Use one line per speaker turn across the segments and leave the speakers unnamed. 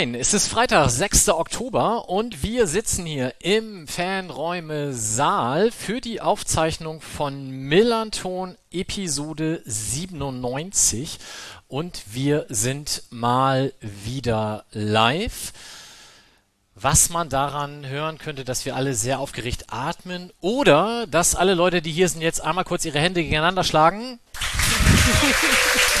Moin, es ist Freitag, 6. Oktober und wir sitzen hier im Fanräume Saal für die Aufzeichnung von Millanton Episode 97 und wir sind mal wieder live. Was man daran hören könnte, dass wir alle sehr aufgeregt atmen oder dass alle Leute, die hier sind, jetzt einmal kurz ihre Hände gegeneinander schlagen.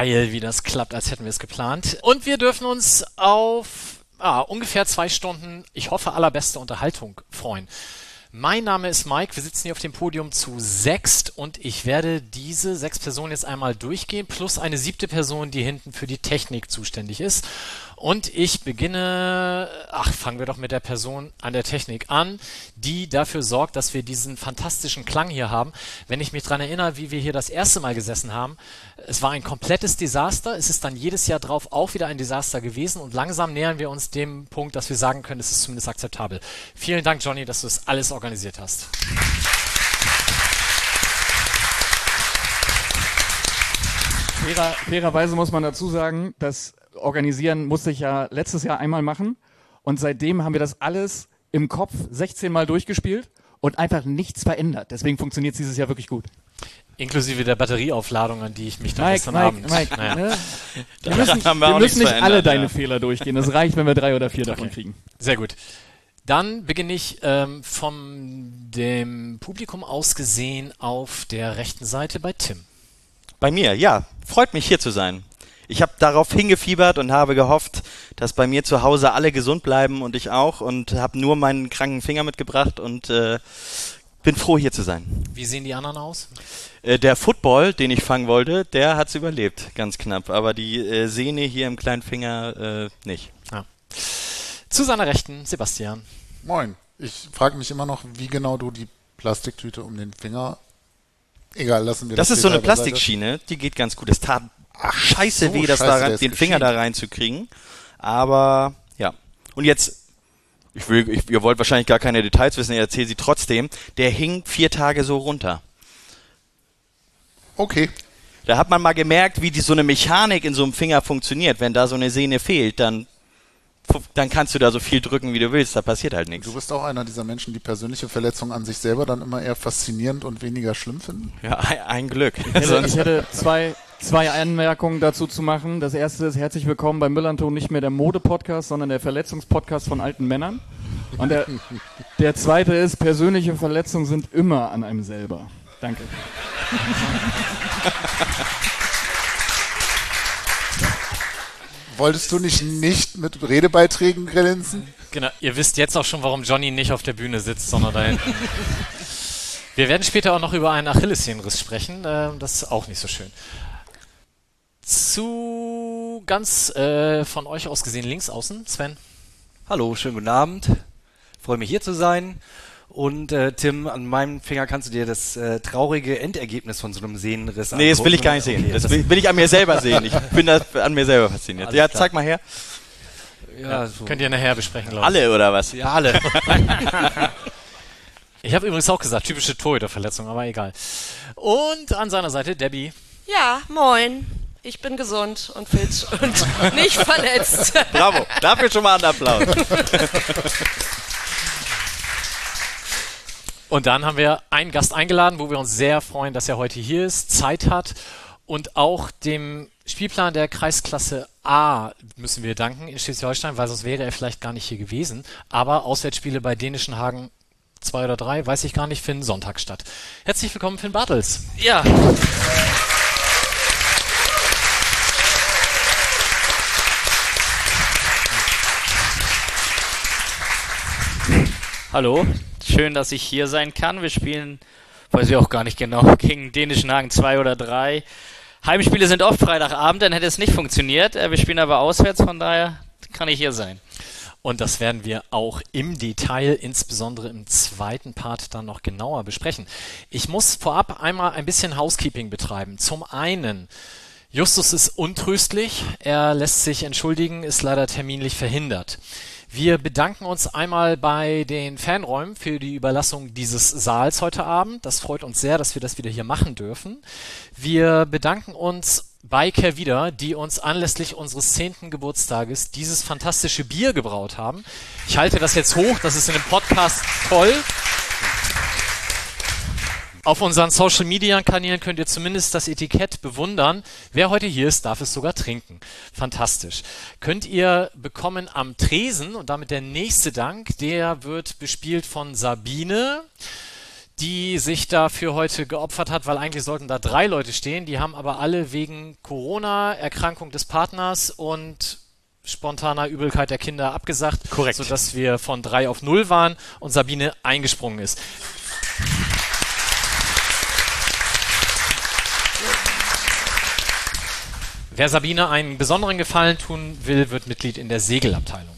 geil, wie das klappt, als hätten wir es geplant. Und wir dürfen uns auf ah, ungefähr zwei Stunden, ich hoffe, allerbeste Unterhaltung freuen. Mein Name ist Mike, wir sitzen hier auf dem Podium zu sechst und ich werde diese sechs Personen jetzt einmal durchgehen, plus eine siebte Person, die hinten für die Technik zuständig ist. Und ich beginne, ach, fangen wir doch mit der Person an der Technik an, die dafür sorgt, dass wir diesen fantastischen Klang hier haben. Wenn ich mich dran erinnere, wie wir hier das erste Mal gesessen haben, es war ein komplettes Desaster. Es ist dann jedes Jahr drauf auch wieder ein Desaster gewesen und langsam nähern wir uns dem Punkt, dass wir sagen können, es ist zumindest akzeptabel. Vielen Dank, Johnny, dass du das alles organisiert hast.
Fairer, fairerweise muss man dazu sagen, das Organisieren musste ich ja letztes Jahr einmal machen und seitdem haben wir das alles im Kopf 16 Mal durchgespielt und einfach nichts verändert. Deswegen funktioniert es dieses Jahr wirklich gut.
Inklusive der Batterieaufladung, an die ich mich dann
Mike,
gestern
Mike,
Abend.
Mike,
naja.
ne? Wir müssen,
haben wir
wir müssen nicht alle deine
ja.
Fehler durchgehen. Es reicht, wenn wir drei oder vier davon
Okay.
kriegen.
Sehr gut. Dann beginne ich ähm, vom dem Publikum aus gesehen auf der rechten Seite bei Tim.
Bei mir, ja. Freut mich hier zu sein. Ich habe darauf hingefiebert und habe gehofft, dass bei mir zu Hause alle gesund bleiben und ich auch und habe nur meinen kranken Finger mitgebracht und äh, bin froh hier zu sein.
Wie sehen die anderen aus?
Äh, der Football, den ich fangen wollte, der hat's überlebt, ganz knapp. Aber die äh, Sehne hier im kleinen Finger äh, nicht.
Zu seiner Rechten Sebastian.
Moin. Ich frage mich immer noch, wie genau du die Plastiktüte um den Finger. Egal, lassen wir das.
Das ist so eine. Plastikschiene, die geht ganz gut. Es tat scheiße
so,
weh, das
scheiße,
da rein,
ist
den Finger da reinzukriegen. Aber ja. Und jetzt, ich will, ich, ihr wollt wahrscheinlich gar keine Details wissen, ich erzähle sie trotzdem. Der hing vier Tage so runter.
Okay.
Da hat man mal gemerkt, wie die, so eine Mechanik in so einem Finger funktioniert. Wenn da so eine Sehne fehlt, dann, dann kannst du da so viel drücken, wie du willst. Da passiert halt nichts.
Du bist auch einer dieser Menschen, die persönliche Verletzungen an sich selber dann immer eher faszinierend und weniger schlimm finden.
Ja, ein, Glück.
Ich hätte, ich hätte zwei, zwei Anmerkungen dazu zu machen. Das erste ist herzlich willkommen bei Millanton, nicht mehr der Mode-Podcast, sondern der Verletzungspodcast von alten Männern. Und der, der zweite ist, persönliche Verletzungen sind immer an einem selber. Danke.
Wolltest du nicht nicht mit Redebeiträgen glänzen?
Genau, ihr wisst jetzt auch schon, warum Johnny nicht auf der Bühne sitzt, sondern da hinten. Wir werden später auch noch über einen Achillessehnenriss sprechen. ähm, das ist auch nicht so schön. Zu ganz äh, von euch aus gesehen links außen, Sven.
Hallo, schönen guten Abend. Freue mich hier zu sein. Und äh, Tim, an meinem Finger kannst du dir das äh, traurige Endergebnis von so einem Sehnenriss
Nee, das will ich gar nicht sehen.
Okay,
Das will, will ich an mir selber sehen. Ich bin da an mir selber fasziniert.
Alles
Ja,
klar.
zeig mal her.
ja, so.
Könnt ihr nachher besprechen, Leute.
Alle oder was?
Ja, alle.
Ich habe übrigens auch gesagt, typische Torhüterverletzung, aber egal. Und an seiner Seite Debbie.
Ja, moin. Ich bin gesund und fit und nicht verletzt.
Bravo. Dafür schon mal einen Applaus.
Und dann haben wir einen Gast eingeladen, wo wir uns sehr freuen, dass er heute hier ist, Zeit hat und auch dem Spielplan der Kreisklasse A müssen wir danken in Schleswig-Holstein, weil sonst wäre er vielleicht gar nicht hier gewesen. Aber Auswärtsspiele bei Dänischen Hagen zwei oder drei, weiß ich gar nicht, finden Sonntag statt. Herzlich willkommen, Finn Bartels.
ja.
Hallo, schön, dass ich hier sein kann. Wir spielen, weiß ich auch gar nicht genau, gegen Dänischen Hagen 2 oder 3. Heimspiele sind oft Freitagabend, dann hätte es nicht funktioniert. Äh, Wir spielen aber auswärts, von daher kann ich hier sein.
Und das werden wir auch im Detail, insbesondere im zweiten Part, dann noch genauer besprechen. Ich muss vorab einmal ein bisschen Housekeeping betreiben. Zum einen, Justus ist untröstlich. Er lässt sich entschuldigen, ist leider terminlich verhindert. Wir bedanken uns einmal bei den Fanräumen für die Überlassung dieses Saals heute Abend. Das freut uns sehr, dass wir das wieder hier machen dürfen. Wir bedanken uns bei Kervida, die uns anlässlich unseres zehnten Geburtstages dieses fantastische Bier gebraut haben. Ich halte das jetzt hoch, das ist in dem Podcast toll. Auf unseren Social Media Kanälen könnt ihr zumindest das Etikett bewundern. Wer heute hier ist, darf es sogar trinken. Fantastisch. Könnt ihr bekommen am Tresen und damit der nächste Dank, der wird bespielt von Sabine die sich dafür heute geopfert hat, weil eigentlich sollten da drei Leute stehen. Die haben aber alle wegen Corona, Erkrankung des Partners und spontaner Übelkeit der Kinder abgesagt,
Korrekt.
sodass wir von drei auf null waren und Sabine eingesprungen ist. Wer Sabine einen besonderen Gefallen tun will, wird Mitglied in der Segelabteilung.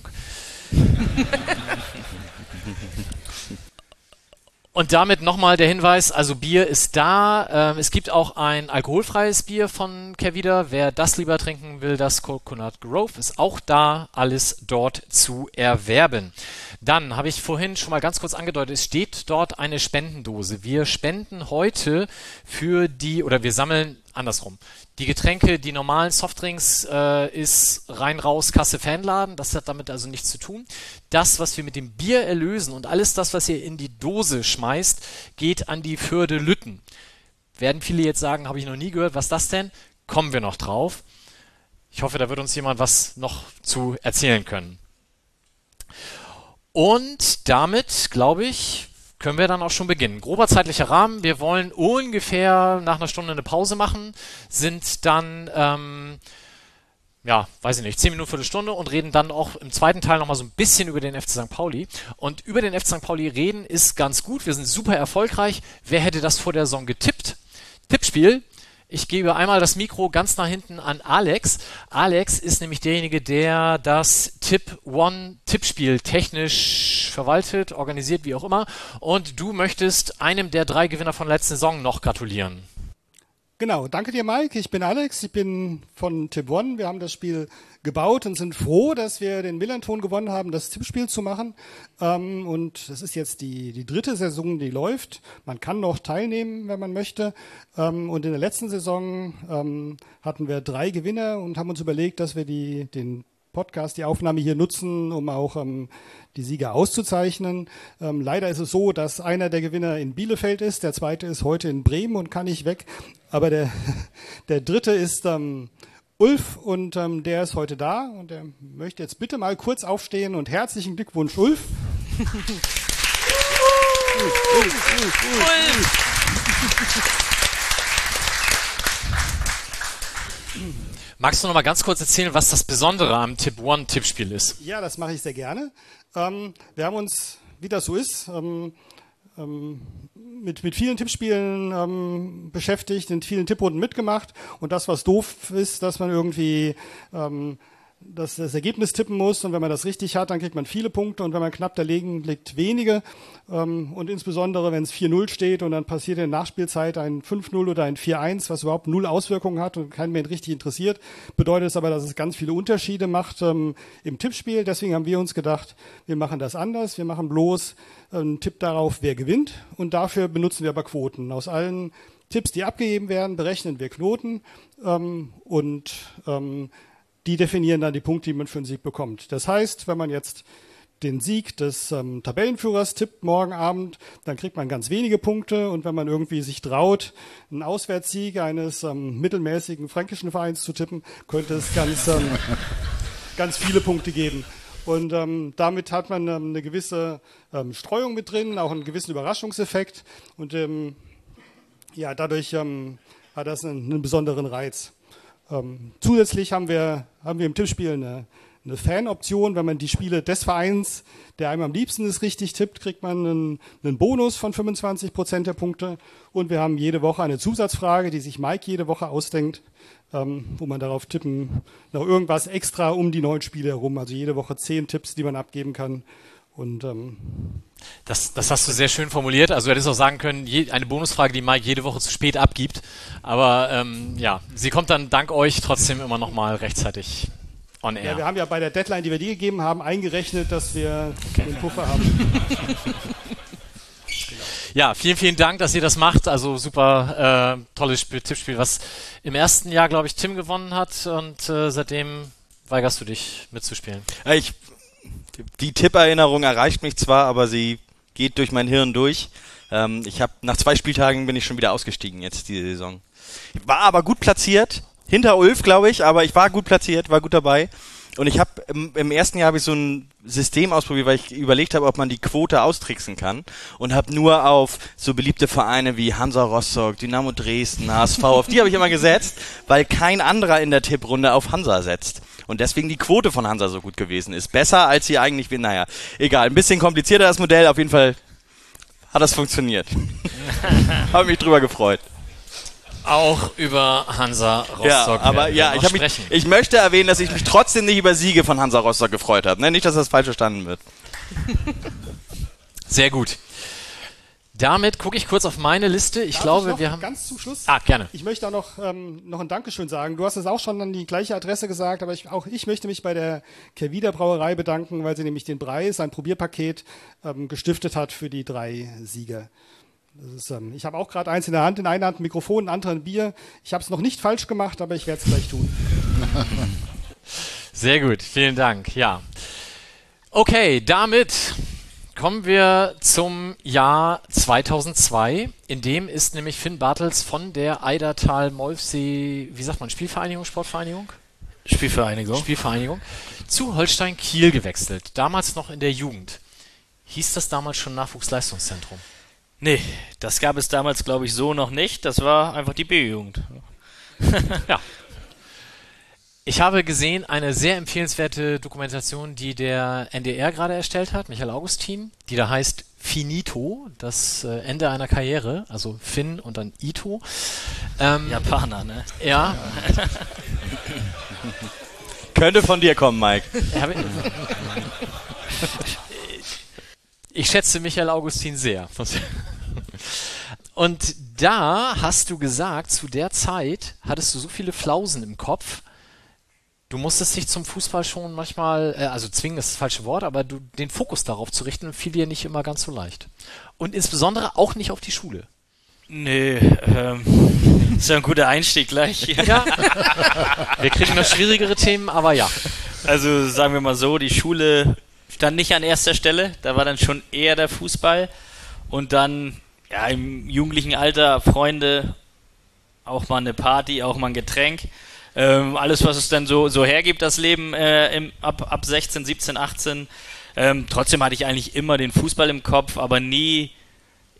Und damit nochmal der Hinweis, also Bier ist da. Ähm, es gibt auch ein alkoholfreies Bier von Kervida. Wer das lieber trinken will, das Coconut Grove ist auch da. Alles dort zu erwerben. Dann habe ich vorhin schon mal ganz kurz angedeutet, es steht dort eine Spendendose. Wir spenden heute für die, oder wir sammeln andersrum. Die Getränke, die normalen Softdrinks äh, ist rein raus Kasse Fanladen. Das hat damit also nichts zu tun. Das, was wir mit dem Bier erlösen und alles das, was ihr in die Dose schmeißt, geht an die Förde Lütten. Werden viele jetzt sagen, habe ich noch nie gehört. Was das denn? Kommen wir noch drauf. Ich hoffe, da wird uns jemand was noch zu erzählen können. Und damit, glaube ich, können wir dann auch schon beginnen. Grober zeitlicher Rahmen. Wir wollen ungefähr nach einer Stunde eine Pause machen, sind dann, ähm, ja, weiß ich nicht, 10 Minuten, Viertelstunde und reden dann auch im zweiten Teil nochmal so ein bisschen über den FC St. Pauli. Und über den FC St. Pauli reden ist ganz gut. Wir sind super erfolgreich. Wer hätte das vor der Saison getippt? Tippspiel. Ich gebe einmal das Mikro ganz nach hinten an Alex. Alex ist nämlich derjenige, der das Tip One Tippspiel technisch verwaltet, organisiert, wie auch immer. Und du möchtest einem der drei Gewinner von letzten Saison noch gratulieren.
Genau, danke dir, Mike. Ich bin Alex, ich bin von Tip One. Wir haben das Spiel gebaut und sind froh, dass wir den Millanton gewonnen haben, das Tippspiel zu machen. Ähm, und es ist jetzt die, die dritte Saison, die läuft. Man kann noch teilnehmen, wenn man möchte. Ähm, und in der letzten Saison ähm, hatten wir drei Gewinner und haben uns überlegt, dass wir die, den Podcast, die Aufnahme hier nutzen, um auch ähm, die Sieger auszuzeichnen. Ähm, leider ist es so, dass einer der Gewinner in Bielefeld ist, der zweite ist heute in Bremen und kann nicht weg. Aber der, der dritte ist ähm, Ulf und ähm, der ist heute da und der möchte jetzt bitte mal kurz aufstehen und herzlichen Glückwunsch, Ulf.
Magst du noch mal ganz kurz erzählen, was das Besondere am Tip One Tippspiel ist?
Ja, das mache ich sehr gerne. Ähm, wir haben uns, wie das so ist, ähm, ähm, mit, mit vielen Tippspielen ähm, beschäftigt, in vielen Tipprunden mitgemacht. Und das, was doof ist, dass man irgendwie ähm, das, das Ergebnis tippen muss und wenn man das richtig hat, dann kriegt man viele Punkte und wenn man knapp dagegen liegt, wenige. Ähm, und insbesondere, wenn es 4-0 steht und dann passiert in der Nachspielzeit ein 5-0 oder ein 4-1, was überhaupt null Auswirkungen hat und keinen mehr richtig interessiert, bedeutet es aber, dass es ganz viele Unterschiede macht ähm, im Tippspiel. Deswegen haben wir uns gedacht, wir machen das anders. Wir machen bloß einen Tipp darauf, wer gewinnt und dafür benutzen wir aber Quoten. Aus allen Tipps, die abgegeben werden, berechnen wir Knoten ähm, und ähm, die definieren dann die Punkte, die man für einen Sieg bekommt. Das heißt, wenn man jetzt den Sieg des ähm, Tabellenführers tippt morgen Abend, dann kriegt man ganz wenige Punkte und wenn man irgendwie sich traut, einen Auswärtssieg eines ähm, mittelmäßigen fränkischen Vereins zu tippen, könnte es ganz, ähm, ganz viele Punkte geben. Und ähm, damit hat man ähm, eine gewisse ähm, Streuung mit drin, auch einen gewissen Überraschungseffekt und ähm, ja, dadurch ähm, hat das einen, einen besonderen Reiz. Ähm, zusätzlich haben wir, haben wir im Tippspiel eine, eine Fan-Option. Wenn man die Spiele des Vereins, der einem am liebsten ist, richtig tippt, kriegt man einen, einen Bonus von 25 Prozent der Punkte. Und wir haben jede Woche eine Zusatzfrage, die sich Mike jede Woche ausdenkt, ähm, wo man darauf tippen, noch irgendwas extra um die neuen Spiele herum. Also jede Woche zehn Tipps, die man abgeben kann. Und ähm,
Das, das hast du sehr schön formuliert. Also du hättest auch sagen können, je, eine Bonusfrage, die Mike jede Woche zu spät abgibt. Aber ähm, ja, sie kommt dann dank euch trotzdem immer noch mal rechtzeitig on air.
ja, wir haben ja bei der Deadline, die wir dir gegeben haben, eingerechnet, dass wir den Puffer haben.
Ja, vielen, vielen Dank, dass ihr das macht. Also super äh, tolles Spiel, Tippspiel, was im ersten Jahr, glaube ich, Tim gewonnen hat und äh, seitdem weigerst du dich mitzuspielen.
Äh, Ich, die Tipperinnerung erreicht mich zwar, aber sie geht durch mein Hirn durch. Ähm, ich habe nach zwei Spieltagen bin ich schon wieder ausgestiegen jetzt diese Saison. War aber gut platziert, hinter Ulf, glaube ich, aber ich war gut platziert, war gut dabei. Und ich habe im, im ersten Jahr habe ich so ein System ausprobiert, weil ich überlegt habe, ob man die Quote austricksen kann und habe nur auf so beliebte Vereine wie Hansa Rostock, Dynamo Dresden, HSV, auf die habe ich immer gesetzt, weil kein anderer in der Tipprunde auf Hansa setzt. Und deswegen die Quote von Hansa so gut gewesen ist. Besser als sie eigentlich, wie- naja, egal, ein bisschen komplizierter das Modell, auf jeden Fall hat das funktioniert. habe mich drüber gefreut.
Auch über Hansa Rostock.
Ja, aber ja, ich, mich, ich möchte erwähnen, dass ich mich trotzdem nicht über Siege von Hansa Rostock gefreut habe. Ne? Nicht, dass das falsch verstanden wird.
Sehr gut. Damit gucke ich kurz auf meine Liste. Ich
Darf
glaube,
noch
wir haben.
ganz zum Schluss.
Ah, gerne.
Ich möchte auch noch, ähm, noch ein Dankeschön sagen. Du hast es auch schon an die gleiche Adresse gesagt, aber ich, auch ich möchte mich bei der Kervida Brauerei bedanken, weil sie nämlich den Preis, ein Probierpaket, ähm, gestiftet hat für die drei Sieger. Das ist, ähm, ich habe auch gerade eins in der Hand, in einer Hand ein Mikrofon, in der anderen ein Bier. Ich habe es noch nicht falsch gemacht, aber ich werde es gleich tun.
Sehr gut, vielen Dank. Ja. Okay, damit kommen wir zum Jahr 2002. In dem ist nämlich Finn Bartels von der Eidertal Molfsee, wie sagt man, Spielvereinigung, Sportvereinigung?
Spielvereinigung.
Spielvereinigung, zu Holstein Kiel gewechselt. Damals noch in der Jugend. Hieß das damals schon Nachwuchsleistungszentrum?
Nee, das gab es damals, glaube ich, so noch nicht. Das war einfach die B-Jugend.
ja. Ich habe gesehen eine sehr empfehlenswerte Dokumentation, die der NDR gerade erstellt hat, Michael Augustin, die da heißt Finito, das äh, Ende einer Karriere, also Finn und dann Ito. Ähm,
Japaner, ne?
Ja.
Könnte von dir kommen, Mike.
Ich schätze Michael Augustin sehr. Und da hast du gesagt, zu der Zeit hattest du so viele Flausen im Kopf, du musstest dich zum Fußball schon manchmal, äh, also zwingen ist das falsche Wort, aber du, den Fokus darauf zu richten, fiel dir nicht immer ganz so leicht. Und insbesondere auch nicht auf die Schule.
Nee, ähm, ist ja ein guter Einstieg gleich.
Ja. Wir kriegen noch schwierigere Themen, aber ja.
Also sagen wir mal so, die Schule stand nicht an erster Stelle, da war dann schon eher der Fußball und dann ja im jugendlichen Alter Freunde, auch mal eine Party, auch mal ein Getränk. Ähm, alles, was es dann so, so hergibt, das Leben äh, im, ab, ab 16, 17, 18. Ähm, trotzdem hatte ich eigentlich immer den Fußball im Kopf, aber nie,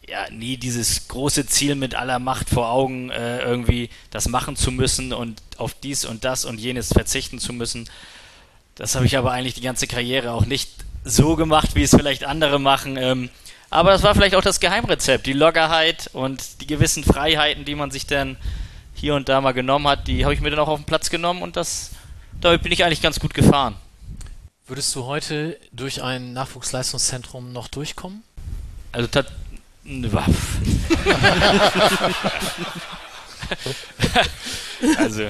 ja, nie dieses große Ziel mit aller Macht vor Augen, äh, irgendwie das machen zu müssen und auf dies und das und jenes verzichten zu müssen. Das habe ich aber eigentlich die ganze Karriere auch nicht so gemacht, wie es vielleicht andere machen. Ähm, aber das war vielleicht auch das Geheimrezept, die Lockerheit und die gewissen Freiheiten, die man sich dann hier und da mal genommen hat, die habe ich mir dann auch auf den Platz genommen und das, damit bin ich eigentlich ganz gut gefahren.
Würdest du heute durch ein Nachwuchsleistungszentrum noch durchkommen?
Also tat, Wa- also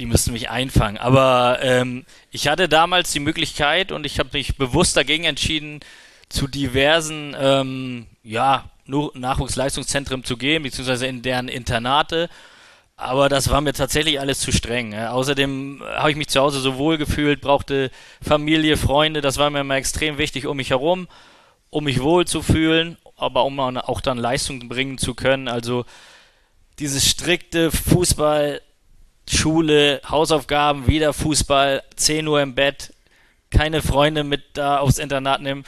die müssten mich einfangen. Aber ähm, ich hatte damals die Möglichkeit und ich habe mich bewusst dagegen entschieden, zu diversen ähm, ja, Nachwuchsleistungszentren zu gehen, beziehungsweise in deren Internate. Aber das war mir tatsächlich alles zu streng. Ja. Außerdem habe ich mich zu Hause so wohl gefühlt, brauchte Familie, Freunde, das war mir immer extrem wichtig um mich herum, um mich wohl zu fühlen, aber um auch dann Leistung bringen zu können. Also dieses strikte Fußball, Schule, Hausaufgaben, wieder Fußball, 10 Uhr im Bett, keine Freunde mit da aufs Internat nehmen,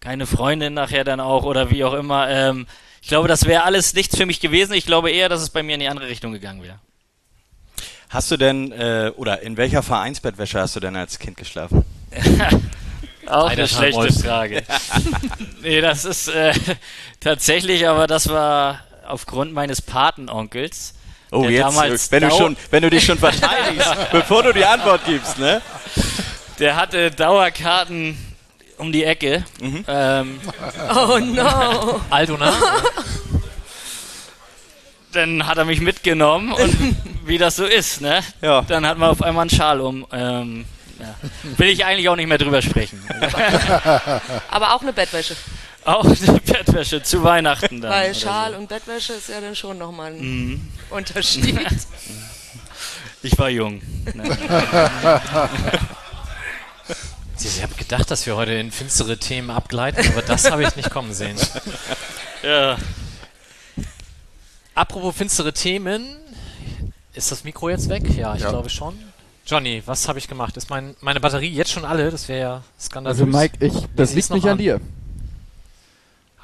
keine Freundin nachher dann auch oder wie auch immer. Ähm, ich glaube, das wäre alles nichts für mich gewesen. Ich glaube eher, dass es bei mir in die andere Richtung gegangen wäre.
Hast du denn, äh, oder in welcher Vereinsbettwäsche hast du denn als Kind geschlafen?
Auch eine schlechte
Wolf.
Frage. nee, das ist äh, tatsächlich, aber das war aufgrund meines Patenonkels.
Oh,
der
jetzt,
damals
wenn du, schon, wenn du dich schon verteidigst, bevor du die Antwort gibst, ne?
Der hatte Dauerkarten um die Ecke.
Mhm.
Ähm,
Oh no.
Aldona.
dann hat er mich mitgenommen und wie das so ist, ne?
Ja.
Dann hat man auf einmal einen Schal um. Ähm, ja. Will ich eigentlich auch nicht mehr drüber sprechen.
Aber auch eine Bettwäsche.
Auch eine Bettwäsche zu Weihnachten dann.
Weil Schal und Bettwäsche ist ja dann schon nochmal ein
Mhm.
Unterschied.
Ich war jung. Ne?
Ich habe gedacht, dass wir heute in finstere Themen abgleiten, aber das habe ich nicht kommen sehen.
Ja.
Apropos finstere Themen, ist das Mikro jetzt weg? Ja, ich
Ja.
glaube schon. Johnny, was habe ich gemacht? Ist mein, meine Batterie jetzt schon alle? Das wäre ja skandalös.
Also Mike, ich, das liegt nicht an
an.
dir.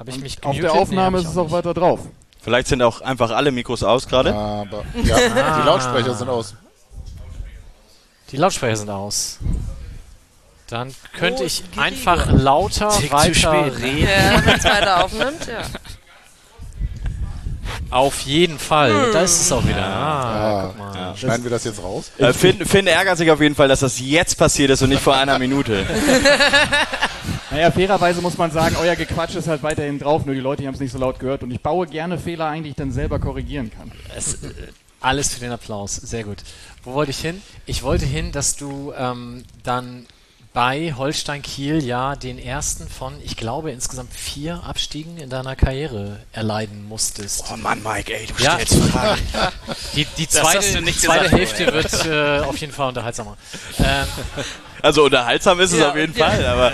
Habe ich mich
Auf der Aufnahme
Nee,
ist es auch weiter drauf.
Vielleicht sind auch einfach alle Mikros aus gerade.
Aber ja, die Lautsprecher sind aus.
Die Lautsprecher sind aus. Dann könnte
Oh,
ich einfach lauter
Tick
weiter reden.
ja, wenn es weiter aufnimmt, ja.
Auf jeden Fall. Da ist es auch wieder. Ah,
Ah,
guck mal.
ja. Schneiden wir das jetzt raus?
Äh, Finn, Finn ärgert sich auf jeden Fall, dass das jetzt passiert ist und nicht vor einer Minute.
Naja, fairerweise muss man sagen, euer Gequatsch ist halt weiterhin drauf, nur die Leute haben es nicht so laut gehört und ich baue gerne Fehler ein, die ich dann selber korrigieren kann.
Es, äh, alles für den Applaus. Sehr gut. Wo wollte ich hin? Ich wollte hin, dass du ähm, dann bei Holstein Kiel ja den ersten von, ich glaube, insgesamt vier Abstiegen in deiner Karriere erleiden musstest.
Oh Mann, Mike, ey, du
Ja.
stellst Fragen.
Die, die zweite, zweite
gesagt,
Hälfte wird äh, auf jeden Fall unterhaltsamer. Ähm,
Also unterhaltsam ist es
Ja,
auf jeden
ja.
Fall, aber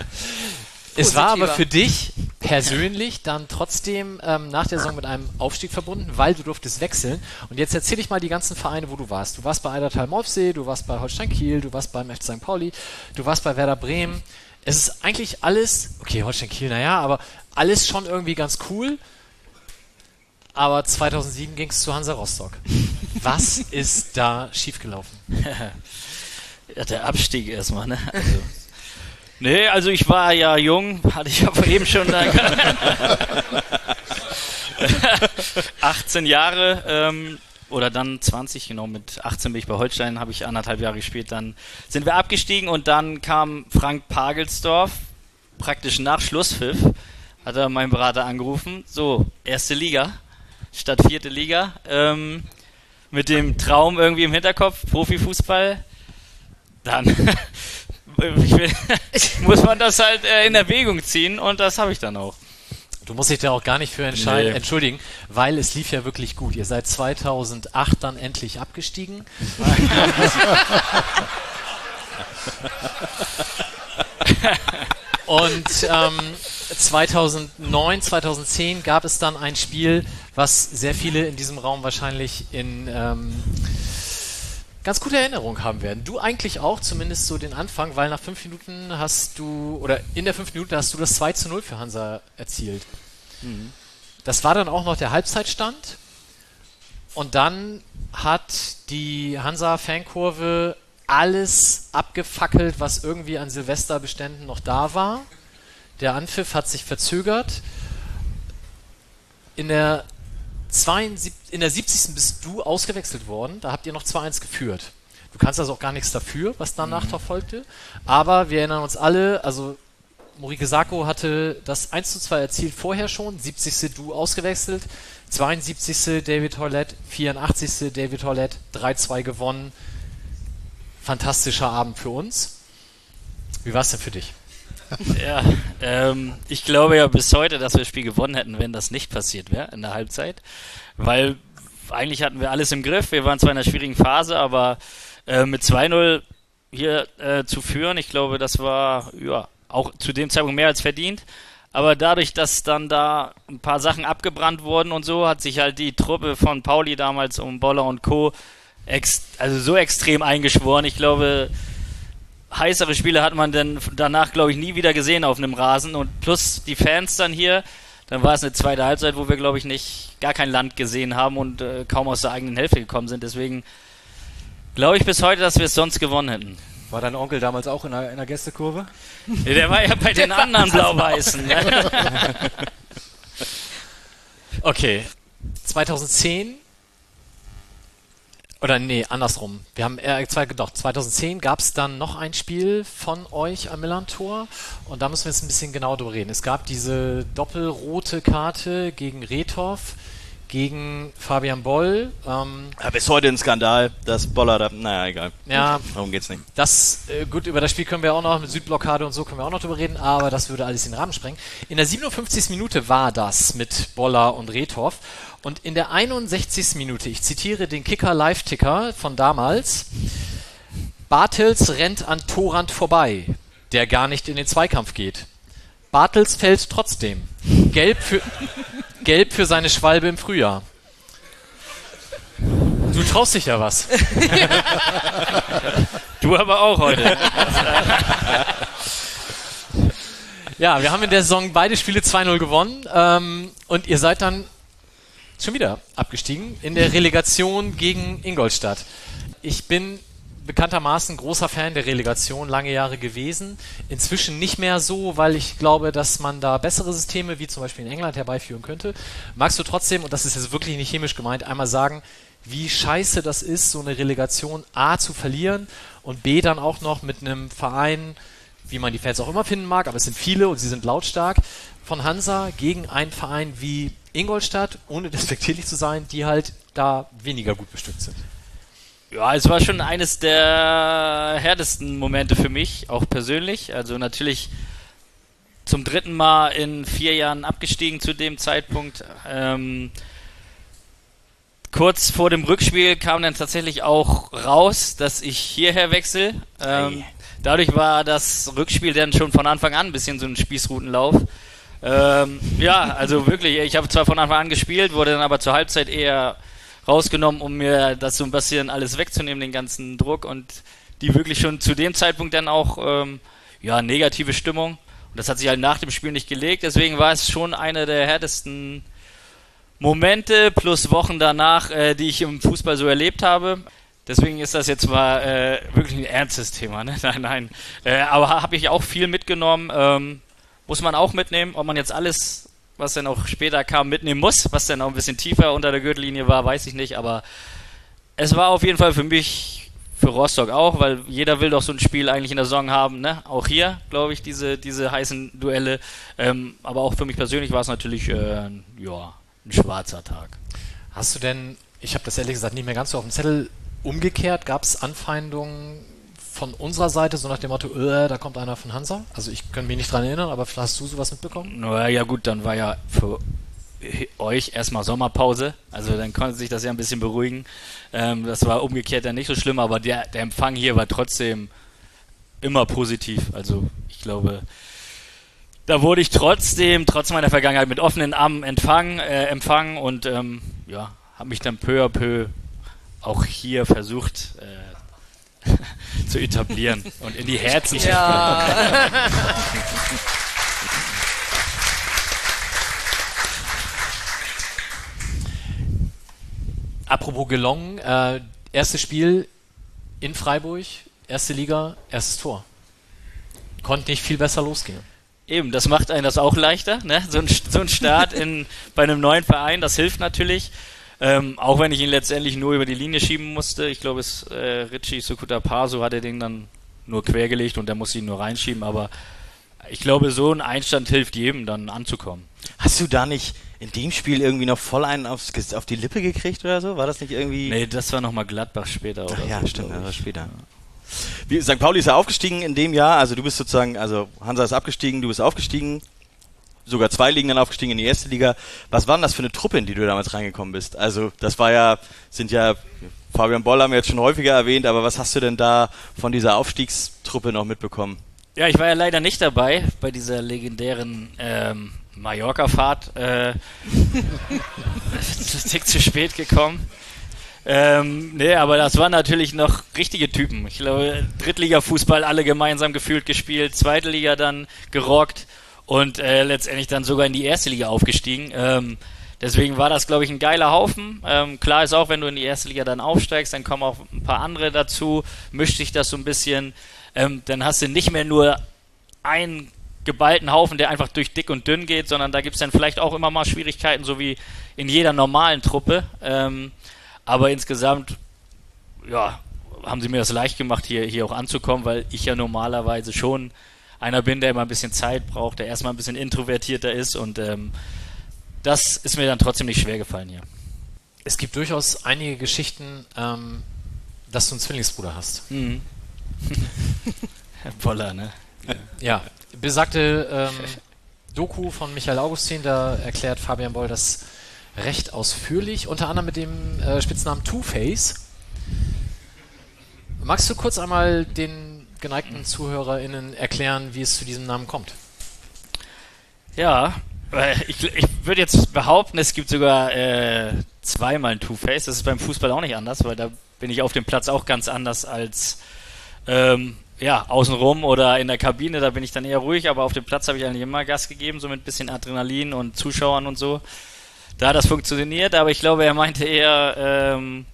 Es war aber für dich persönlich dann trotzdem ähm, nach der Saison mit einem Aufstieg verbunden, weil du durftest wechseln. Und jetzt erzähl ich mal die ganzen Vereine, wo du warst. Du warst bei Eidertal Molfsee, du warst bei Holstein Kiel, du warst beim FC St. Pauli, du warst bei Werder Bremen. Es ist eigentlich alles, okay, Holstein Kiel, naja, aber alles schon irgendwie ganz cool. Aber 2007 ging es zu Hansa Rostock. Was ist da schiefgelaufen?
Ja, der Abstieg erstmal, ne? Also, nee, also ich war ja jung, hatte ich aber eben schon da 18 Jahre ähm, oder dann 20, genau, mit 18 bin ich bei Holstein, habe ich anderthalb Jahre gespielt, dann sind wir abgestiegen und dann kam Frank Pagelsdorf, praktisch nach Schlusspfiff, hat er meinen Berater angerufen, so, erste Liga, statt vierte Liga, ähm, mit dem Traum irgendwie im Hinterkopf, Profifußball, dann will, muss man das halt äh, in Erwägung ziehen und das habe ich dann auch.
Du musst dich da auch gar nicht für entscheiden,
Nee.
entschuldigen, weil es lief ja wirklich gut. Ihr seid 2008 dann endlich abgestiegen. Und ähm, 2009, 2010 gab es dann ein Spiel, was sehr viele in diesem Raum wahrscheinlich in ähm, ganz gute Erinnerung haben werden. Du eigentlich auch, zumindest so den Anfang, weil nach fünf Minuten hast du, oder in der fünf Minuten hast du das 2 zu 0 für Hansa erzielt. Das war dann auch noch der Halbzeitstand. Und dann hat die Hansa-Fankurve alles abgefackelt, was irgendwie an Silvesterbeständen noch da war. Der Anpfiff hat sich verzögert. In der 72, in der 70. bist du ausgewechselt worden. Da habt ihr noch 2-1 geführt. Du kannst also auch gar nichts dafür, was danach noch folgte. Aber wir erinnern uns alle, also Morike Sacco hatte das 1 zu 2 erzielt vorher schon, 70. du ausgewechselt, 72. David Hollett, 84. David Hollett, 3-2 gewonnen. Fantastischer Abend für uns. Wie war es denn für dich?
Ja, ähm, ich glaube ja bis heute, dass wir das Spiel gewonnen hätten, wenn das nicht passiert wäre in der Halbzeit. Weil eigentlich hatten wir alles im Griff. Wir waren zwar in einer schwierigen Phase, aber äh, mit 2-0 hier äh, zu führen, ich glaube, das war ja auch zu dem Zeitpunkt mehr als verdient. Aber dadurch, dass dann da ein paar Sachen abgebrannt wurden und so, hat sich halt die Truppe von Pauli damals um Boller und Co. Also so extrem eingeschworen. Ich glaube, heißere Spiele hat man dann danach, glaube ich, nie wieder gesehen auf einem Rasen. Und plus die Fans dann hier, dann war es eine zweite Halbzeit, wo wir, glaube ich, nicht gar kein Land gesehen haben und äh, kaum aus der eigenen Hälfte gekommen sind. Deswegen glaube ich bis heute, dass wir es sonst gewonnen hätten.
War dein Onkel damals auch in der, in der Gästekurve?
Der war ja bei den anderen Blau-Weißen. Ne?
Okay. 2010 Oder nee, andersrum. Wir haben äh, zwei, doch, 2010 gab es dann noch ein Spiel von euch am Millantor und da müssen wir jetzt ein bisschen genau drüber reden. Es gab diese doppelrote Karte gegen Rethoff, gegen Fabian Boll. Ähm,
Ja, bis heute ein Skandal, dass Boller da. Naja, egal.
ja,
Darum geht's nicht.
das, äh, gut, über das Spiel können wir auch noch, mit Südblockade und so können wir auch noch drüber reden, aber das würde alles in den Rahmen sprengen. In der 57. Minute war das mit Boller und Rethoff und in der 61. Minute, ich zitiere den Kicker-Live-Ticker von damals, Bartels rennt an Torrand vorbei, der gar nicht in den Zweikampf geht. Bartels fällt trotzdem. Gelb für, gelb für seine Schwalbe im Frühjahr. Du traust dich ja was.
Du aber auch heute.
Ja, wir haben in der Saison beide Spiele 2-0 gewonnen ähm, und ihr seid dann schon wieder abgestiegen in der Relegation gegen Ingolstadt. Ich bin bekanntermaßen großer Fan der Relegation lange Jahre gewesen. Inzwischen nicht mehr so, weil ich glaube, dass man da bessere Systeme wie zum Beispiel in England herbeiführen könnte. Magst du trotzdem, und das ist jetzt wirklich nicht chemisch gemeint, einmal sagen, wie scheiße das ist, so eine Relegation A zu verlieren und B dann auch noch mit einem Verein, wie man die Fans auch immer finden mag, aber es sind viele und sie sind lautstark, von Hansa gegen einen Verein wie Ingolstadt, ohne despektierlich zu sein, die halt da weniger gut bestückt sind.
Ja, es war schon eines der härtesten Momente für mich, auch persönlich. Also natürlich zum dritten Mal in vier Jahren abgestiegen zu dem Zeitpunkt. Ähm, kurz vor dem Rückspiel kam dann tatsächlich auch raus, dass ich hierher wechsle. Ähm, dadurch war das Rückspiel dann schon von Anfang an ein bisschen so ein Spießrutenlauf. Ähm, ja, also wirklich, ich habe zwar von Anfang an gespielt, wurde dann aber zur Halbzeit eher rausgenommen, um mir das so ein bisschen alles wegzunehmen, den ganzen Druck und die wirklich schon zu dem Zeitpunkt dann auch ähm, ja negative Stimmung. Und das hat sich halt nach dem Spiel nicht gelegt, deswegen war es schon eine der härtesten Momente plus Wochen danach, äh, die ich im Fußball so erlebt habe. Deswegen ist das jetzt mal äh, wirklich ein ernstes Thema. Ne? Nein, nein. Äh, aber habe ich auch viel mitgenommen. Ähm, muss man auch mitnehmen. Ob man jetzt alles, was dann auch später kam, mitnehmen muss, was dann auch ein bisschen tiefer unter der Gürtellinie war, weiß ich nicht. Aber es war auf jeden Fall für mich, für Rostock auch, weil jeder will doch so ein Spiel eigentlich in der Saison haben. Ne? Auch hier, glaube ich, diese, diese heißen Duelle. Ähm, aber auch für mich persönlich war es natürlich äh, ja, ein schwarzer Tag.
Hast du denn, ich habe das ehrlich gesagt nicht mehr ganz so auf dem Zettel, umgekehrt, gab es Anfeindungen von unserer Seite, so nach dem Motto, äh, da kommt einer von Hansa? Also ich kann mich nicht dran erinnern, aber hast du sowas mitbekommen?
Na ja gut, dann war ja für euch erstmal Sommerpause, also dann konnte sich das ja ein bisschen beruhigen. Ähm, das war umgekehrt dann nicht so schlimm, aber der, der Empfang hier war trotzdem immer positiv. Also ich glaube, da wurde ich trotzdem, trotz meiner Vergangenheit, mit offenen Armen empfangen, äh, empfangen und ähm, ja, habe mich dann peu à peu auch hier versucht äh, zu etablieren und in die Herzen zu
Ja.
Apropos gelungen, äh, erstes Spiel in Freiburg, erste Liga, erstes Tor. Konnte nicht viel besser losgehen.
Eben, das macht einen das auch leichter, ne? So ein, so ein Start in, bei einem neuen Verein, das hilft natürlich. Ähm, auch wenn ich ihn letztendlich nur über die Linie schieben musste. Ich glaube, es äh, Richie Sukuta Paso hat er den dann nur quergelegt und der muss ihn nur reinschieben. Aber ich glaube, so ein Einstand hilft jedem dann anzukommen.
Hast du da nicht in dem Spiel irgendwie noch voll einen aufs, auf die Lippe gekriegt oder so? War das nicht irgendwie.
Nee, das war nochmal Gladbach später. Oder
Ach ja,
so,
stimmt, das war später. Wie, St. Pauli ist ja aufgestiegen in dem Jahr, also du bist sozusagen, also Hansa ist abgestiegen, du bist aufgestiegen, sogar zwei Ligen dann aufgestiegen in die erste Liga. Was war denn das für eine Truppe, in die du damals reingekommen bist? Also das war ja, sind ja, Fabian Boll haben wir jetzt schon häufiger erwähnt, aber was hast du denn da von dieser Aufstiegstruppe noch mitbekommen?
Ja, ich war ja leider nicht dabei bei dieser legendären ähm, Mallorca-Fahrt. Äh, Tick zu spät gekommen. Ähm, nee, aber das waren natürlich noch richtige Typen. Ich glaube, Drittliga-Fußball alle gemeinsam gefühlt gespielt, zweite Liga dann gerockt und äh, letztendlich dann sogar in die erste Liga aufgestiegen. Ähm, deswegen war das, glaube ich, ein geiler Haufen. Ähm, klar ist auch, wenn du in die erste Liga dann aufsteigst, dann kommen auch ein paar andere dazu, mischt sich das so ein bisschen. Ähm, dann hast du nicht mehr nur einen geballten Haufen, der einfach durch dick und dünn geht, sondern da gibt es dann vielleicht auch immer mal Schwierigkeiten, so wie in jeder normalen Truppe. Ähm, aber insgesamt ja, haben sie mir das leicht gemacht, hier, hier auch anzukommen, weil ich ja normalerweise schon einer bin, der immer ein bisschen Zeit braucht, der erstmal ein bisschen introvertierter ist und ähm, das ist mir dann trotzdem nicht schwer gefallen hier.
Es gibt durchaus einige Geschichten, ähm, dass du einen Zwillingsbruder hast.
Mhm. Voller, ne?
Ja, besagte ähm, Doku von Michael Augustin, da erklärt Fabian Boll das recht ausführlich, unter anderem mit dem äh, Spitznamen Two-Face. Magst du kurz einmal den geneigten ZuhörerInnen erklären, wie es zu diesem Namen kommt?
Ja, äh, ich, ich würde jetzt behaupten, es gibt sogar äh, zweimal ein Two-Face. Das ist beim Fußball auch nicht anders, weil da bin ich auf dem Platz auch ganz anders als ähm, ja, außenrum oder in der Kabine, da bin ich dann eher ruhig, aber auf dem Platz habe ich eigentlich immer Gas gegeben, so mit ein bisschen Adrenalin und Zuschauern und so. Da hat das funktioniert, aber ich glaube, er meinte eher ähm,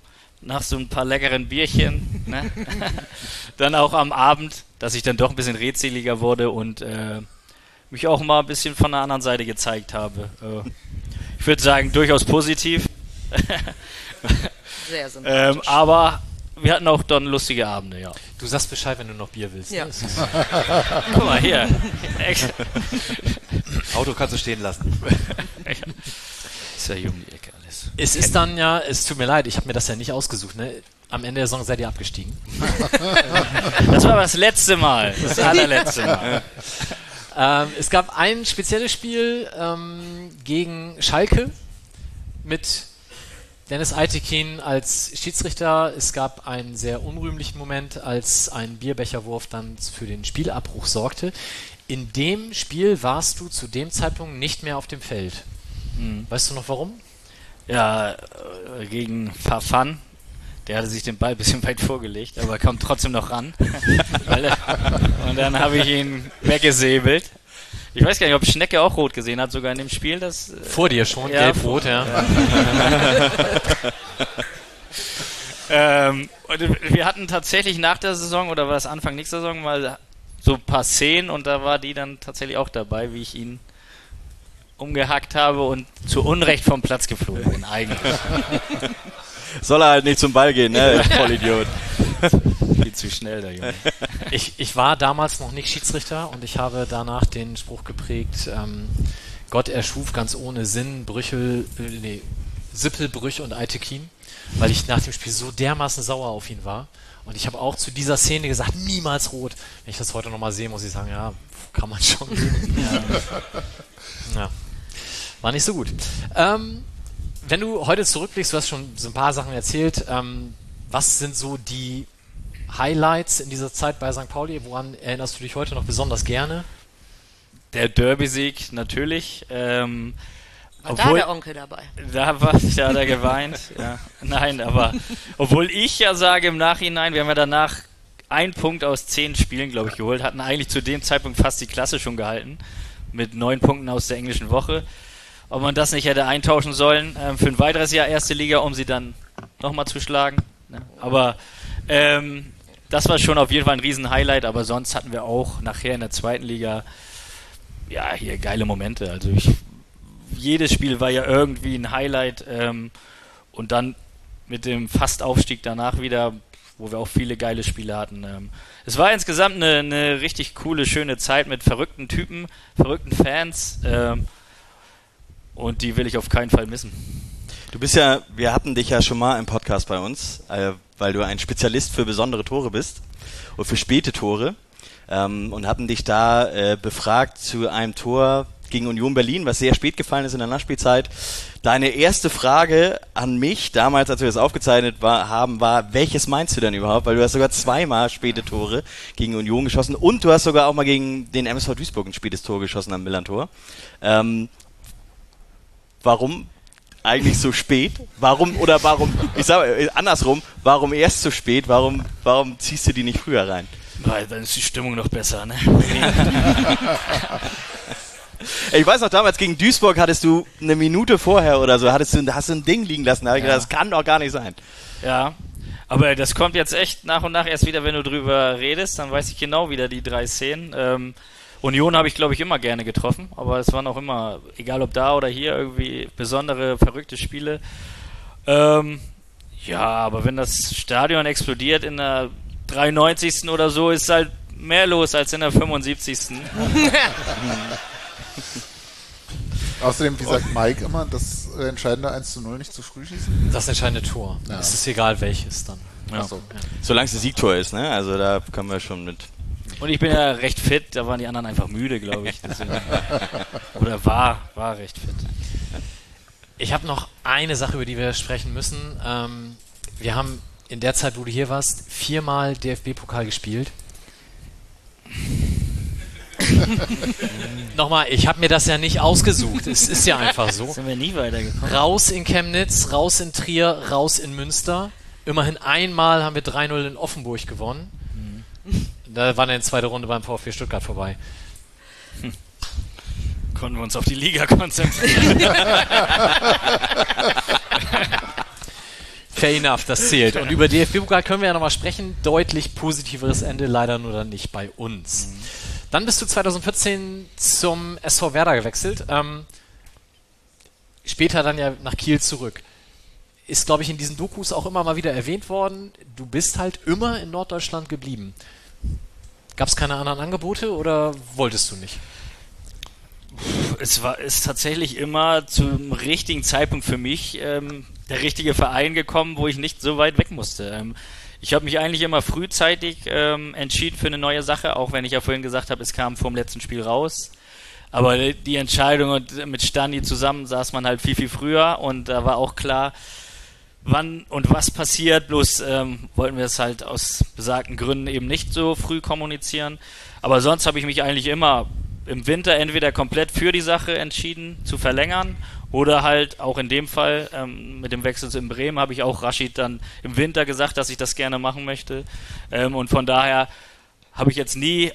nach so ein paar leckeren Bierchen, ne? dann auch am Abend, dass ich dann doch ein bisschen redseliger wurde und äh, mich auch mal ein bisschen von der anderen Seite gezeigt habe. Äh, ich würde sagen, durchaus positiv.
Sehr sympathisch.
ähm, aber wir hatten auch dann lustige Abende, ja.
Du sagst Bescheid, wenn du noch Bier willst.
Ja.
Ne? Das ist-
Guck mal hier.
Auto kannst du stehen lassen.
ist ja hier um die Ecke alles.
Es ist dann ja, es tut mir leid, ich habe mir das ja nicht ausgesucht. Ne? Am Ende der Saison seid ihr abgestiegen.
Das war aber das letzte Mal. Das allerletzte Mal.
Ähm, es gab ein spezielles Spiel ähm, gegen Schalke mit Dennis Eitekin als Schiedsrichter. Es gab einen sehr unrühmlichen Moment, als ein Bierbecherwurf dann für den Spielabbruch sorgte. In dem Spiel warst du zu dem Zeitpunkt nicht mehr auf dem Feld. Weißt du noch warum?
Ja, äh, gegen Fafan. Der hatte sich den Ball ein bisschen weit vorgelegt, aber kommt trotzdem noch ran. Und dann habe ich ihn weggesäbelt. Ich weiß gar nicht, ob Schnecke auch rot gesehen hat, sogar in dem Spiel. Das, äh,
Vor dir schon,
Ja,
gelb-rot, ja.
ähm, und wir hatten tatsächlich nach der Saison, oder war es Anfang nächster Saison, mal so ein paar Szenen und da war die dann tatsächlich auch dabei, wie ich ihn umgehackt habe und zu Unrecht vom Platz geflogen bin, eigentlich.
Soll er halt nicht zum Ball gehen, ne? Vollidiot.
Viel zu schnell, der Junge.
Ich, ich war damals noch nicht Schiedsrichter und ich habe danach den Spruch geprägt, ähm, Gott erschuf ganz ohne Sinn Brüchel, äh, nee, Sippelbrüch und Eitekin, weil ich nach dem Spiel so dermaßen sauer auf ihn war. Und ich habe auch zu dieser Szene gesagt, niemals rot. Wenn ich das heute nochmal sehe, muss ich sagen, ja, kann man schon. Ja. ja. War nicht so gut. Ähm, wenn du heute zurückblickst, du hast schon so ein paar Sachen erzählt, ähm, was sind so die Highlights in dieser Zeit bei St. Pauli? Woran erinnerst du dich heute noch besonders gerne?
Der Derby-Sieg natürlich. Ähm,
War da
obwohl,
der Onkel dabei?
da war da hat er geweint. Ja. Nein, aber obwohl ich ja sage im Nachhinein, wir haben ja danach einen Punkt aus zehn Spielen, glaube ich, geholt, hatten eigentlich zu dem Zeitpunkt fast die Klasse schon gehalten. Mit neun Punkten aus der englischen Woche. Ob man das nicht hätte eintauschen sollen ähm, für ein weiteres Jahr erste Liga, um sie dann nochmal zu schlagen. Ne? Aber ähm, das war schon auf jeden Fall ein Riesen-Highlight, aber sonst hatten wir auch nachher in der zweiten Liga ja hier geile Momente. Also ich jedes Spiel war ja irgendwie ein Highlight ähm, und dann mit dem Fastaufstieg danach wieder, wo wir auch viele geile Spiele hatten. Ähm, es war insgesamt eine, eine richtig coole, schöne Zeit mit verrückten Typen, verrückten Fans ähm, und die will ich auf keinen Fall missen.
Du bist ja, wir hatten dich ja schon mal im Podcast bei uns, äh, weil du ein Spezialist für besondere Tore bist und für späte Tore ähm, und hatten dich da äh, befragt zu einem Tor gegen Union Berlin, was sehr spät gefallen ist in der Nachspielzeit. Deine erste Frage an mich, damals, als wir das aufgezeichnet war, haben, war, welches meinst du denn überhaupt? Weil du hast sogar zweimal späte Tore gegen Union geschossen und du hast sogar auch mal gegen den MSV Duisburg ein spätes Tor geschossen am Millantor. Ähm, warum eigentlich so spät? Warum oder warum, ich sag äh, andersrum, warum erst so spät? Warum, warum ziehst du die nicht früher rein?
Weil dann ist die Stimmung noch besser, ne?
Ich weiß noch, damals gegen Duisburg hattest du eine Minute vorher oder so, hattest du, hast du ein Ding liegen lassen. Da habe ich
Ja.
gedacht, das kann doch gar nicht sein.
Ja, aber das kommt jetzt echt nach und nach erst wieder, wenn du drüber redest, dann weiß ich genau wieder die drei Szenen. Ähm, Union habe ich, glaube ich, immer gerne getroffen, aber es waren auch immer, egal ob da oder hier, irgendwie besondere, verrückte Spiele. Ähm, Ja, aber wenn das Stadion explodiert in der 93. oder so, ist halt mehr los als in der 75.
Außerdem, wie sagt Mike immer, das entscheidende 1 zu 0 nicht zu früh schießen?
Das entscheidende Tor.
Ja.
Es ist egal welches dann.
Ja.
Achso.
Solange es ein Siegtor ist, ne? Also da können wir schon mit.
Und ich bin ja recht fit, da waren die anderen einfach müde, glaube ich. Deswegen. Oder war, war recht fit.
Ich habe noch eine Sache, über die wir sprechen müssen. Ähm, wir haben in der Zeit, wo du hier warst, viermal DFB-Pokal gespielt. Nochmal, ich habe mir das ja nicht ausgesucht. Es ist ja einfach so.
Sind wir nie weitergekommen.
Raus in Chemnitz, raus in Trier, raus in Münster. Immerhin einmal haben wir 3-0 in Offenburg gewonnen. Da war dann die zweite Runde beim VfB Stuttgart vorbei.
Konnten wir uns auf die Liga konzentrieren.
Fair enough, das zählt. Und über DFB-Pokal können wir ja nochmal sprechen. Deutlich positiveres Ende, leider nur dann nicht bei uns. Dann bist du 2014 zum SV Werder gewechselt. Ähm, später dann ja nach Kiel zurück. Ist, glaube ich, in diesen Dokus auch immer mal wieder erwähnt worden. Du bist halt immer in Norddeutschland geblieben. Gab es keine anderen Angebote oder wolltest du nicht?
es war ist tatsächlich immer zum richtigen Zeitpunkt für mich ähm, der richtige Verein gekommen, wo ich nicht so weit weg musste. Ähm, ich habe mich eigentlich immer frühzeitig ähm, entschieden für eine neue Sache, auch wenn ich ja vorhin gesagt habe, es kam vom letzten Spiel raus. Aber die Entscheidung mit Stani zusammen saß man halt viel, viel früher und da war auch klar, wann und was passiert. Bloß ähm, wollten wir es halt aus besagten Gründen eben nicht so früh kommunizieren. Aber sonst habe ich mich eigentlich immer im Winter entweder komplett für die Sache entschieden zu verlängern oder halt auch in dem Fall ähm, mit dem Wechsel in Bremen habe ich auch Rashid dann im Winter gesagt, dass ich das gerne machen möchte. Ähm, und von daher habe ich jetzt nie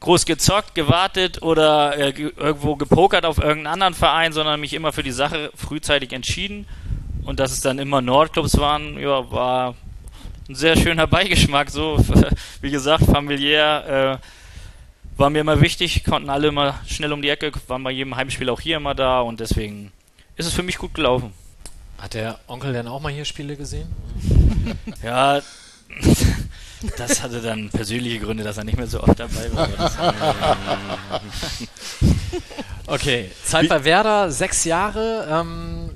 groß gezockt, gewartet oder äh, ge irgendwo gepokert auf irgendeinen anderen Verein, sondern mich immer für die Sache frühzeitig entschieden. Und dass es dann immer Nordclubs waren, ja, war ein sehr schöner Beigeschmack. So, wie gesagt, familiär. Äh, war mir immer wichtig, konnten alle immer schnell um die Ecke, waren bei jedem Heimspiel auch hier immer da und deswegen ist es für mich gut gelaufen.
Hat der Onkel denn auch mal hier Spiele gesehen?
Ja, das hatte dann persönliche Gründe, dass er nicht mehr so oft dabei war.
okay, Zeit bei Werder, sechs Jahre. Ähm,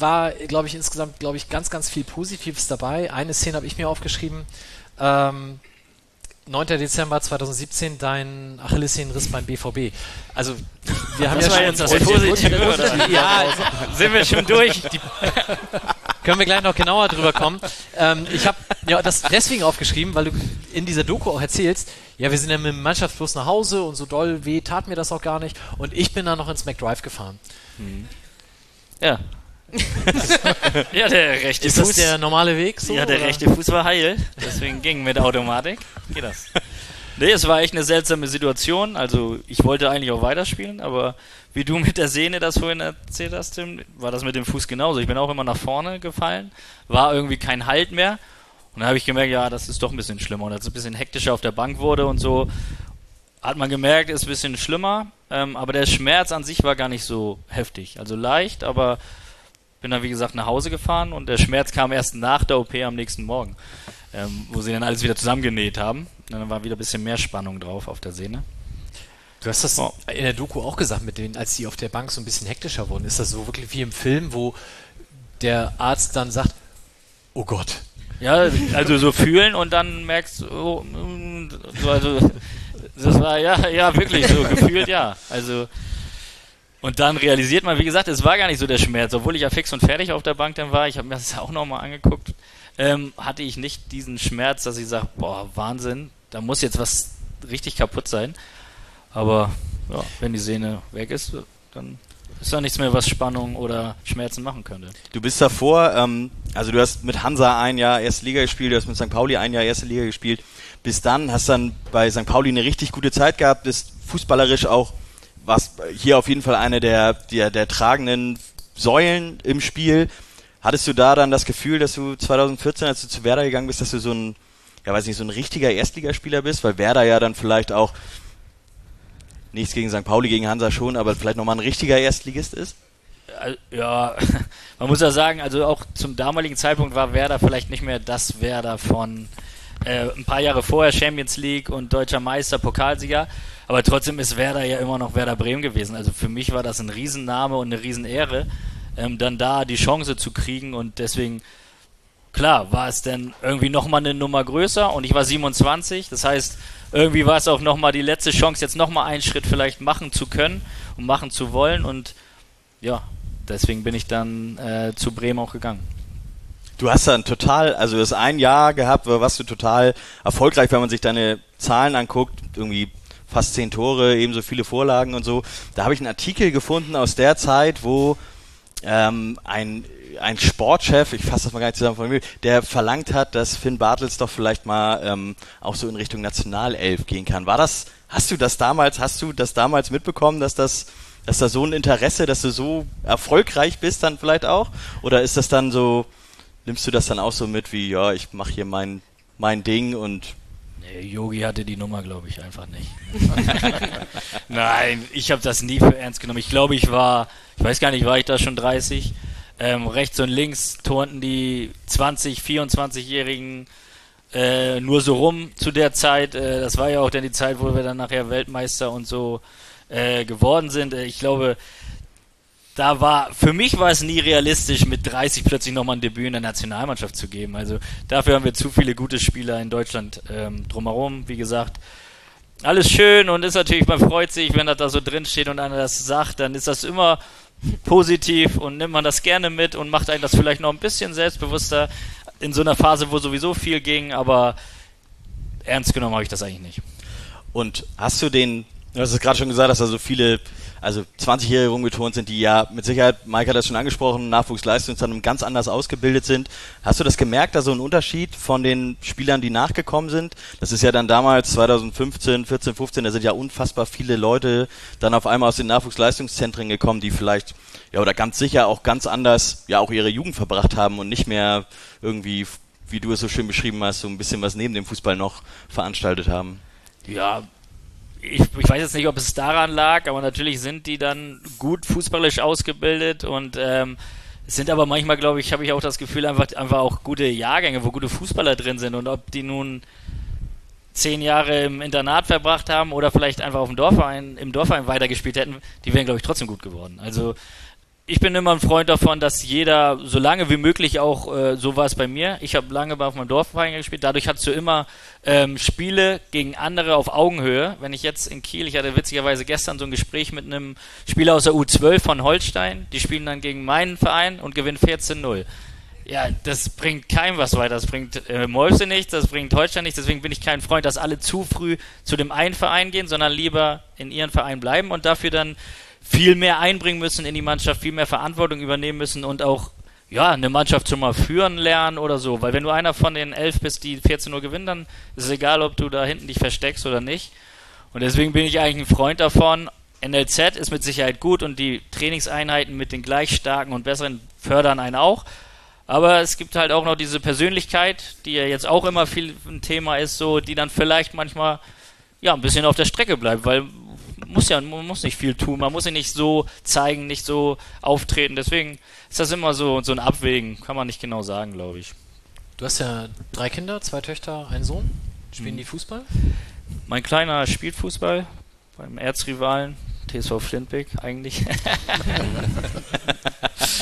war, glaube ich, insgesamt, glaube ich, ganz, ganz viel Positives dabei. Eine Szene habe ich mir aufgeschrieben. Ähm, 9. Dezember 2017 dein Achillessehnenriss beim BVB. Also wir haben
das
ja schon
jetzt das Positive, oder?
Ja,
sind wir schon durch?
Die, können wir gleich noch genauer drüber kommen. Ähm, ich habe ja das deswegen aufgeschrieben, weil du in dieser Doku auch erzählst, ja, wir sind ja mit dem Mannschaftsbus nach Hause und so doll weh tat mir das auch gar nicht. Und ich bin dann noch ins McDrive gefahren.
Ja. ja, der rechte
Ist
Fuß.
das der normale Weg so?
ja, der
oder?
rechte Fuß war heil, deswegen ging mit Automatik. Geht das. Nee, es war echt eine seltsame Situation. Also, ich wollte eigentlich auch weiterspielen, aber wie du mit der Sehne das vorhin erzählt hast, Tim, war das mit dem Fuß genauso. Ich bin auch immer nach vorne gefallen, war irgendwie kein Halt mehr. Und dann habe ich gemerkt, ja, das ist doch ein bisschen schlimmer. Und als es ein bisschen hektischer auf der Bank wurde und so, hat man gemerkt, ist ein bisschen schlimmer. Ähm, aber der Schmerz an sich war gar nicht so heftig. Also leicht, aber bin dann, wie gesagt, nach Hause gefahren und der Schmerz kam erst nach der OP am nächsten Morgen, ähm, wo sie dann alles wieder zusammengenäht haben. Und dann war wieder ein bisschen mehr Spannung drauf auf der Sehne.
Du hast das
Oh.
in der Doku auch gesagt, mit denen, als die auf der Bank so ein bisschen hektischer wurden. Ist das so wirklich wie im Film, wo der Arzt dann sagt, oh Gott.
Ja, also so fühlen und dann merkst du, oh, mm, so, also, das war ja, ja, wirklich so gefühlt, ja. Also, und dann realisiert man, wie gesagt, es war gar nicht so der Schmerz, obwohl ich ja fix und fertig auf der Bank dann war. Ich habe mir das auch nochmal angeguckt. Ähm, hatte ich nicht diesen Schmerz, dass ich sage, boah, Wahnsinn, da muss jetzt was richtig kaputt sein. Aber ja, wenn die Sehne weg ist, dann ist da nichts mehr, was Spannung oder Schmerzen machen könnte.
Du bist davor, ähm, also du hast mit Hansa ein Jahr erste Liga gespielt, du hast mit St. Pauli ein Jahr erste Liga gespielt. Bis dann hast dann bei St. Pauli eine richtig gute Zeit gehabt, bist fußballerisch auch, warst hier auf jeden Fall eine der, der, der tragenden Säulen im Spiel. Hattest du da dann das Gefühl, dass du 2014, als du zu Werder gegangen bist, dass du so ein, ja weiß nicht, so ein richtiger Erstligaspieler bist, weil Werder ja dann vielleicht auch nichts gegen St. Pauli, gegen Hansa schon, aber vielleicht nochmal ein richtiger Erstligist ist?
ja, man muss ja sagen, also auch zum damaligen Zeitpunkt war Werder vielleicht nicht mehr das Werder von äh, ein paar Jahre vorher Champions League und deutscher Meister, Pokalsieger. Aber trotzdem ist Werder ja immer noch Werder Bremen gewesen. Also für mich war das ein Riesenname und eine Riesenehre, ähm, dann da die Chance zu kriegen und deswegen klar, war es dann irgendwie nochmal eine Nummer größer und ich war 27. Das heißt, irgendwie war es auch nochmal die letzte Chance, jetzt nochmal einen Schritt vielleicht machen zu können und machen zu wollen. Und ja, deswegen bin ich dann äh, zu Bremen auch gegangen.
Du hast dann total, also das ein Jahr gehabt, warst du total erfolgreich, wenn man sich deine Zahlen anguckt, irgendwie fast zehn Tore, ebenso viele Vorlagen und so. Da habe ich einen Artikel gefunden aus der Zeit, wo ähm, ein ein Sportchef, ich fasse das mal gar nicht zusammen von mir, der verlangt hat, dass Finn Bartels doch vielleicht mal ähm, auch so in Richtung Nationalelf gehen kann. War das, hast du das damals, hast du das damals mitbekommen, dass das, dass da so ein Interesse, dass du so erfolgreich bist dann vielleicht auch? Oder ist das dann so, nimmst du das dann auch so mit wie, ja, ich mache hier mein, mein Ding und
Nee, Yogi hatte die Nummer, glaube ich, einfach nicht. Nein, ich habe das nie für ernst genommen. Ich glaube, ich war, ich weiß gar nicht, war ich da schon 30? Ähm, rechts und links turnten die 20, 24-Jährigen äh, nur so rum zu der Zeit. Äh, das war ja auch dann die Zeit, wo wir dann nachher Weltmeister und so äh, geworden sind. Äh, ich glaube, da war, für mich war es nie realistisch, mit 30 plötzlich nochmal ein Debüt in der Nationalmannschaft zu geben. Also dafür haben wir zu viele gute Spieler in Deutschland ähm, drumherum, wie gesagt. Alles schön und ist natürlich, man freut sich, wenn das da so drin steht und einer das sagt, dann ist das immer positiv und nimmt man das gerne mit und macht einen das vielleicht noch ein bisschen selbstbewusster in so einer Phase, wo sowieso viel ging, aber ernst genommen habe ich das eigentlich nicht.
Und hast du den, du hast es gerade schon gesagt, dass da so viele also 20-Jährige rumgeturnt sind, die ja mit Sicherheit, Mike hat das schon angesprochen, Nachwuchsleistungszentrum ganz anders ausgebildet sind. Hast du das gemerkt, da so ein Unterschied von den Spielern, die nachgekommen sind? Das ist ja dann damals 2015, 14, 15, da sind ja unfassbar viele Leute dann auf einmal aus den Nachwuchsleistungszentren gekommen, die vielleicht ja oder ganz sicher auch ganz anders ja auch ihre Jugend verbracht haben und nicht mehr irgendwie wie du es so schön beschrieben hast, so ein bisschen was neben dem Fußball noch veranstaltet haben.
Ja, ich, ich, weiß jetzt nicht, ob es daran lag, aber natürlich sind die dann gut fußballisch ausgebildet und ähm, sind aber manchmal, glaube ich, habe ich auch das Gefühl, einfach, einfach auch gute Jahrgänge, wo gute Fußballer drin sind und ob die nun zehn Jahre im Internat verbracht haben oder vielleicht einfach auf dem Dorfverein, im Dorfverein weitergespielt hätten, die wären, glaube ich, trotzdem gut geworden. Also ich bin immer ein Freund davon, dass jeder so lange wie möglich auch, äh, so war es bei mir, ich habe lange auf meinem Dorfverein gespielt, dadurch hattest du immer ähm, Spiele gegen andere auf Augenhöhe. Wenn ich jetzt in Kiel, ich hatte witzigerweise gestern so ein Gespräch mit einem Spieler aus der U12 von Holstein, die spielen dann gegen meinen Verein und gewinnen 14-0. Ja, das bringt keinem was weiter, das bringt äh, Mäuse nichts, das bringt Holstein nichts, deswegen bin ich kein Freund, dass alle zu früh zu dem einen Verein gehen, sondern lieber in ihren Verein bleiben und dafür dann viel mehr einbringen müssen in die Mannschaft, viel mehr Verantwortung übernehmen müssen und auch ja, eine Mannschaft schon mal führen lernen oder so. Weil wenn du einer von den elf bist, die 14 Uhr gewinnen, dann ist es egal, ob du da hinten dich versteckst oder nicht. Und deswegen bin ich eigentlich ein Freund davon. NLZ ist mit Sicherheit gut und die Trainingseinheiten mit den gleich starken und besseren fördern einen auch. Aber es gibt halt auch noch diese Persönlichkeit, die ja jetzt auch immer viel ein Thema ist, so, die dann vielleicht manchmal ja ein bisschen auf der Strecke bleibt, weil muss ja, man muss nicht viel tun, man muss sich nicht so zeigen, nicht so auftreten. Deswegen ist das immer so, so ein Abwägen, kann man nicht genau sagen, glaube ich.
Du hast ja drei Kinder, zwei Töchter, einen Sohn. Spielen mhm. die Fußball?
Mein Kleiner spielt Fußball beim Erzrivalen, TSV Flintbeck eigentlich.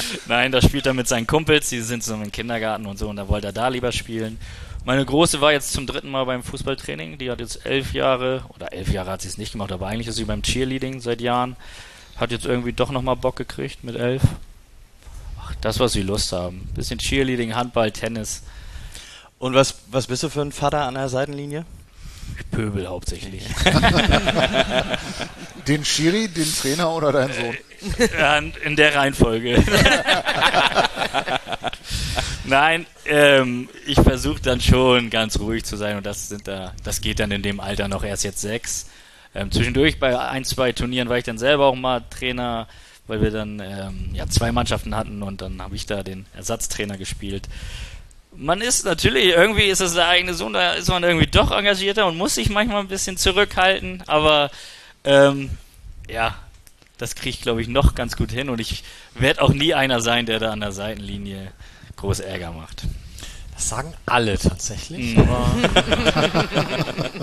Nein, da spielt er mit seinen Kumpels, die sind so im Kindergarten und so und da wollte er da lieber spielen. Meine Große war jetzt zum dritten Mal beim Fußballtraining. Die hat jetzt elf Jahre, oder elf Jahre hat sie es nicht gemacht, aber eigentlich ist sie beim Cheerleading seit Jahren. Hat jetzt irgendwie doch nochmal Bock gekriegt mit elf. Ach, das, was sie Lust haben. Bisschen Cheerleading, Handball, Tennis.
Und was, was bist du für ein Vater an der Seitenlinie?
Ich pöbel hauptsächlich.
den Schiri, den Trainer oder dein Sohn?
Ja, in der Reihenfolge. Nein, ähm, ich versuche dann schon ganz ruhig zu sein und das sind da, das geht dann in dem Alter noch erst jetzt sechs. Ähm, zwischendurch bei ein, zwei Turnieren war ich dann selber auch mal Trainer, weil wir dann ähm, ja zwei Mannschaften hatten und dann habe ich da den Ersatztrainer gespielt. Man ist natürlich, irgendwie ist es der eigene Sohn, da ist man irgendwie doch engagierter und muss sich manchmal ein bisschen zurückhalten, aber ähm, ja, das kriege ich, glaube ich, noch ganz gut hin und ich werde auch nie einer sein, der da an der Seitenlinie groß Ärger macht.
Das sagen alle tatsächlich.
Mhm.
Aber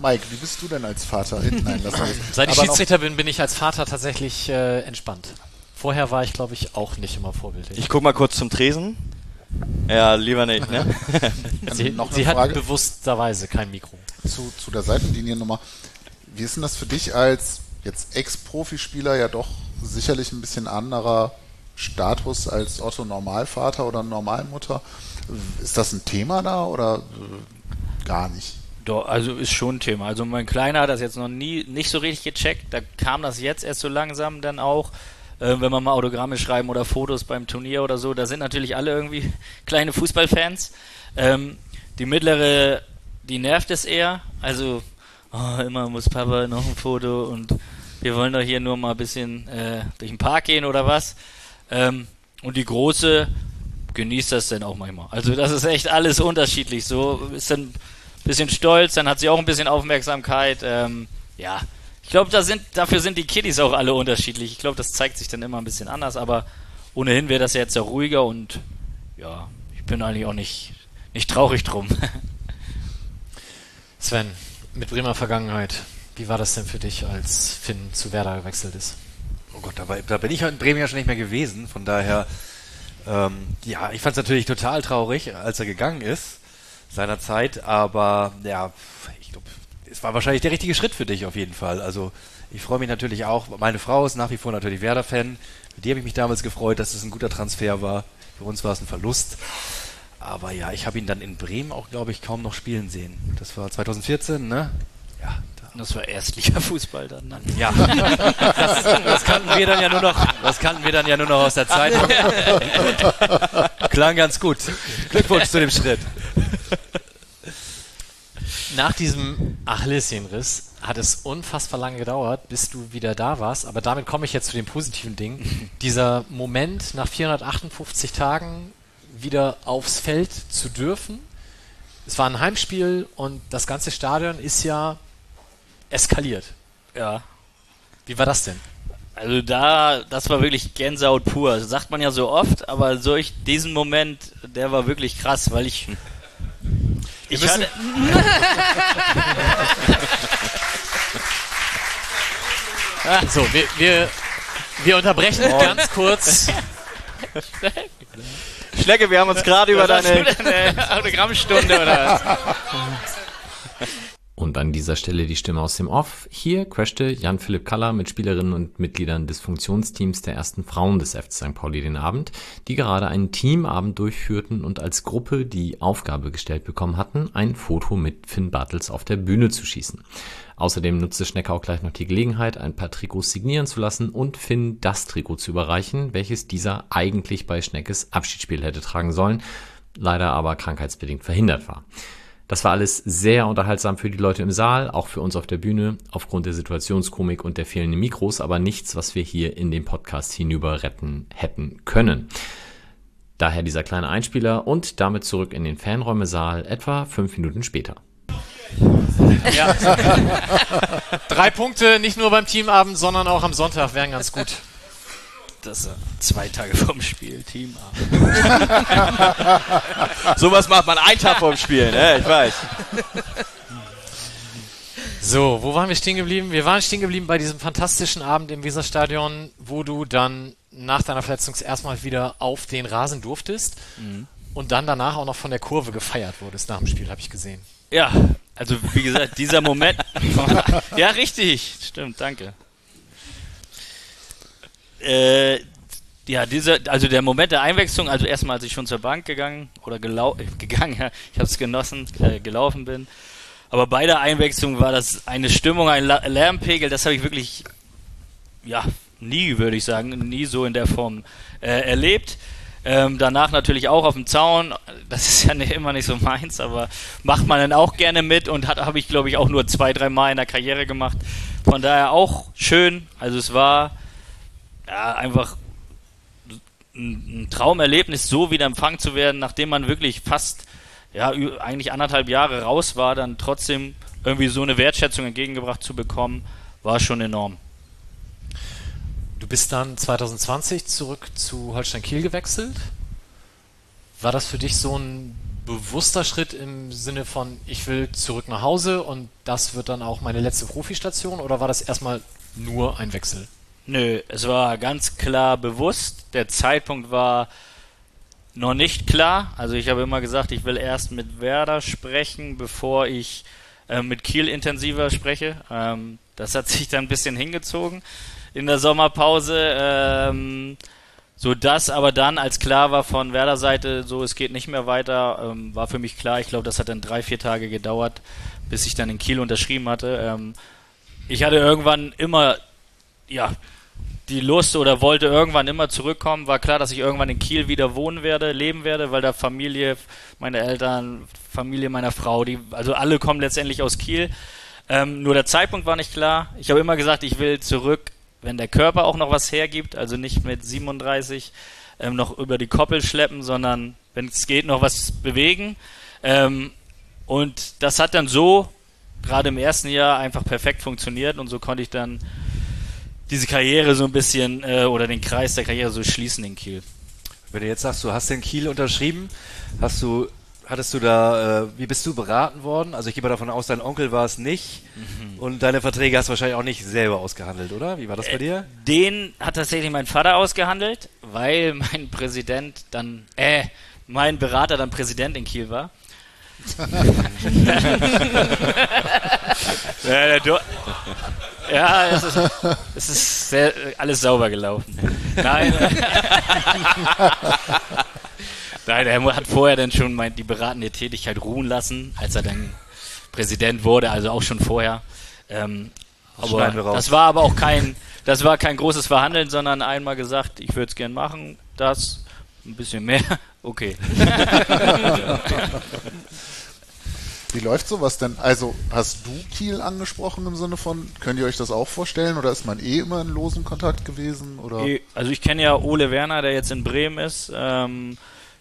Mike, wie bist du denn als Vater? Nein, lass mal.
seit ich Schiedsrichter bin, bin ich als Vater tatsächlich äh, entspannt. Vorher war ich, glaube ich, auch nicht immer vorbildlich.
Ich guck mal kurz zum Tresen. Ja, lieber nicht, ne?
sie
noch
sie hat bewussterweise kein Mikro.
zu, zu der Seitenliniennummer. Wie ist denn das für dich als jetzt Ex-Profispieler ja doch sicherlich ein bisschen anderer Status als Otto Normalvater oder Normalmutter? Ist das ein Thema da oder äh, gar nicht?
Doch, also ist schon ein Thema. Also mein Kleiner hat das jetzt noch nie nicht so richtig gecheckt. Da kam das jetzt erst so langsam dann auch. Äh, wenn man mal Autogramme schreiben oder Fotos beim Turnier oder so, da sind natürlich alle irgendwie kleine Fußballfans. Ähm, die mittlere, die nervt es eher. Also oh, immer muss Papa noch ein Foto und wir wollen doch hier nur mal ein bisschen äh, durch den Park gehen oder was. Ähm, und die große genießt das dann auch manchmal. Also das ist echt alles unterschiedlich. So ist dann ein bisschen stolz, dann hat sie auch ein bisschen Aufmerksamkeit. Ähm, ja, ich glaube, da sind, dafür sind die Kiddies auch alle unterschiedlich. Ich glaube, das zeigt sich dann immer ein bisschen anders, aber ohnehin wäre das ja jetzt ja ruhiger und ja, ich bin eigentlich auch nicht, nicht traurig drum.
Sven, mit Bremer Vergangenheit, wie war das denn für dich, als Finn zu Werder gewechselt ist?
Gott, da, war, da bin ich in Bremen ja schon nicht mehr gewesen. Von daher, ähm, ja, ich fand es natürlich total traurig, als er gegangen ist, seinerzeit. Aber ja, ich glaube, es war wahrscheinlich der richtige Schritt für dich auf jeden Fall. Also ich freue mich natürlich auch. Meine Frau ist nach wie vor natürlich Werder-Fan. Mit die habe ich mich damals gefreut, dass es ein guter Transfer war. Für uns war es ein Verlust. Aber ja, ich habe ihn dann in Bremen auch, glaube ich, kaum noch spielen sehen. Das war 2014, ne? Ja,
Das war erstlicher Fußball dann. Ne?
ja, das, das kannten wir dann ja nur noch, das kannten wir dann ja nur noch aus der Zeitung. Klang ganz gut. Glückwunsch zu dem Schritt.
Nach diesem Achillessehnenriss hat es unfassbar lange gedauert, bis du wieder da warst. Aber damit komme ich jetzt zu dem positiven Ding. Dieser Moment, nach 458 Tagen wieder aufs Feld zu dürfen. Es war ein Heimspiel und das ganze Stadion ist ja eskaliert.
Ja.
Wie war das denn?
Also da, das war wirklich Gänsehaut pur. Das sagt man ja so oft, aber solch diesen Moment, der war wirklich krass, weil ich. Ich
müssen-
hatte,
So, wir, wir, wir unterbrechen ganz kurz.
Schnecke, wir haben uns gerade über deine.
Autogrammstunde oder was?
Und an dieser Stelle die Stimme aus dem Off. Hier crashte Jan-Philipp Kaller mit Spielerinnen und Mitgliedern des Funktionsteams der ersten Frauen des FC St. Pauli den Abend, die gerade einen Teamabend durchführten und als Gruppe die Aufgabe gestellt bekommen hatten, ein Foto mit Finn Bartels auf der Bühne zu schießen. Außerdem nutzte Schnecke auch gleich noch die Gelegenheit, ein paar Trikots signieren zu lassen und Finn das Trikot zu überreichen, welches dieser eigentlich bei Schneckes Abschiedsspiel hätte tragen sollen, leider aber krankheitsbedingt verhindert war. Das war alles sehr unterhaltsam für die Leute im Saal, auch für uns auf der Bühne, aufgrund der Situationskomik und der fehlenden Mikros, aber nichts, was wir hier in den Podcast hinüber retten hätten können. Daher dieser kleine Einspieler und damit zurück in den Fanräumesaal etwa fünf Minuten später.
Ja. Drei Punkte, nicht nur beim Teamabend, sondern auch am Sonntag wären ganz gut.
Das ist zwei Tage vorm Spiel, Teamabend.
Sowas macht man einen Tag vorm Spiel, ne? Ich weiß.
So, wo waren wir stehen geblieben? Wir waren stehen geblieben bei diesem fantastischen Abend im Weserstadion, wo du dann nach deiner Verletzung erstmal wieder auf den Rasen durftest und dann danach auch noch von der Kurve gefeiert wurdest nach dem Spiel, habe ich gesehen.
Ja, also wie gesagt, dieser Moment. ja, richtig. Stimmt, danke. Äh, ja, dieser, also der Moment der Einwechslung, also erstmal, als ich schon zur Bank gegangen oder gelau äh, gegangen, ja, ich habe es genossen, äh, gelaufen bin. Aber bei der Einwechslung war das eine Stimmung, ein Lärmpegel, das habe ich wirklich, ja, nie, würde ich sagen, nie so in der Form äh, erlebt. Ähm, danach natürlich auch auf dem Zaun. Das ist ja nicht, immer nicht so meins, aber macht man dann auch gerne mit und habe ich glaube ich auch nur zwei, drei Mal in der Karriere gemacht. Von daher auch schön. Also es war ja einfach ein, Traumerlebnis, so wieder empfangen zu werden, nachdem man wirklich fast ja eigentlich anderthalb Jahre raus war, dann trotzdem irgendwie so eine Wertschätzung entgegengebracht zu bekommen, war schon enorm.
Du bist dann 2020 zurück zu Holstein Kiel gewechselt. War das für dich so ein bewusster Schritt im Sinne von, ich will zurück nach Hause und das wird dann auch meine letzte Profistation oder war das erstmal nur ein Wechsel?
Nö, es war ganz klar bewusst. Der Zeitpunkt war noch nicht klar. Also ich habe immer gesagt, ich will erst mit Werder sprechen, bevor ich äh, mit Kiel intensiver spreche. Ähm, das hat sich dann ein bisschen hingezogen in der Sommerpause. Ähm, so dass aber dann, als klar war von Werder Seite, so es geht nicht mehr weiter, ähm, war für mich klar. Ich glaube, das hat dann drei, vier Tage gedauert, bis ich dann in Kiel unterschrieben hatte. Ähm, ich hatte irgendwann immer, ja, die Lust oder wollte irgendwann immer zurückkommen. War klar, dass ich irgendwann in Kiel wieder wohnen werde, leben werde, weil da Familie, meine Eltern, Familie meiner Frau, die, also alle kommen letztendlich aus Kiel. Ähm, nur der Zeitpunkt war nicht klar. Ich habe immer gesagt, ich will zurück wenn der Körper auch noch was hergibt, also nicht mit 37 ähm, noch über die Koppel schleppen, sondern wenn es geht, noch was bewegen. Ähm, und das hat dann so gerade im ersten Jahr einfach perfekt funktioniert und so konnte ich dann diese Karriere so ein bisschen äh, oder den Kreis der Karriere so schließen in Kiel.
Wenn du jetzt sagst, du hast in Kiel unterschrieben, hast du Hattest du da, äh, wie bist du beraten worden? Also ich gehe mal davon aus, dein Onkel war es nicht. Mhm. Und deine Verträge hast du wahrscheinlich auch nicht selber ausgehandelt, oder? Wie war das bei dir?
Äh, den hat tatsächlich mein Vater ausgehandelt, weil mein Präsident dann, äh, mein Berater dann Präsident in Kiel war. ja, ja, es ist, es ist sehr, alles sauber gelaufen. Nein. Nein, er hat vorher dann schon mein, die beratende Tätigkeit ruhen lassen, als er dann Präsident wurde, also auch schon vorher. Ähm, aber das war aber auch kein, das war kein großes Verhandeln, sondern einmal gesagt, ich würde es gern machen, das, ein bisschen mehr, okay.
Wie läuft sowas denn? Also hast du Kiel angesprochen im Sinne von, könnt ihr euch das auch vorstellen oder ist man eh immer in losen Kontakt gewesen? Oder?
Also ich kenne ja Ole Werner, der jetzt in Bremen ist. Ähm,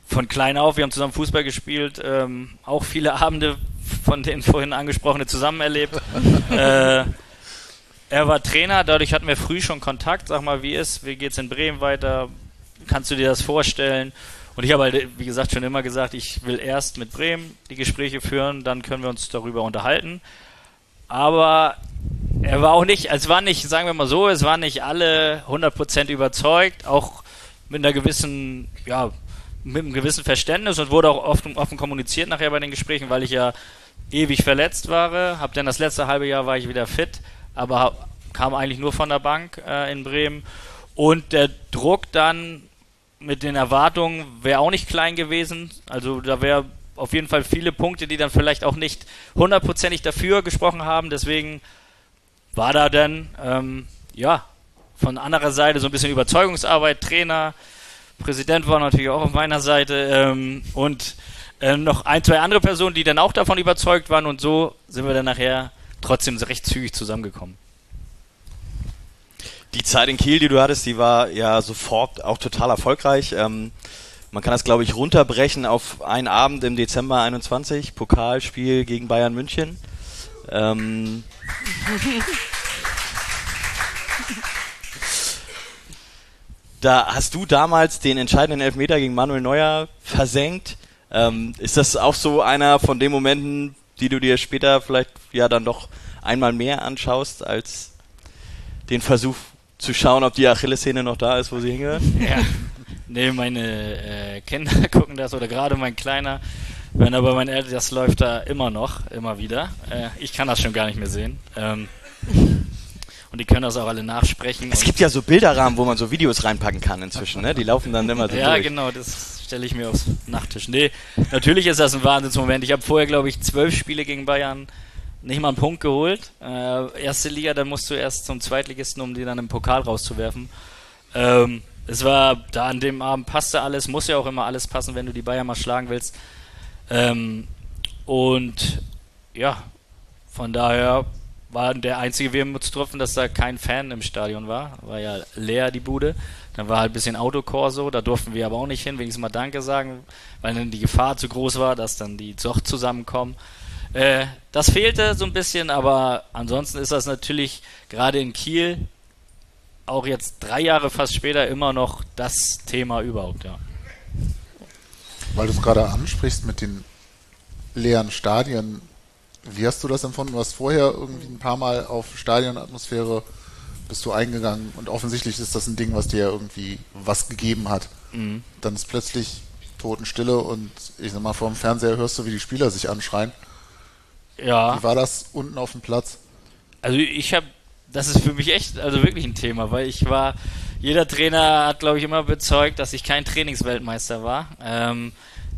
von klein auf, wir haben zusammen Fußball gespielt, ähm, auch viele Abende von den vorhin angesprochenen zusammen erlebt. äh, er war Trainer, dadurch hatten wir früh schon Kontakt. Sag mal, wie ist, wie geht's in Bremen weiter? Kannst du dir das vorstellen? Und ich habe halt, wie gesagt, schon immer gesagt, ich will erst mit Bremen die Gespräche führen, dann können wir uns darüber unterhalten. Aber er war auch nicht, es war nicht, sagen wir mal so, es waren nicht alle 100% überzeugt, auch mit einer gewissen, ja, mit einem gewissen Verständnis und wurde auch offen, offen kommuniziert nachher bei den Gesprächen, weil ich ja ewig verletzt war. Hab dann das letzte halbe Jahr war ich wieder fit, aber hab, kam eigentlich nur von der Bank äh, in Bremen. Und der Druck dann mit den Erwartungen wäre auch nicht klein gewesen. Also da wäre auf jeden Fall viele Punkte, die dann vielleicht auch nicht hundertprozentig dafür gesprochen haben. Deswegen war da dann, ähm, ja, von anderer Seite so ein bisschen Überzeugungsarbeit, Trainer, Präsident war natürlich auch auf meiner Seite ähm, und äh, noch ein, zwei andere Personen, die dann auch davon überzeugt waren und so sind wir dann nachher trotzdem recht zügig zusammengekommen.
Die Zeit in Kiel, die du hattest, die war ja sofort auch total erfolgreich. Ähm, man kann das, glaube ich, runterbrechen auf einen Abend im Dezember 21, Pokalspiel gegen Bayern München. Ähm, Da hast du damals den entscheidenden Elfmeter gegen Manuel Neuer versenkt. Ähm, ist das auch so einer von den Momenten, die du dir später vielleicht ja dann doch einmal mehr anschaust, als den Versuch zu schauen, ob die Achillessehne noch da ist, wo sie hingehört?
Ja. Nee, meine äh, Kinder gucken das oder gerade mein Kleiner. Wenn aber mein Eltern, das läuft da immer noch, immer wieder. Äh, ich kann das schon gar nicht mehr sehen. Ähm, und die können das auch alle nachsprechen.
Es gibt ja so Bilderrahmen, wo man so Videos reinpacken kann inzwischen, ne? Die laufen dann immer so
Ja,
durch.
genau, das stelle ich mir aufs Nachttisch. Nee, natürlich ist das ein Wahnsinnsmoment. Ich habe vorher, glaube ich, zwölf Spiele gegen Bayern nicht mal einen Punkt geholt. Äh, erste Liga, da musst du erst zum Zweitligisten, um die dann im Pokal rauszuwerfen. Ähm, es war, da an dem Abend passte alles, muss ja auch immer alles passen, wenn du die Bayern mal schlagen willst. Ähm, und ja, von daher war der einzige Wermutstropfen, dass da kein Fan im Stadion war. War ja leer die Bude. Dann war halt ein bisschen Autokorso, da durften wir aber auch nicht hin, wenigstens mal Danke sagen, weil dann die Gefahr zu groß war, dass dann die doch zusammenkommen. Äh, das fehlte so ein bisschen, aber ansonsten ist das natürlich gerade in Kiel auch jetzt drei Jahre fast später immer noch das Thema überhaupt, ja.
Weil du es gerade ansprichst mit den leeren Stadien, wie hast du das empfunden? Du hast vorher irgendwie ein paar Mal auf Stadionatmosphäre bist du eingegangen und offensichtlich ist das ein Ding, was dir irgendwie was gegeben hat. Mhm. Dann ist plötzlich Totenstille und ich sag mal, vor dem Fernseher hörst du, wie die Spieler sich anschreien.
Ja.
Wie war das unten auf dem Platz?
Also ich habe, das ist für mich echt, also wirklich ein Thema, weil ich war, jeder Trainer hat, glaube ich, immer bezeugt, dass ich kein Trainingsweltmeister war. Ähm,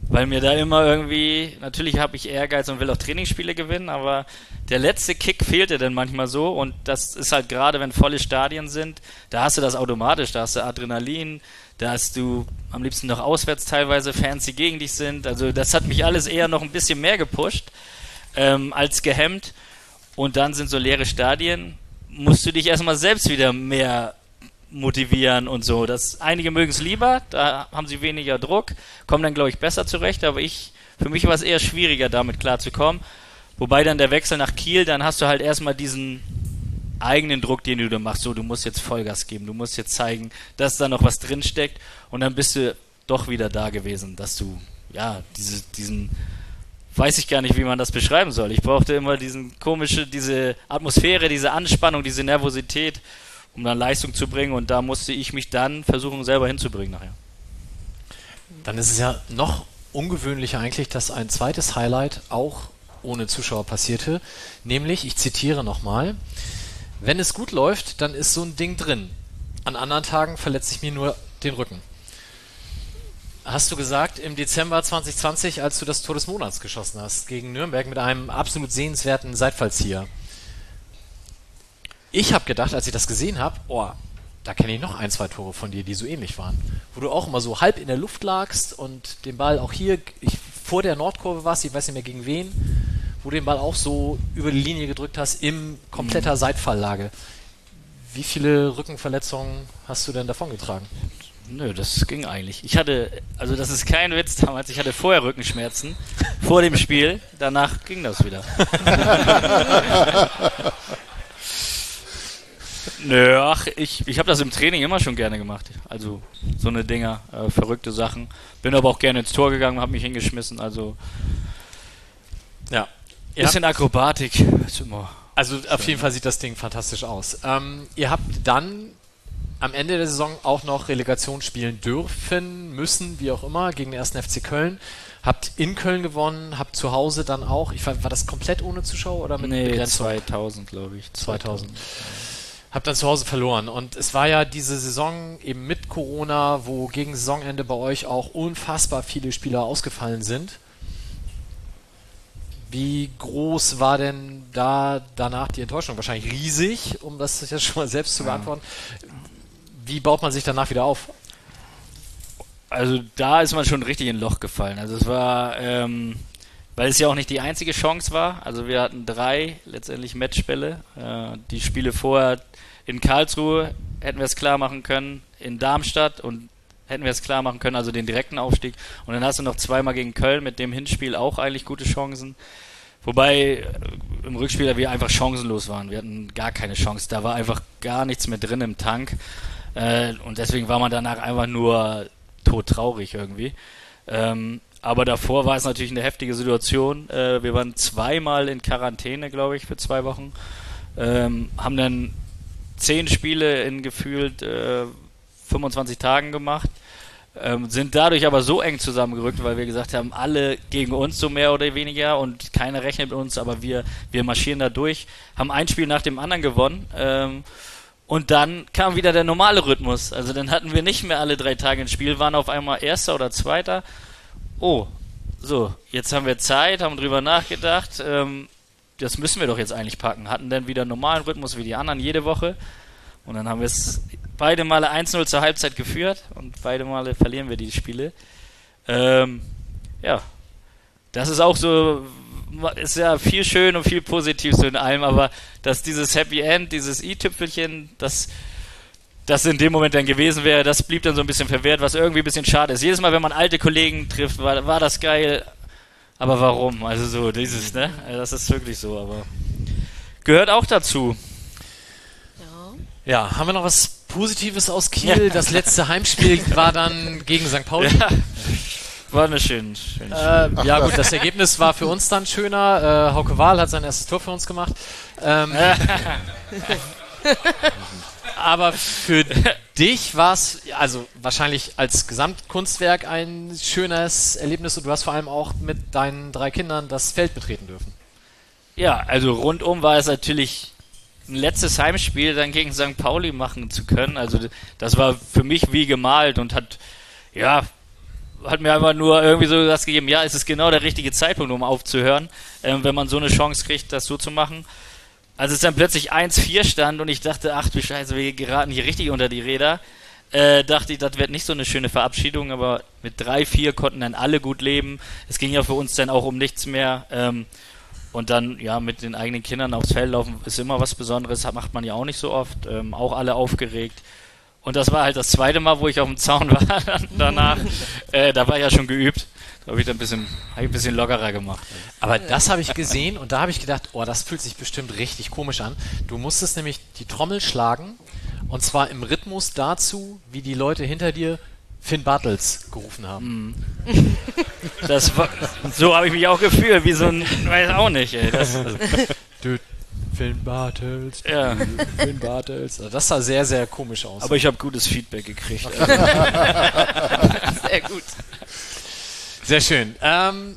weil mir da immer irgendwie, natürlich habe ich Ehrgeiz und will auch Trainingsspiele gewinnen, aber der letzte Kick fehlte dann manchmal so und das ist halt gerade, wenn volle Stadien sind, da hast du das automatisch, da hast du Adrenalin, da hast du am liebsten noch auswärts teilweise Fans, die gegen dich sind, also das hat mich alles eher noch ein bisschen mehr gepusht ähm, als gehemmt. Und dann sind so leere Stadien, musst du dich erstmal selbst wieder mehr motivieren und so. Das, einige mögen es lieber, da haben sie weniger Druck, kommen dann, glaube ich, besser zurecht, aber ich, für mich war es eher schwieriger, damit klarzukommen. Wobei dann der Wechsel nach Kiel, dann hast du halt erstmal diesen eigenen Druck, den du da machst. So, du musst jetzt Vollgas geben, du musst jetzt zeigen, dass da noch was drinsteckt und dann bist du doch wieder da gewesen, dass du, ja, diese, diesen weiß ich gar nicht, wie man das beschreiben soll. Ich brauchte immer diesen komische, diese Atmosphäre, diese Anspannung, diese Nervosität, um dann Leistung zu bringen. Und da musste ich mich dann versuchen, selber hinzubringen nachher.
Dann ist es ja noch ungewöhnlicher eigentlich, dass ein zweites Highlight auch ohne Zuschauer passierte. Nämlich, ich zitiere nochmal, wenn es gut läuft, dann ist so ein Ding drin. An anderen Tagen verletze ich mir nur den Rücken hast du gesagt, im Dezember 2020, als du das Tor des Monats geschossen hast, gegen Nürnberg mit einem absolut sehenswerten Seitfallzieher. Ich habe gedacht, als ich das gesehen habe, oh, da kenne ich noch ein, zwei Tore von dir, die so ähnlich waren. Wo du auch immer so halb in der Luft lagst und den Ball auch hier ich, vor der Nordkurve warst, ich weiß nicht mehr gegen wen, wo du den Ball auch so über die Linie gedrückt hast, in kompletter mhm. Seitfalllage. Wie viele Rückenverletzungen hast du denn davongetragen?
Nö, das ging eigentlich. Ich hatte, also das ist kein Witz damals, ich hatte vorher Rückenschmerzen vor dem Spiel, danach ging das wieder. Nö, ach, ich, ich habe das im Training immer schon gerne gemacht. Also so eine Dinger, äh, verrückte Sachen. Bin aber auch gerne ins Tor gegangen, habe mich hingeschmissen. Also ja, bisschen Akrobatik ist immer.
Also auf jeden Fall sieht das Ding fantastisch aus. Ähm, ihr habt dann am Ende der Saison auch noch Relegation spielen dürfen, müssen, wie auch immer, gegen den 1. FC Köln. Habt in Köln gewonnen, habt zu Hause dann auch, ich war, war das komplett ohne Zuschauer oder mit
nee, Begrenzung? 2000, glaube ich.
2000. 2000. Habt dann zu Hause verloren. Und es war ja diese Saison eben mit Corona, wo gegen Saisonende bei euch auch unfassbar viele Spieler ausgefallen sind. Wie groß war denn da danach die Enttäuschung? Wahrscheinlich riesig, um das jetzt schon mal selbst zu beantworten wie baut man sich danach wieder auf?
Also da ist man schon richtig in ein Loch gefallen. Also es war, ähm, weil es ja auch nicht die einzige Chance war. Also wir hatten drei letztendlich Matchbälle. Äh, die Spiele vorher in Karlsruhe hätten wir es klar machen können, in Darmstadt und hätten wir es klar machen können, also den direkten Aufstieg. Und dann hast du noch zweimal gegen Köln mit dem Hinspiel auch eigentlich gute Chancen. Wobei äh, im Rückspiel wir einfach chancenlos waren. Wir hatten gar keine Chance. Da war einfach gar nichts mehr drin im Tank. Äh, und deswegen war man danach einfach nur todtraurig irgendwie. Ähm, aber davor war es natürlich eine heftige Situation. Äh, wir waren zweimal in Quarantäne, glaube ich, für zwei Wochen. Ähm, haben dann zehn Spiele in gefühlt äh, 25 Tagen gemacht. Ähm, sind dadurch aber so eng zusammengerückt, weil wir gesagt haben, alle gegen uns so mehr oder weniger und keiner rechnet mit uns, aber wir, wir marschieren da durch, haben ein Spiel nach dem anderen gewonnen. Ähm, und dann kam wieder der normale Rhythmus. Also dann hatten wir nicht mehr alle drei Tage ein Spiel, waren auf einmal Erster oder Zweiter. Oh, so, jetzt haben wir Zeit, haben drüber nachgedacht. Ähm, das müssen wir doch jetzt eigentlich packen. Hatten dann wieder einen normalen Rhythmus wie die anderen jede Woche. Und dann haben wir es beide Male 1-0 zur Halbzeit geführt und beide Male verlieren wir die Spiele. Ähm, ja, das ist auch so, ist ja viel schön und viel positiv so in allem, aber dass dieses Happy End, dieses i-Tüpfelchen, das das in dem Moment dann gewesen wäre, das blieb dann so ein bisschen verwehrt, was irgendwie ein bisschen schade ist. Jedes Mal, wenn man alte Kollegen trifft, war, war das geil. Aber warum? Also so, dieses, ne? Also das ist wirklich so, aber gehört auch dazu.
Ja. Ja, haben wir noch was Positives aus Kiel. Das letzte Heimspiel war dann gegen St. Pauli.
Ja. War eine schöne, schöne
Äh, ja gut, das Ergebnis war für uns dann schöner. Äh, Hauke Wahl hat sein erstes Tor für uns gemacht. Ähm, aber für dich war es also wahrscheinlich als Gesamtkunstwerk ein schönes Erlebnis und du hast vor allem auch mit deinen drei Kindern das Feld betreten dürfen.
Ja, also rundum war es natürlich ein letztes Heimspiel dann gegen St. Pauli machen zu können. Also das war für mich wie gemalt und hat, ja, hat mir einfach nur irgendwie so das gegeben, ja, es ist genau der richtige Zeitpunkt, um aufzuhören, ähm, wenn man so eine Chance kriegt, das so zu machen. Als es dann plötzlich 1-4 stand und ich dachte, ach du Scheiße, wir geraten hier richtig unter die Räder, äh, dachte ich, das wird nicht so eine schöne Verabschiedung, aber mit 3-4 konnten dann alle gut leben. Es ging ja für uns dann auch um nichts mehr. Ähm, und dann, ja, mit den eigenen Kindern aufs Feld laufen ist immer was Besonderes, macht man ja auch nicht so oft. Ähm, auch alle aufgeregt. Und das war halt das zweite Mal, wo ich auf dem Zaun war danach. äh, da war ich ja schon geübt. Da habe ich dann ein bisschen, hab ich ein bisschen lockerer gemacht.
Aber das habe ich gesehen und da habe ich gedacht, oh, das fühlt sich bestimmt richtig komisch an. Du musstest nämlich die Trommel schlagen und zwar im Rhythmus dazu, wie die Leute hinter dir Finn Bartels gerufen haben.
Das war, so habe ich mich auch gefühlt, wie so ein, weiß auch nicht, ey. Das, also,
Finn Bartels,
Ja.
Finn Bartels. Also Das sah sehr, sehr komisch aus.
aber ich habe gutes Feedback gekriegt.
Sehr gut.
Sehr schön. Ähm,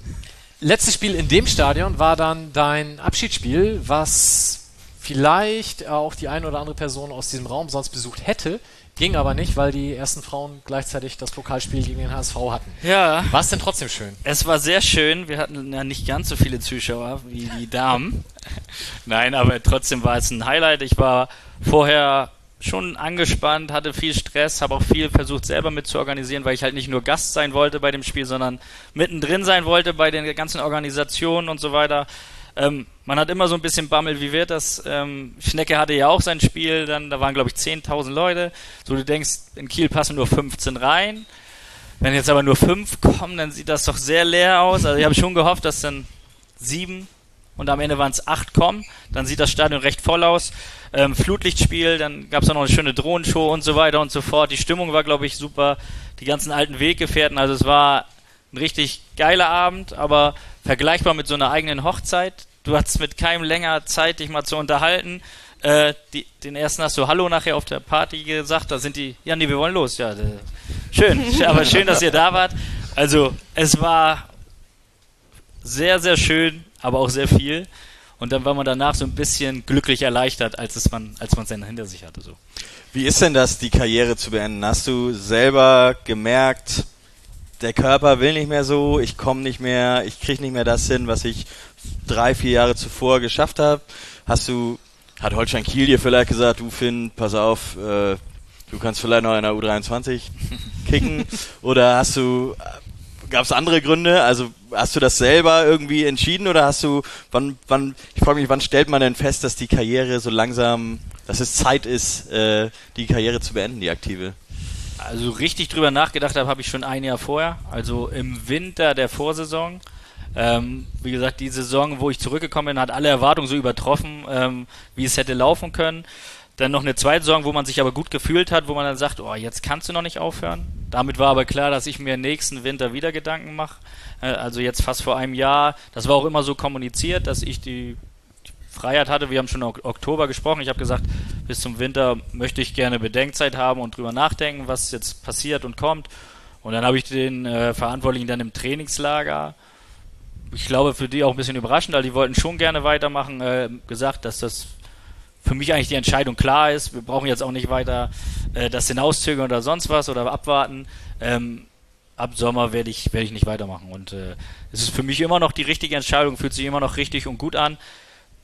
letztes Spiel in dem Stadion war dann dein Abschiedsspiel, was vielleicht auch die eine oder andere Person aus diesem Raum sonst besucht hätte. Ging aber nicht, weil die ersten Frauen gleichzeitig das Pokalspiel gegen den HSV hatten.
Ja.
War es denn trotzdem schön?
Es war sehr schön. Wir hatten ja nicht ganz so viele Zuschauer wie die Damen. Nein, aber trotzdem war es ein Highlight. Ich war vorher schon angespannt, hatte viel Stress, habe auch viel versucht selber mit zu organisieren, weil ich halt nicht nur Gast sein wollte bei dem Spiel, sondern mittendrin sein wollte bei den ganzen Organisationen und so weiter. Ähm, man hat immer so ein bisschen Bammel, wie wird das? Ähm, Schnecke hatte ja auch sein Spiel, dann da waren glaube ich 10.000 Leute. So du denkst, in Kiel passen nur 15 rein. Wenn jetzt aber nur fünf kommen, dann sieht das doch sehr leer aus. Also ich habe schon gehofft, dass dann sieben und am Ende waren es acht kommen. Dann sieht das Stadion recht voll aus. Ähm, Flutlichtspiel, dann gab es auch noch eine schöne Drohnenshow und so weiter und so fort. Die Stimmung war, glaube ich, super. Die ganzen alten Weggefährten, also es war ein richtig geiler Abend, aber vergleichbar mit so einer eigenen Hochzeit. Du hattest mit keinem länger Zeit, dich mal zu unterhalten. Äh, die, den ersten hast du Hallo nachher auf der Party gesagt, da sind die, ja nee, wir wollen los. Ja, äh, schön, aber schön, dass ihr da wart. Also es war sehr, sehr schön, aber auch sehr viel. Und dann war man danach so ein bisschen glücklich erleichtert, als es man, als man es dann hinter sich hatte. So.
Wie ist denn das, die Karriere zu beenden? Hast du selber gemerkt, der Körper will nicht mehr so, ich komme nicht mehr, ich kriege nicht mehr das hin, was ich drei, vier Jahre zuvor geschafft habe? Hast du, hat Holstein Kiel dir vielleicht gesagt, du Finn, pass auf, äh, du kannst vielleicht noch in der U23 kicken? oder hast du, gab es andere Gründe? Also hast du das selber irgendwie entschieden oder hast du, wann, wann, ich frage mich, wann stellt man denn fest, dass die Karriere so langsam, dass es Zeit ist, äh, die Karriere zu beenden, die aktive?
Also richtig drüber nachgedacht habe, habe ich schon ein Jahr vorher, also im Winter der Vorsaison. Ähm, wie gesagt, die Saison, wo ich zurückgekommen bin, hat alle Erwartungen so übertroffen, ähm, wie es hätte laufen können. Dann noch eine zweite Saison, wo man sich aber gut gefühlt hat, wo man dann sagt, oh, jetzt kannst du noch nicht aufhören. Damit war aber klar, dass ich mir nächsten Winter wieder Gedanken mache. Äh, also jetzt fast vor einem Jahr. Das war auch immer so kommuniziert, dass ich die Freiheit hatte. Wir haben schon im Oktober gesprochen. Ich habe gesagt, bis zum Winter möchte ich gerne Bedenkzeit haben und drüber nachdenken, was jetzt passiert und kommt. Und dann habe ich den äh, Verantwortlichen dann im Trainingslager, ich glaube für die auch ein bisschen überraschend, weil die wollten schon gerne weitermachen, äh, gesagt, dass das für mich eigentlich die Entscheidung klar ist. Wir brauchen jetzt auch nicht weiter äh, das hinauszögern oder sonst was oder abwarten. Ähm, ab Sommer werde ich, werde ich nicht weitermachen. Und äh, es ist für mich immer noch die richtige Entscheidung, fühlt sich immer noch richtig und gut an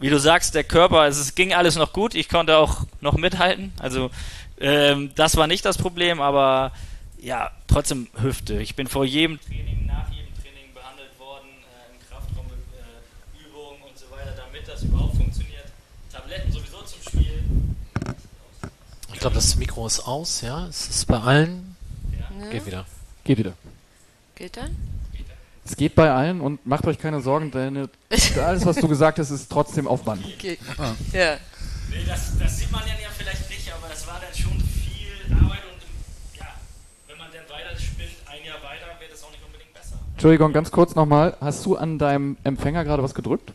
wie du sagst, der Körper, es, es ging alles noch gut. Ich konnte auch noch mithalten. Also ähm, das war nicht das Problem, aber ja, trotzdem Hüfte. Ich bin vor jedem Training, nach jedem Training behandelt worden, äh, im Kraftraum äh, Übungen und so weiter, damit das überhaupt funktioniert. Tabletten sowieso zum Spiel.
Ich glaube, das Mikro ist aus, ja. Es ist bei allen.
Ja.
Geht wieder.
Geht wieder.
Geht dann?
Es geht bei allen und macht euch keine Sorgen, denn alles, was du gesagt hast, ist trotzdem Aufwand.
Okay. Ah. Ja.
Nee, das, das, sieht man ja vielleicht nicht, aber das war dann schon viel Arbeit und ja, wenn man dann weiter spinnt, ein Jahr weiter, wird es auch nicht unbedingt besser.
Entschuldigung, ganz kurz nochmal. Hast du an deinem Empfänger gerade was gedrückt?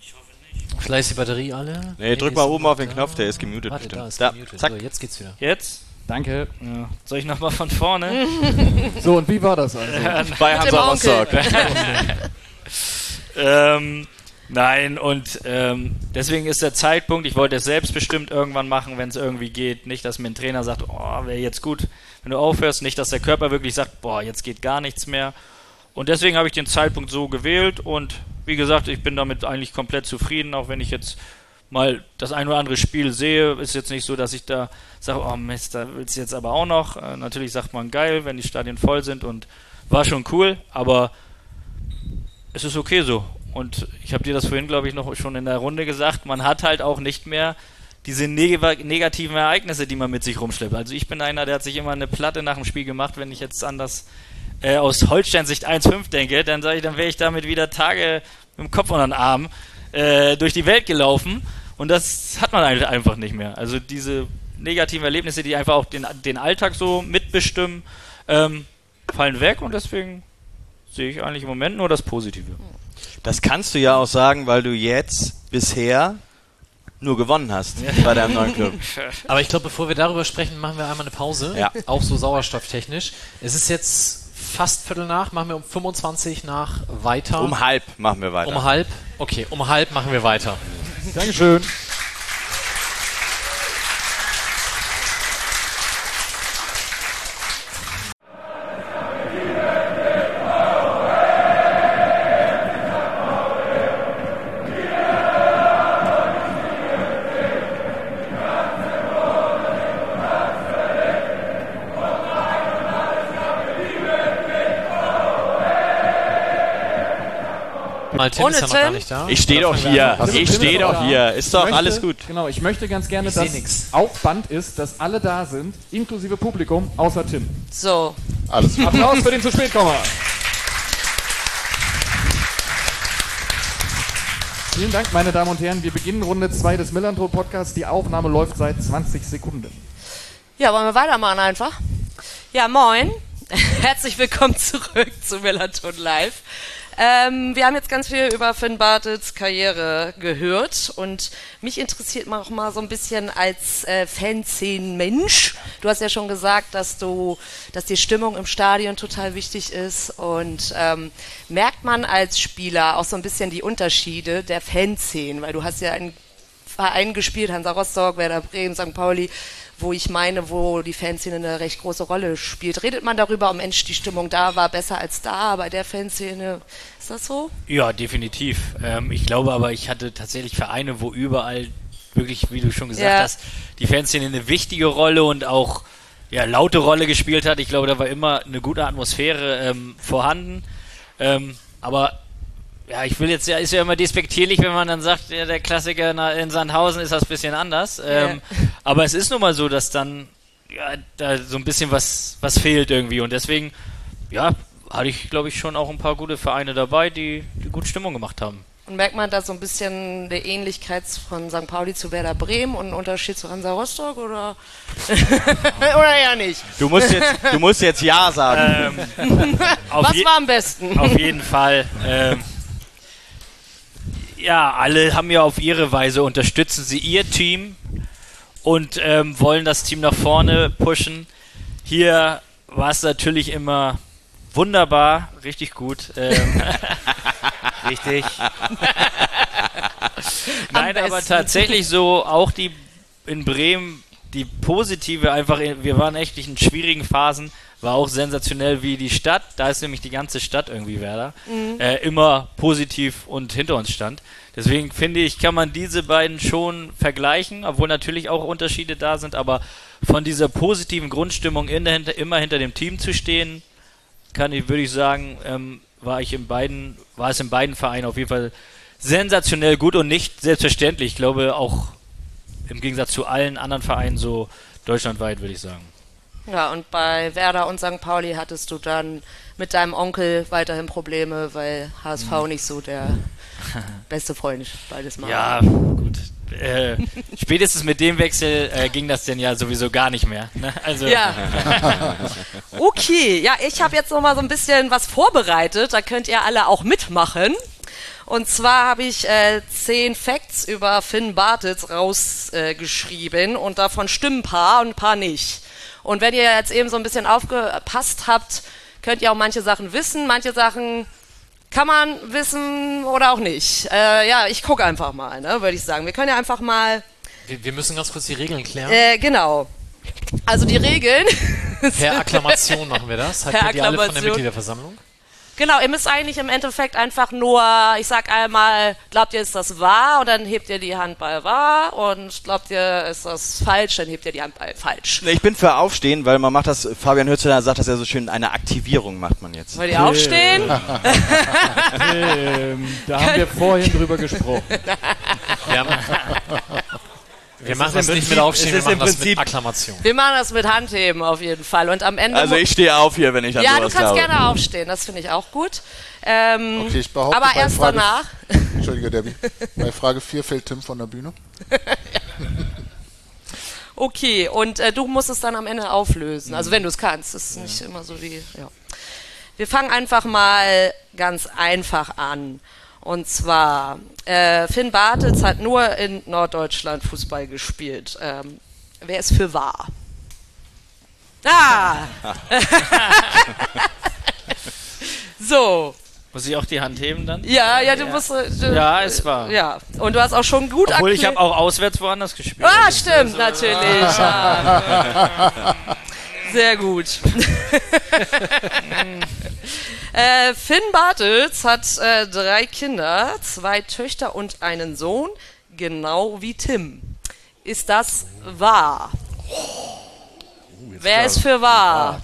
Ich hoffe nicht.
Vielleicht ist die Batterie alle?
Nee, nee
drück
mal oben auf den Knopf, der ist gemutet.
Warte,
bestimmt.
da ist
da,
gemutet.
Zack.
So, jetzt geht's wieder.
Jetzt?
Danke.
Ja. Soll ich nochmal von vorne?
So, und wie war das also?
Bei Hansa. Rostock.
ähm, nein, und ähm, deswegen ist der Zeitpunkt, ich wollte es selbstbestimmt irgendwann machen, wenn es irgendwie geht. Nicht, dass mir ein Trainer sagt, oh, wäre jetzt gut, wenn du aufhörst. Nicht, dass der Körper wirklich sagt, boah, jetzt geht gar nichts mehr. Und deswegen habe ich den Zeitpunkt so gewählt und wie gesagt, ich bin damit eigentlich komplett zufrieden, auch wenn ich jetzt mal das ein oder andere Spiel sehe, ist jetzt nicht so, dass ich da sage, oh Mist, da willst du jetzt aber auch noch. Äh, natürlich sagt man geil, wenn die Stadien voll sind und war schon cool, aber es ist okay so. Und ich habe dir das vorhin, glaube ich, noch schon in der Runde gesagt, man hat halt auch nicht mehr diese neg negativen Ereignisse, die man mit sich rumschleppt. Also ich bin einer, der hat sich immer eine Platte nach dem Spiel gemacht, wenn ich jetzt an das äh, aus Holstein-Sicht 1-5 denke, dann sage ich, dann wäre ich damit wieder Tage dem Kopf unter den Arm äh, durch die Welt gelaufen. Und das hat man eigentlich einfach nicht mehr. Also diese negativen Erlebnisse, die einfach auch den, den Alltag so mitbestimmen, ähm, fallen weg und deswegen sehe ich eigentlich im Moment nur das Positive.
Das kannst du ja auch sagen, weil du jetzt bisher nur gewonnen hast bei deinem neuen Club.
Aber ich glaube, bevor wir darüber sprechen, machen wir einmal eine Pause.
Ja.
Auch so sauerstofftechnisch. Es ist jetzt fast Viertel nach, machen wir um 25 nach weiter.
Um halb machen wir weiter.
Um halb? Okay, um halb machen wir weiter.
Dankeschön.
Mal Tim
Ohne
ist ja noch gar nicht da.
Ich stehe doch hier.
Also,
ich stehe doch hier. Ist doch
möchte-
alles gut.
Genau, ich möchte ganz gerne, dass
nix.
Band ist, dass alle da sind, inklusive Publikum, außer Tim.
So.
Alles gut.
Applaus für den zu spät Komma. Vielen Dank, meine Damen und Herren. Wir beginnen Runde 2 des Millanton Podcasts. Die Aufnahme läuft seit 20 Sekunden.
Ja, wollen wir weitermachen einfach? Ja, moin. Herzlich willkommen zurück zu Melaton Live. Ähm, wir haben jetzt ganz viel über Finn Bartels Karriere gehört und mich interessiert auch mal so ein bisschen als äh, Fanszenen-Mensch. Du hast ja schon gesagt, dass du, dass die Stimmung im Stadion total wichtig ist und ähm, merkt man als Spieler auch so ein bisschen die Unterschiede der Fanszenen, weil du hast ja einen Verein gespielt, Hansa Rostock, Werder Bremen, St. Pauli, wo ich meine, wo die Fanszene eine recht große Rolle spielt. Redet man darüber, oh Mensch, die Stimmung da war besser als da, bei der Fanszene, ist das so?
Ja, definitiv. Ähm, ich glaube aber, ich hatte tatsächlich Vereine, wo überall wirklich, wie du schon gesagt
Ja.
hast, die Fanszene eine wichtige Rolle und auch ja, laute Rolle gespielt hat. Ich glaube, da war immer eine gute Atmosphäre ähm, vorhanden. Ähm, aber ja, ich will jetzt ja, ist ja immer despektierlich, wenn man dann sagt, ja, der Klassiker in Sandhausen ist das ein bisschen anders. Ähm, Aber es ist nun mal so, dass dann ja, da so ein bisschen was, was fehlt irgendwie. Und deswegen, ja, hatte ich, glaube ich, schon auch ein paar gute Vereine dabei, die, die gut Stimmung gemacht haben.
Und merkt man da so ein bisschen eine Ähnlichkeit von St. Pauli zu Werder Bremen und einen Unterschied zu Hansa Rostock oder, oder eher nicht?
Du musst jetzt, du musst jetzt Ja sagen.
Ähm,
Was war am besten?
Auf jeden Fall. Ähm, ja, alle haben ja auf ihre Weise unterstützen sie ihr Team und ähm, wollen das Team nach vorne pushen. Hier war es natürlich immer wunderbar, richtig gut. Ähm, richtig. Nein, aber tatsächlich so auch die in Bremen die positive einfach, wir waren echt in schwierigen Phasen, war auch sensationell wie die Stadt, da ist nämlich die ganze Stadt irgendwie Werder, äh, immer positiv und hinter uns stand. Deswegen finde ich, kann man diese beiden schon vergleichen, obwohl natürlich auch Unterschiede da sind, aber von dieser positiven Grundstimmung in der, hinter, immer hinter dem Team zu stehen, kann ich, würde ich sagen, ähm, war ich in beiden, war es in beiden Vereinen auf jeden Fall sensationell gut und nicht selbstverständlich. Ich glaube auch im Gegensatz zu allen anderen Vereinen so deutschlandweit, würde ich sagen.
Ja, und bei Werder und St. Pauli hattest du dann mit deinem Onkel weiterhin Probleme, weil HSV nicht so der beste Freund beides mal.
Ja, gut. äh, spätestens mit dem Wechsel äh, ging das denn ja sowieso gar nicht mehr. Ne? Also,
Ja. Okay, ja, ich habe jetzt noch mal so ein bisschen was vorbereitet. Da könnt ihr alle auch mitmachen. Und zwar habe ich äh, zehn Facts über Finn Bartels rausgeschrieben äh, und davon stimmen ein paar und ein paar nicht. Und wenn ihr jetzt eben so ein bisschen aufgepasst habt, könnt ihr auch manche Sachen wissen, manche Sachen kann man wissen oder auch nicht. Äh, ja, ich gucke einfach mal, ne, würde ich sagen. Wir können ja einfach mal,
Wir, wir müssen ganz kurz die Regeln klären.
äh, genau. Also die Regeln.
Per Akklamation machen wir das.
Per
kennt ihr alle von der. Mitgliederversammlung?
Genau, ihr müsst eigentlich im Endeffekt einfach nur, ich sag einmal, glaubt ihr, ist das wahr? Und dann hebt ihr die Hand bei wahr. Und glaubt ihr, ist das falsch? Dann hebt ihr die Hand bei falsch.
Ich bin für Aufstehen, weil man macht das, Fabian Hützeler sagt das ja so schön, eine Aktivierung macht man jetzt.
Wollt ihr aufstehen?
Da haben wir vorhin drüber gesprochen.
Haben, wir
Es
machen das nicht mit Aufstehen, wir machen das mit Akklamation.
Wir machen das mit Handheben auf jeden Fall. Und am Ende.
Also ich stehe auf hier, wenn ich an
ja, du
sowas
kannst
glaube.
gerne aufstehen, das finde ich auch gut. Ähm,
Okay, ich behaupte,
aber erst
Frage-
danach.
Entschuldige, Debbie. Bei Frage 4 fällt Tim von der Bühne.
Okay, und äh, du musst es dann am Ende auflösen. Also wenn du es kannst. Das ist nicht immer so wie. Ja. Wir fangen einfach mal ganz einfach an. Und zwar, äh, Finn Bartels hat nur in Norddeutschland Fußball gespielt. Ähm, wer ist für wahr? Ah! so.
Muss ich auch die Hand heben dann?
Ja, ja, du musst. äh, Du,
Ja, es war.
Ja, und du hast auch schon gut
Obwohl ich habe auch auswärts woanders gespielt.
Ah,
Also,
stimmt, natürlich. Ja. Sehr gut. äh, Finn Bartels hat äh, drei Kinder, zwei Töchter und einen Sohn, genau wie Tim. Ist das wahr? Wer ist für wahr?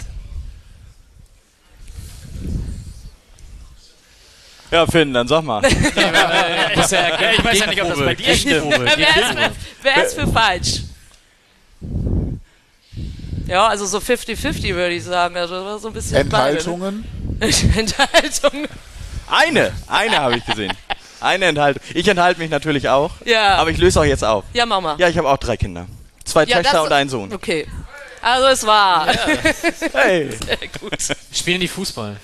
Ja, Finn, dann sag mal.
ja, ich weiß ja nicht, ob das bei dir stimmt.
ist wer ist für falsch? Ja, also so 50-50 würde ich sagen. Also das war so ein bisschen
Enthaltungen.
beide. Enthaltung.
Eine, eine habe ich gesehen. Eine Enthaltung. Ich enthalte mich natürlich auch.
Ja.
Aber ich löse auch jetzt auf.
Ja, Mama.
Ja, ich habe auch drei Kinder. Zwei
Ja,
Töchter und einen Sohn.
Okay. Also es war.
Hey.
Sehr gut.
Spielen die Fußball?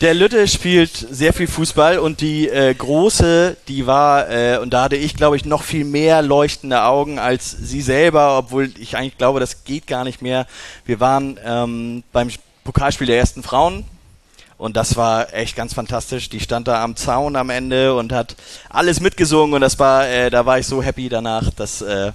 Der Lütte spielt sehr viel Fußball und die äh, große, die war, äh, und da hatte ich, glaube ich, noch viel mehr leuchtende Augen als sie selber, obwohl ich eigentlich glaube, das geht gar nicht mehr. Wir waren ähm, beim Pokalspiel der ersten Frauen und das war echt ganz fantastisch. Die stand da am Zaun am Ende und hat alles mitgesungen und das war, äh, da war ich so happy danach. Das äh,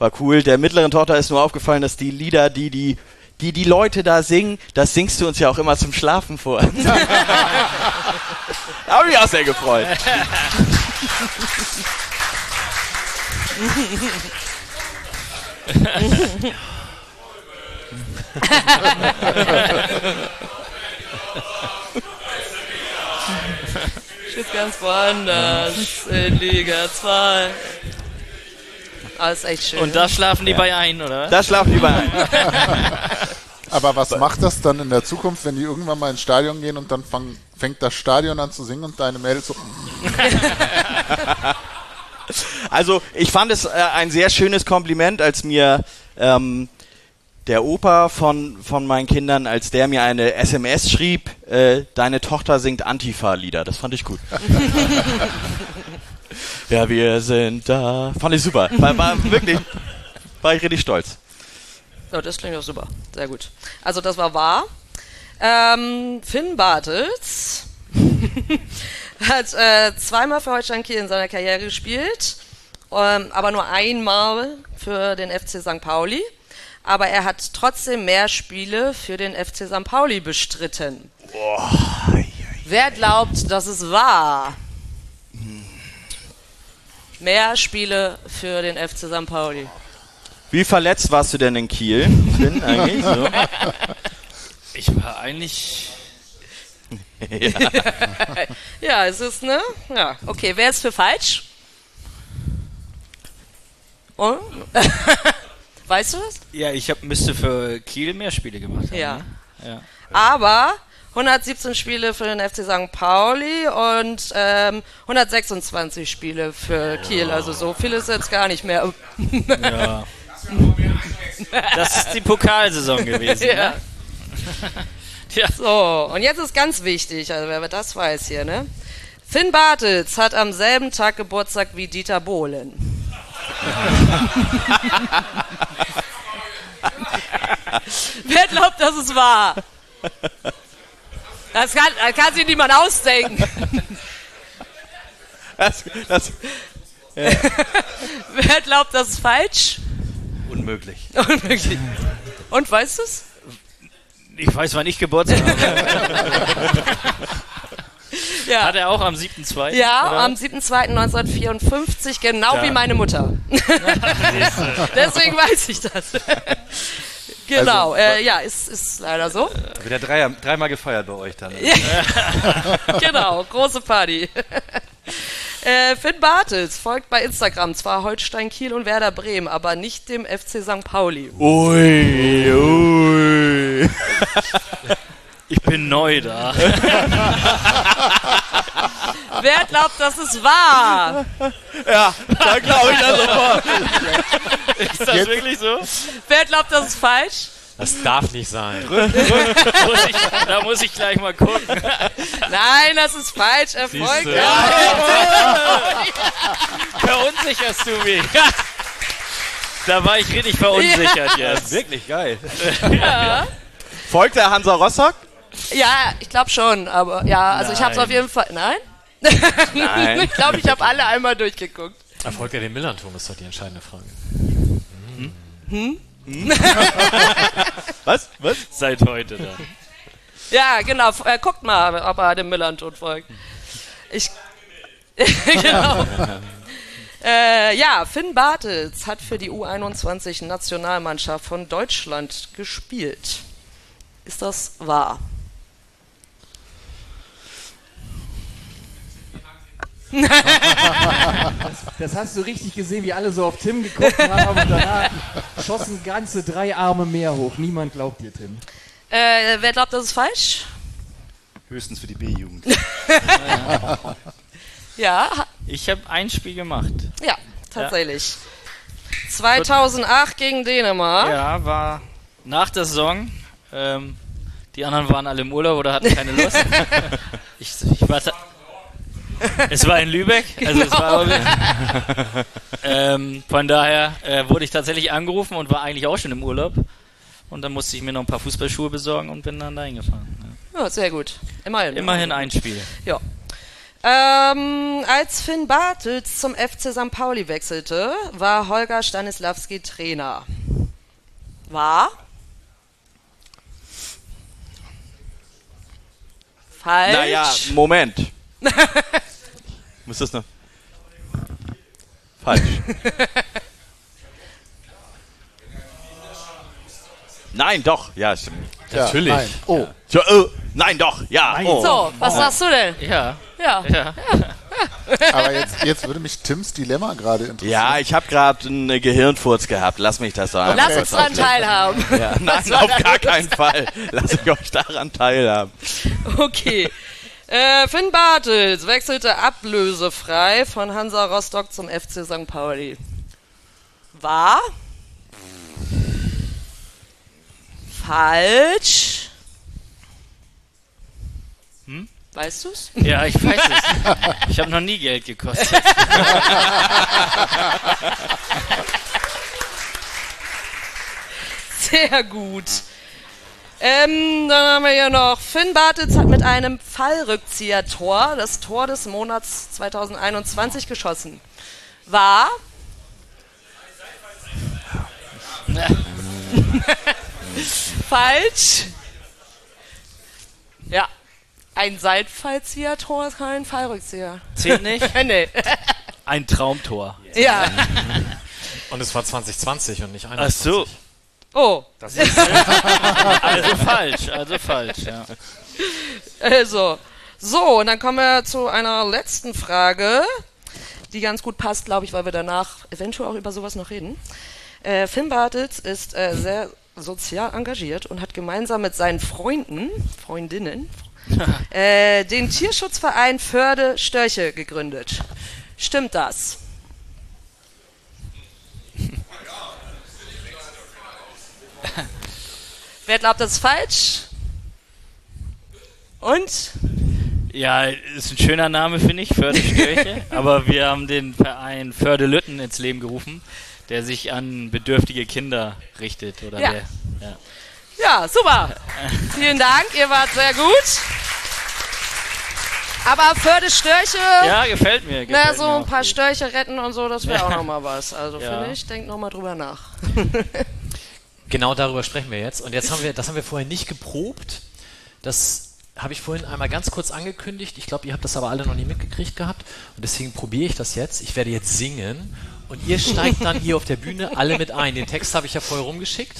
war cool. Der mittleren Tochter ist nur aufgefallen, dass die Lieder, die die die die Leute da singen, das singst du uns ja auch immer zum Schlafen vor. Habe mich auch sehr gefreut.
Steht ganz woanders in Liga 2. Alles echt schön.
Und da schlafen die bei ein, oder?
Da schlafen die bei ein.
Aber was macht das dann in der Zukunft, wenn die irgendwann mal ins Stadion gehen und dann fang, fängt das Stadion an zu singen und deine Mädels so.
Also ich fand es äh, ein sehr schönes Kompliment, als mir ähm, der Opa von, von meinen Kindern, als der mir eine SMS schrieb, äh, deine Tochter singt Antifa-Lieder. Das fand ich gut. ja, wir sind da. Fand ich super. War, war wirklich, war ich richtig stolz.
Oh, das klingt doch super. Sehr gut. Also das war wahr. Ähm, Finn Bartels hat äh, zweimal für Holstein Kiel in seiner Karriere gespielt, ähm, aber nur einmal für den FC St. Pauli. Aber er hat trotzdem mehr Spiele für den FC St. Pauli bestritten. Wer glaubt, dass es wahr? Mehr Spiele für den FC St. Pauli.
Wie verletzt warst du denn in Kiel, Finn, eigentlich? So.
Ich war eigentlich.
ja.
Ja, es ist, ne? Ja, okay. Wer ist für falsch? Und? weißt du das?
Ja, ich hab, müsste für Kiel mehr Spiele gemacht haben.
Ja.
ne? ja.
Aber 117 Spiele für den FC St. Pauli und ähm, 126 Spiele für Kiel. Also so viel ist jetzt gar nicht mehr.
Ja. Das ist die Pokalsaison gewesen.
Ja.
Ne? ja.
So, und jetzt ist ganz wichtig, also wer das weiß hier, ne? Finn Bartels hat am selben Tag Geburtstag wie Dieter Bohlen. Wer glaubt, dass es wahr? Das kann, das kann sich niemand ausdenken.
Das, das,
Wer glaubt, das ist falsch?
Unmöglich.
Unmöglich. Und weißt du es?
Ich weiß, wann ich Geburtstag habe.
Ja.
Hat er auch am 7.2.?
Ja,
oder?
am 7.2.1954, genau
Ja.
wie meine Mutter. Deswegen weiß ich das. Genau,
Also,
äh, ja, ist, ist leider so.
Wieder drei, dreimal gefeiert bei euch dann.
genau, große Party. Äh, Finn Bartels folgt bei Instagram zwar Holstein Kiel und Werder Bremen, aber nicht dem FC St. Pauli.
ui, ui.
Ich bin neu da.
Wer glaubt, das ist wahr?
Ja, da glaube ich das sofort.
Ist das
Jetzt-
wirklich so?
Wer glaubt, das ist falsch?
Das darf nicht sein.
Muss ich, da muss ich gleich mal gucken.
Nein, das ist falsch. Erfolg.
Siehste.
Verunsicherst du mich? Da war ich richtig verunsichert
Das
jetzt.
ist wirklich geil.
Folgt der Hansa Rostock?
Ja, ich glaube schon, aber ja, also ich habe es
Nein.
auf jeden Fall. Nein?
Nein.
ich glaube, ich habe alle einmal durchgeguckt.
Erfolgt er den Millanturm, ist doch die entscheidende Frage.
Was? Was?
Seit heute dann.
Ja, genau. Äh, guckt mal, ob er dem Millanton folgt. Ich. genau. äh, ja, Finn Bartels hat für die U21-Nationalmannschaft von Deutschland gespielt. Ist das wahr?
Das hast du richtig gesehen, wie alle so auf Tim geguckt haben und danach schossen ganze drei Arme mehr hoch. Niemand glaubt dir, Tim.
Äh, wer glaubt, das ist falsch?
Höchstens für die B-Jugend.
Ja,
Ich habe ein Spiel gemacht.
ja, tatsächlich. 2008 gegen Dänemark.
Ja, war nach der Saison. Ähm, die anderen waren alle im Urlaub oder hatten keine Lust. ich, ich war es war in Lübeck. Also es war ähm, von daher äh, wurde ich tatsächlich angerufen und war eigentlich auch schon im Urlaub. Und dann musste ich mir noch ein paar Fußballschuhe besorgen und bin dann dahin gefahren.
Ja, sehr gut. Immerhin.
Immerhin ein Spiel.
Ja. Ähm, als Finn Bartels zum FC St. Pauli wechselte, war Holger Stanislawski Trainer. War? Falsch.
Naja, Moment. Muss das noch? Falsch. Nein, doch. Ja, stimmt.
Natürlich.
Ja, nein. Oh,
So, äh, nein, doch. Ja. Oh.
So, was sagst du denn?
Ja,
Ja.
ja.
aber jetzt, jetzt würde mich Tims Dilemma gerade interessieren.
Ja, ich habe gerade einen äh, Gehirnfurz gehabt. Lass mich das sagen.
Lass uns dran teilhaben.
Ja, nein, auf gar keinen Fall. Lass ich euch daran teilhaben.
Okay. Äh, Finn Bartels wechselte ablösefrei von Hansa Rostock zum FC St. Pauli. War? Falsch.
Hm?
Weißt du's?
Ja, ich weiß es. Ich habe noch nie Geld gekostet.
Sehr gut. Ähm, dann haben wir hier noch Finn Bartels hat mit einem Fallrückzieher-Tor das Tor des Monats 2021 geschossen. War? Falsch. Ja. Ein Seitfallzieher-Tor ist kein Fallrückzieher.
Zählt nicht?
nee.
Ein Traumtor.
Ja.
Und es war 2020 und nicht
Ach
21.
so.
Oh.
Das ist also falsch, also falsch, ja.
Also, so, und dann kommen wir zu einer letzten Frage, die ganz gut passt, glaube ich, weil wir danach eventuell auch über sowas noch reden. Äh, Finn Bartels ist äh, sehr sozial engagiert und hat gemeinsam mit seinen Freunden, Freundinnen, äh, den Tierschutzverein Förde Störche gegründet. Stimmt das? Wer glaubt, das ist falsch? Und?
Ja, ist ein schöner Name, finde ich, Förderstörche. aber wir haben den Verein Fördelütten ins Leben gerufen, der sich an bedürftige Kinder richtet. Oder
Ja.
Der, ja.
Ja, super. Vielen Dank, ihr wart sehr gut. Aber Förde Störche,
ja, gefällt mir. Gefällt
na, so
mir
ein paar
gut.
Störche retten und so, das wäre auch nochmal was. Also
Ja.
finde ich, denkt nochmal drüber nach.
Genau darüber sprechen wir jetzt. Und jetzt haben wir, das haben wir vorher nicht geprobt. Das habe ich vorhin einmal ganz kurz angekündigt. Ich glaube, ihr habt das aber alle noch nie mitgekriegt gehabt. Und deswegen probiere ich das jetzt. Ich werde jetzt singen. Und ihr steigt dann hier auf der Bühne alle mit ein. Den Text habe ich ja vorher rumgeschickt.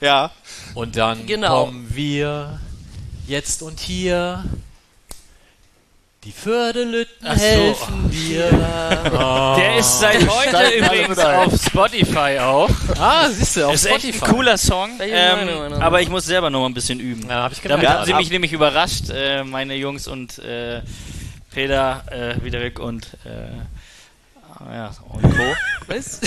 Ja.
Und dann
Genau.
kommen wir jetzt und hier. Die Fördelütten
so.
helfen dir.
Der ist seit heute übrigens auf Spotify auch.
Ah, siehst du, auf
ist echt
Spotify.
ein cooler Song, ähm, aber ich muss selber noch mal ein bisschen üben.
Ja, hab ich
Damit haben sie mich nämlich überrascht, äh, meine Jungs und äh, Peter, äh, Wiederik und äh, ja, und Co.
Was?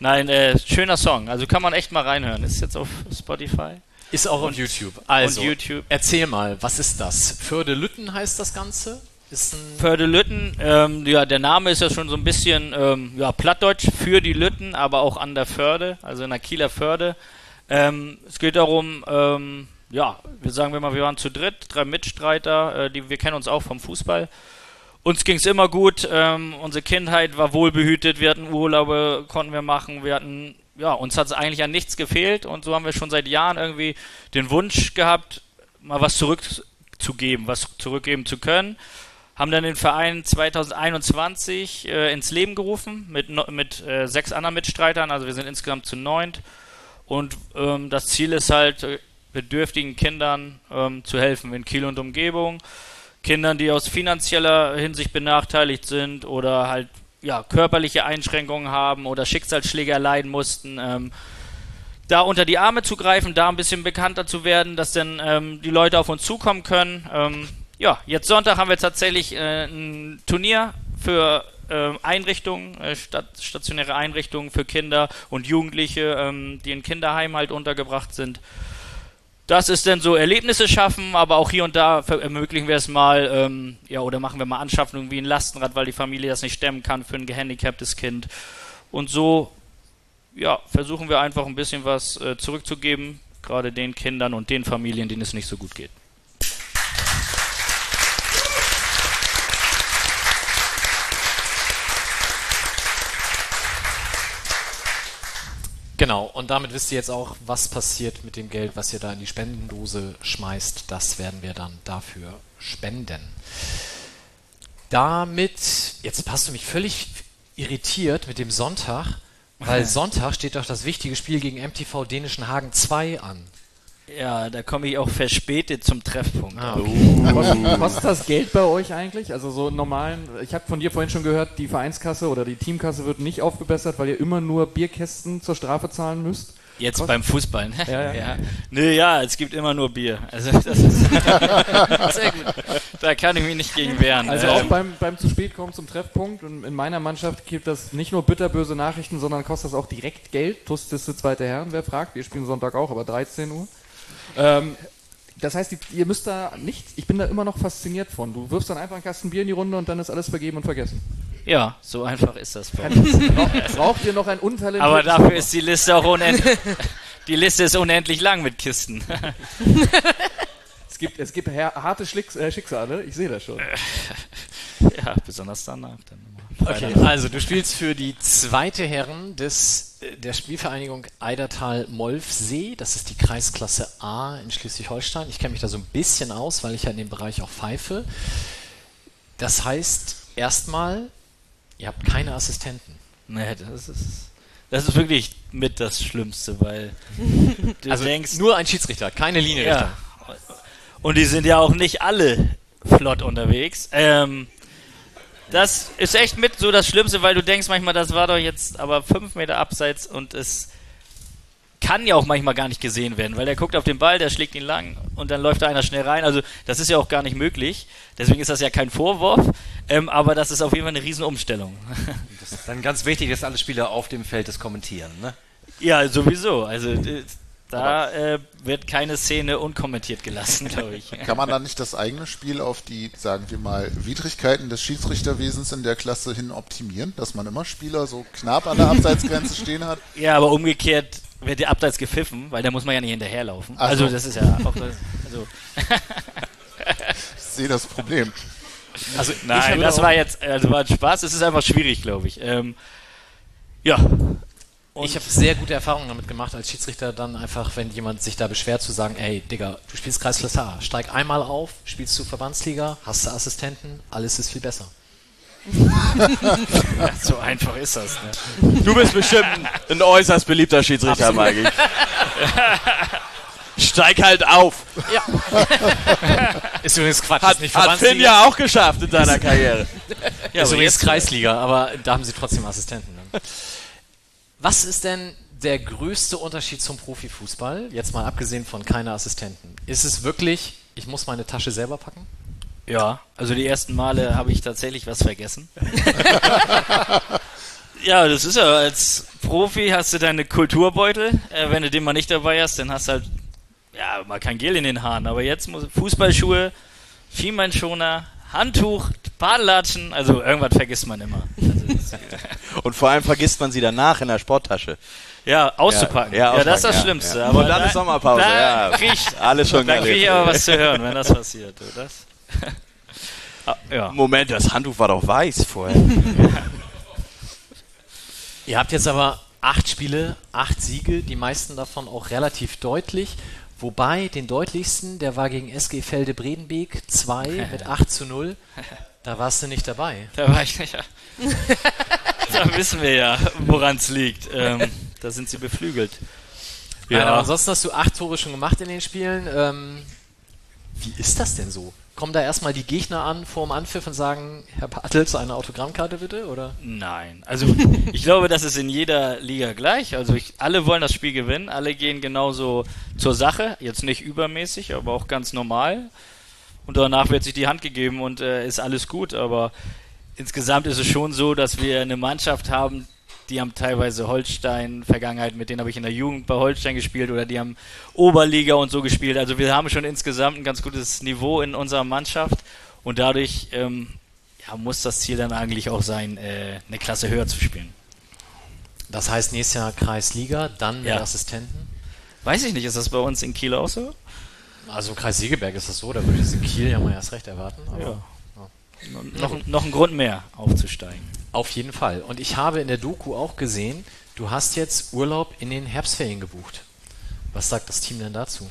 Nein, äh, schöner Song. Also kann man echt mal reinhören. Ist jetzt auf Spotify.
Ist auch auf YouTube. Also,
und YouTube.
erzähl mal, was ist das? Fördelütten heißt das Ganze?
Förde-Lütten, ähm, ja, der Name ist ja schon so ein bisschen ähm, ja, plattdeutsch für die Lütten, aber auch an der Förde, also in der Kieler Förde. Ähm, es geht darum, ähm, ja, wir sagen wir mal, wir waren zu dritt, drei Mitstreiter, äh, die, wir kennen uns auch vom Fußball. Uns ging es immer gut, ähm, unsere Kindheit war wohlbehütet, wir hatten Urlaube, konnten wir machen, wir hatten, ja, uns hat es eigentlich an nichts gefehlt und so haben wir schon seit Jahren irgendwie den Wunsch gehabt, mal was zurückzugeben, was zurückgeben zu können haben dann den Verein 2021 äh, ins Leben gerufen mit, mit äh, sechs anderen Mitstreitern, also wir sind insgesamt zu neunt. Und ähm, das Ziel ist halt, äh, bedürftigen Kindern ähm, zu helfen in Kiel und Umgebung. Kindern, die aus finanzieller Hinsicht benachteiligt sind oder halt ja, körperliche Einschränkungen haben oder Schicksalsschläge erleiden mussten. Ähm, da unter die Arme zu greifen, da ein bisschen bekannter zu werden, dass dann ähm, die Leute auf uns zukommen können. Ähm, ja, jetzt Sonntag haben wir tatsächlich äh, ein Turnier für äh, Einrichtungen, äh, stat stationäre Einrichtungen für Kinder und Jugendliche, ähm, die in Kinderheimen halt untergebracht sind. Das ist dann so Erlebnisse schaffen, aber auch hier und da ermöglichen wir es mal, ähm, ja, oder machen wir mal Anschaffungen wie ein Lastenrad, weil die Familie das nicht stemmen kann für ein gehandicaptes Kind. Und so, ja, versuchen wir einfach ein bisschen was äh, zurückzugeben, gerade den Kindern und den Familien, denen es nicht so gut geht.
Genau, und damit wisst ihr jetzt auch, was passiert mit dem Geld, was ihr da in die Spendendose schmeißt. Das werden wir dann dafür spenden. Damit, jetzt hast du mich völlig irritiert mit dem Sonntag, weil Sonntag steht doch das wichtige Spiel gegen MTV Dänischen Hagen 2 an.
Ja, da komme ich auch verspätet zum Treffpunkt.
Ah, okay.
Kostet, kostet das Geld bei euch eigentlich? Also so einen normalen, ich habe von dir vorhin schon gehört, die Vereinskasse oder die Teamkasse wird nicht aufgebessert, weil ihr immer nur Bierkästen zur Strafe zahlen müsst.
Jetzt
Kost-
beim Fußball, ne?
Ja, ja.
Nö, ja, es gibt immer nur Bier. Also das ist sehr gut. Da kann ich mich nicht gegen wehren.
Also auch
Ähm,
beim, beim zu spät kommen zum Treffpunkt und in meiner Mannschaft gibt das nicht nur bitterböse Nachrichten, sondern kostet das auch direkt Geld. TUS ist der zweite Herren, wer fragt. Wir spielen Sonntag auch, aber 13 Uhr. Ähm, das heißt, ihr müsst da nicht, ich bin da immer noch fasziniert von. Du wirfst dann einfach einen Kasten Bier in die Runde und dann ist alles vergeben und vergessen.
ja, so einfach ist das. bei uns.
Braucht, braucht ihr noch ein untalentiertes
Aber dafür ist die Liste auch unendlich. Die Liste ist unendlich lang mit Kisten.
Es gibt, es gibt harte Schlicks, äh, Schicksale, ich sehe das schon.
ja, besonders danach. Dann immer.
Okay, also du spielst für die zweite Herren des, äh, der Spielvereinigung Eidertal-Molfsee. Das ist die Kreisklasse A in Schleswig-Holstein. Ich kenne mich da so ein bisschen aus, weil ich ja in dem Bereich auch pfeife. Das heißt, erstmal, ihr habt keine Assistenten.
Nee, das ist, das ist wirklich mit das Schlimmste, weil du
Also
denkst,
nur ein Schiedsrichter, keine Linienrichter.
Ja. Und die sind ja auch nicht alle flott unterwegs. Ähm, das ist echt mit so das Schlimmste, weil du denkst manchmal, das war doch jetzt aber fünf Meter abseits und es kann ja auch manchmal gar nicht gesehen werden, weil der guckt auf den Ball, der schlägt ihn lang und dann läuft da einer schnell rein. Also das ist ja auch gar nicht möglich. Deswegen ist das ja kein Vorwurf, ähm, aber das ist auf jeden Fall eine Riesenumstellung.
Das ist dann ganz wichtig, dass alle Spieler auf dem Feld das kommentieren, ne?
Ja, sowieso. Also äh, da äh, wird keine Szene unkommentiert gelassen, glaube ich.
Kann man dann nicht das eigene Spiel auf die, sagen wir mal, Widrigkeiten des Schiedsrichterwesens in der Klasse hin optimieren, dass man immer Spieler so knapp an der Abseitsgrenze stehen hat?
Ja, aber umgekehrt wird der Abseits gepfiffen, weil da muss man ja nicht hinterherlaufen.
Ach
Also
so.
das ist ja auch also
Ich sehe das Problem.
Also
Nein, das war jetzt also war ein Spaß. Es ist einfach schwierig, glaube ich. Ähm, ja. Und
ich habe sehr gute Erfahrungen damit gemacht, als Schiedsrichter dann einfach, wenn jemand sich da beschwert, zu sagen, ey, Digga, du spielst Kreisklasse A, steig einmal auf, spielst du Verbandsliga, hast du Assistenten, alles ist viel besser.
ja, so einfach ist das. Ne?
Du bist bestimmt ein äußerst beliebter Schiedsrichter, Mikey. Steig halt auf.
Ist übrigens Quatsch,
Hat,
ist nicht
hat Finn ja auch geschafft in seiner Karriere.
Ja, ist
aber
übrigens
jetzt-
Kreisliga, aber da haben sie trotzdem Assistenten. Ne? Was ist denn der größte Unterschied zum Profifußball? Jetzt mal abgesehen von keine Assistenten. Ist es wirklich, ich muss meine Tasche selber packen?
Ja, also die ersten Male habe ich tatsächlich was vergessen. ja, das ist ja, als Profi hast du deine Kulturbeutel. Äh, wenn du den mal nicht dabei hast, dann hast du halt, ja, mal kein Gel in den Haaren. Aber jetzt muss Fußballschuhe, Schienbeinschoner, Handtuch, Badelatschen, also irgendwas vergisst man immer.
Und vor allem vergisst man sie danach in der Sporttasche.
ja, auszupacken.
Ja,
Ja,
ja,
das ist das Schlimmste.
ja.
Aber
Und dann
da-
ist Sommerpause,
Da
ja.
krieg ich,
Alles schon
dann krieg ich aber was zu hören, wenn das passiert. Das? Ah, ja.
Moment, das Handtuch war doch weiß vorher.
Ihr habt jetzt aber acht Spiele, acht Siege, die meisten davon auch relativ deutlich. Wobei den deutlichsten, der war gegen SG Felde Bredenbeek 2 mit 8 zu 0. Da warst du nicht dabei.
Da war ich nicht. Ja. da wissen wir ja, woran es liegt. Ähm, da sind sie beflügelt.
Nein, aber
Ja,
ansonsten hast du acht Tore schon gemacht in den Spielen. Ähm, wie ist das denn so? Kommen da erstmal die Gegner an vor dem Anpfiff und sagen, Herr Bartels, eine Autogrammkarte bitte? Oder?
nein. Also ich glaube, das ist in jeder Liga gleich. Also ich, alle wollen das Spiel gewinnen. Alle gehen genauso zur Sache. Jetzt nicht übermäßig, aber auch ganz normal. Und danach wird sich die Hand gegeben und äh, ist alles gut. Aber insgesamt ist es schon so, dass wir eine Mannschaft haben, die haben teilweise Holstein Vergangenheit, mit denen habe ich in der Jugend bei Holstein gespielt oder die haben Oberliga und so gespielt. Also wir haben schon insgesamt ein ganz gutes Niveau in unserer Mannschaft und dadurch ähm, ja, muss das Ziel dann eigentlich auch sein, äh, eine Klasse höher zu spielen.
Das heißt nächstes Jahr Kreisliga, dann mit
Ja.
Assistenten.
Weiß ich nicht, ist das bei uns in Kiel auch so?
Also Kreis Siegeberg ist das so, da würde ich es in Kiel ja mal erst recht erwarten. Aber
Ja. Noch, noch ein Grund mehr aufzusteigen.
Auf jeden Fall. Und ich habe in der Doku auch gesehen, du hast jetzt Urlaub in den Herbstferien gebucht. Was sagt das Team denn dazu?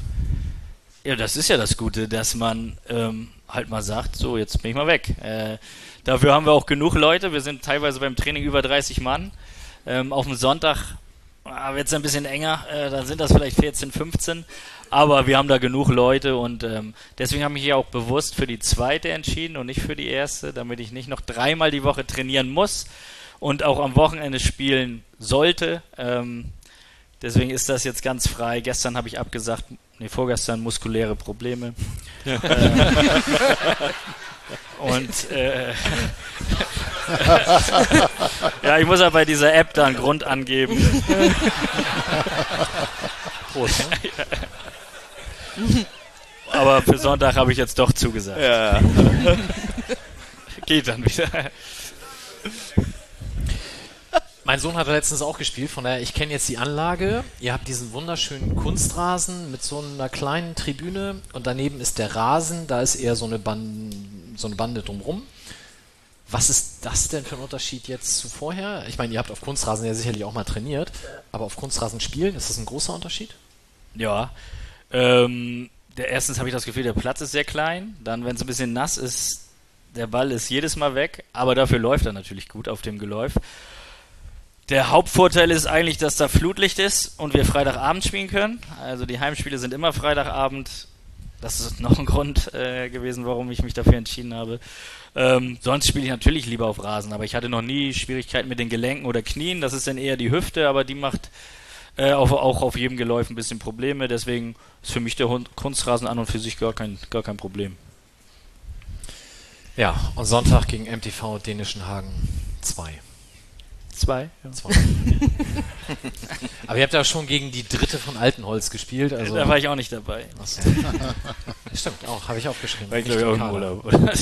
Ja, das ist ja das Gute, dass man ähm, halt mal sagt, so, jetzt bin ich mal weg. Äh, dafür haben wir auch genug Leute. Wir sind teilweise beim Training über 30 Mann. Ähm, auf dem Sonntag wird es ein bisschen enger. Äh, dann sind das vielleicht 14, 15. Aber wir haben da genug Leute und ähm, deswegen habe ich mich ja auch bewusst für die zweite entschieden und nicht für die erste, damit ich nicht noch dreimal die Woche trainieren muss und auch am Wochenende spielen sollte. Ähm, deswegen ist das jetzt ganz frei. Gestern habe ich abgesagt, nee, vorgestern muskuläre Probleme. Äh, und äh, ja, ich muss ja bei dieser App da einen Grund angeben.
Prost. Ne?
Aber für Sonntag habe ich jetzt doch zugesagt.
Ja.
Geht dann wieder.
Mein Sohn hat letztens auch gespielt, von daher, ich kenne jetzt die Anlage. Ihr habt diesen wunderschönen Kunstrasen mit so einer kleinen Tribüne und daneben ist der Rasen, da ist eher so eine, Ban so eine Bande drumrum. Was ist das denn für ein Unterschied jetzt zu vorher? Ich meine, ihr habt auf Kunstrasen ja sicherlich auch mal trainiert, aber auf Kunstrasen spielen, ist das ein großer Unterschied?
Ja. Ähm, der, erstens habe ich das Gefühl, der Platz ist sehr klein. Dann, wenn es ein bisschen nass ist, der Ball ist jedes Mal weg. Aber dafür läuft er natürlich gut auf dem Geläuf. Der Hauptvorteil ist eigentlich, dass da Flutlicht ist und wir Freitagabend spielen können. Also die Heimspiele sind immer Freitagabend. Das ist noch ein Grund äh, gewesen, warum ich mich dafür entschieden habe. Ähm, sonst spiele ich natürlich lieber auf Rasen, aber ich hatte noch nie Schwierigkeiten mit den Gelenken oder Knien. Das ist dann eher die Hüfte, aber die macht Äh, auch, auch auf jedem Geläuf ein bisschen Probleme. Deswegen ist für mich der Hund, Kunstrasen an und für sich gar kein, gar kein Problem.
Ja, und Sonntag gegen MTV Dänischen Hagen 2.
Zwei? Ja.
Zwei. Aber ihr habt ja schon gegen die dritte von Altenholz gespielt. Also
Da war ich auch nicht dabei.
Achso. Stimmt, auch, habe ich aufgeschrieben.
War ich, glaube ich, auch im Urlaub.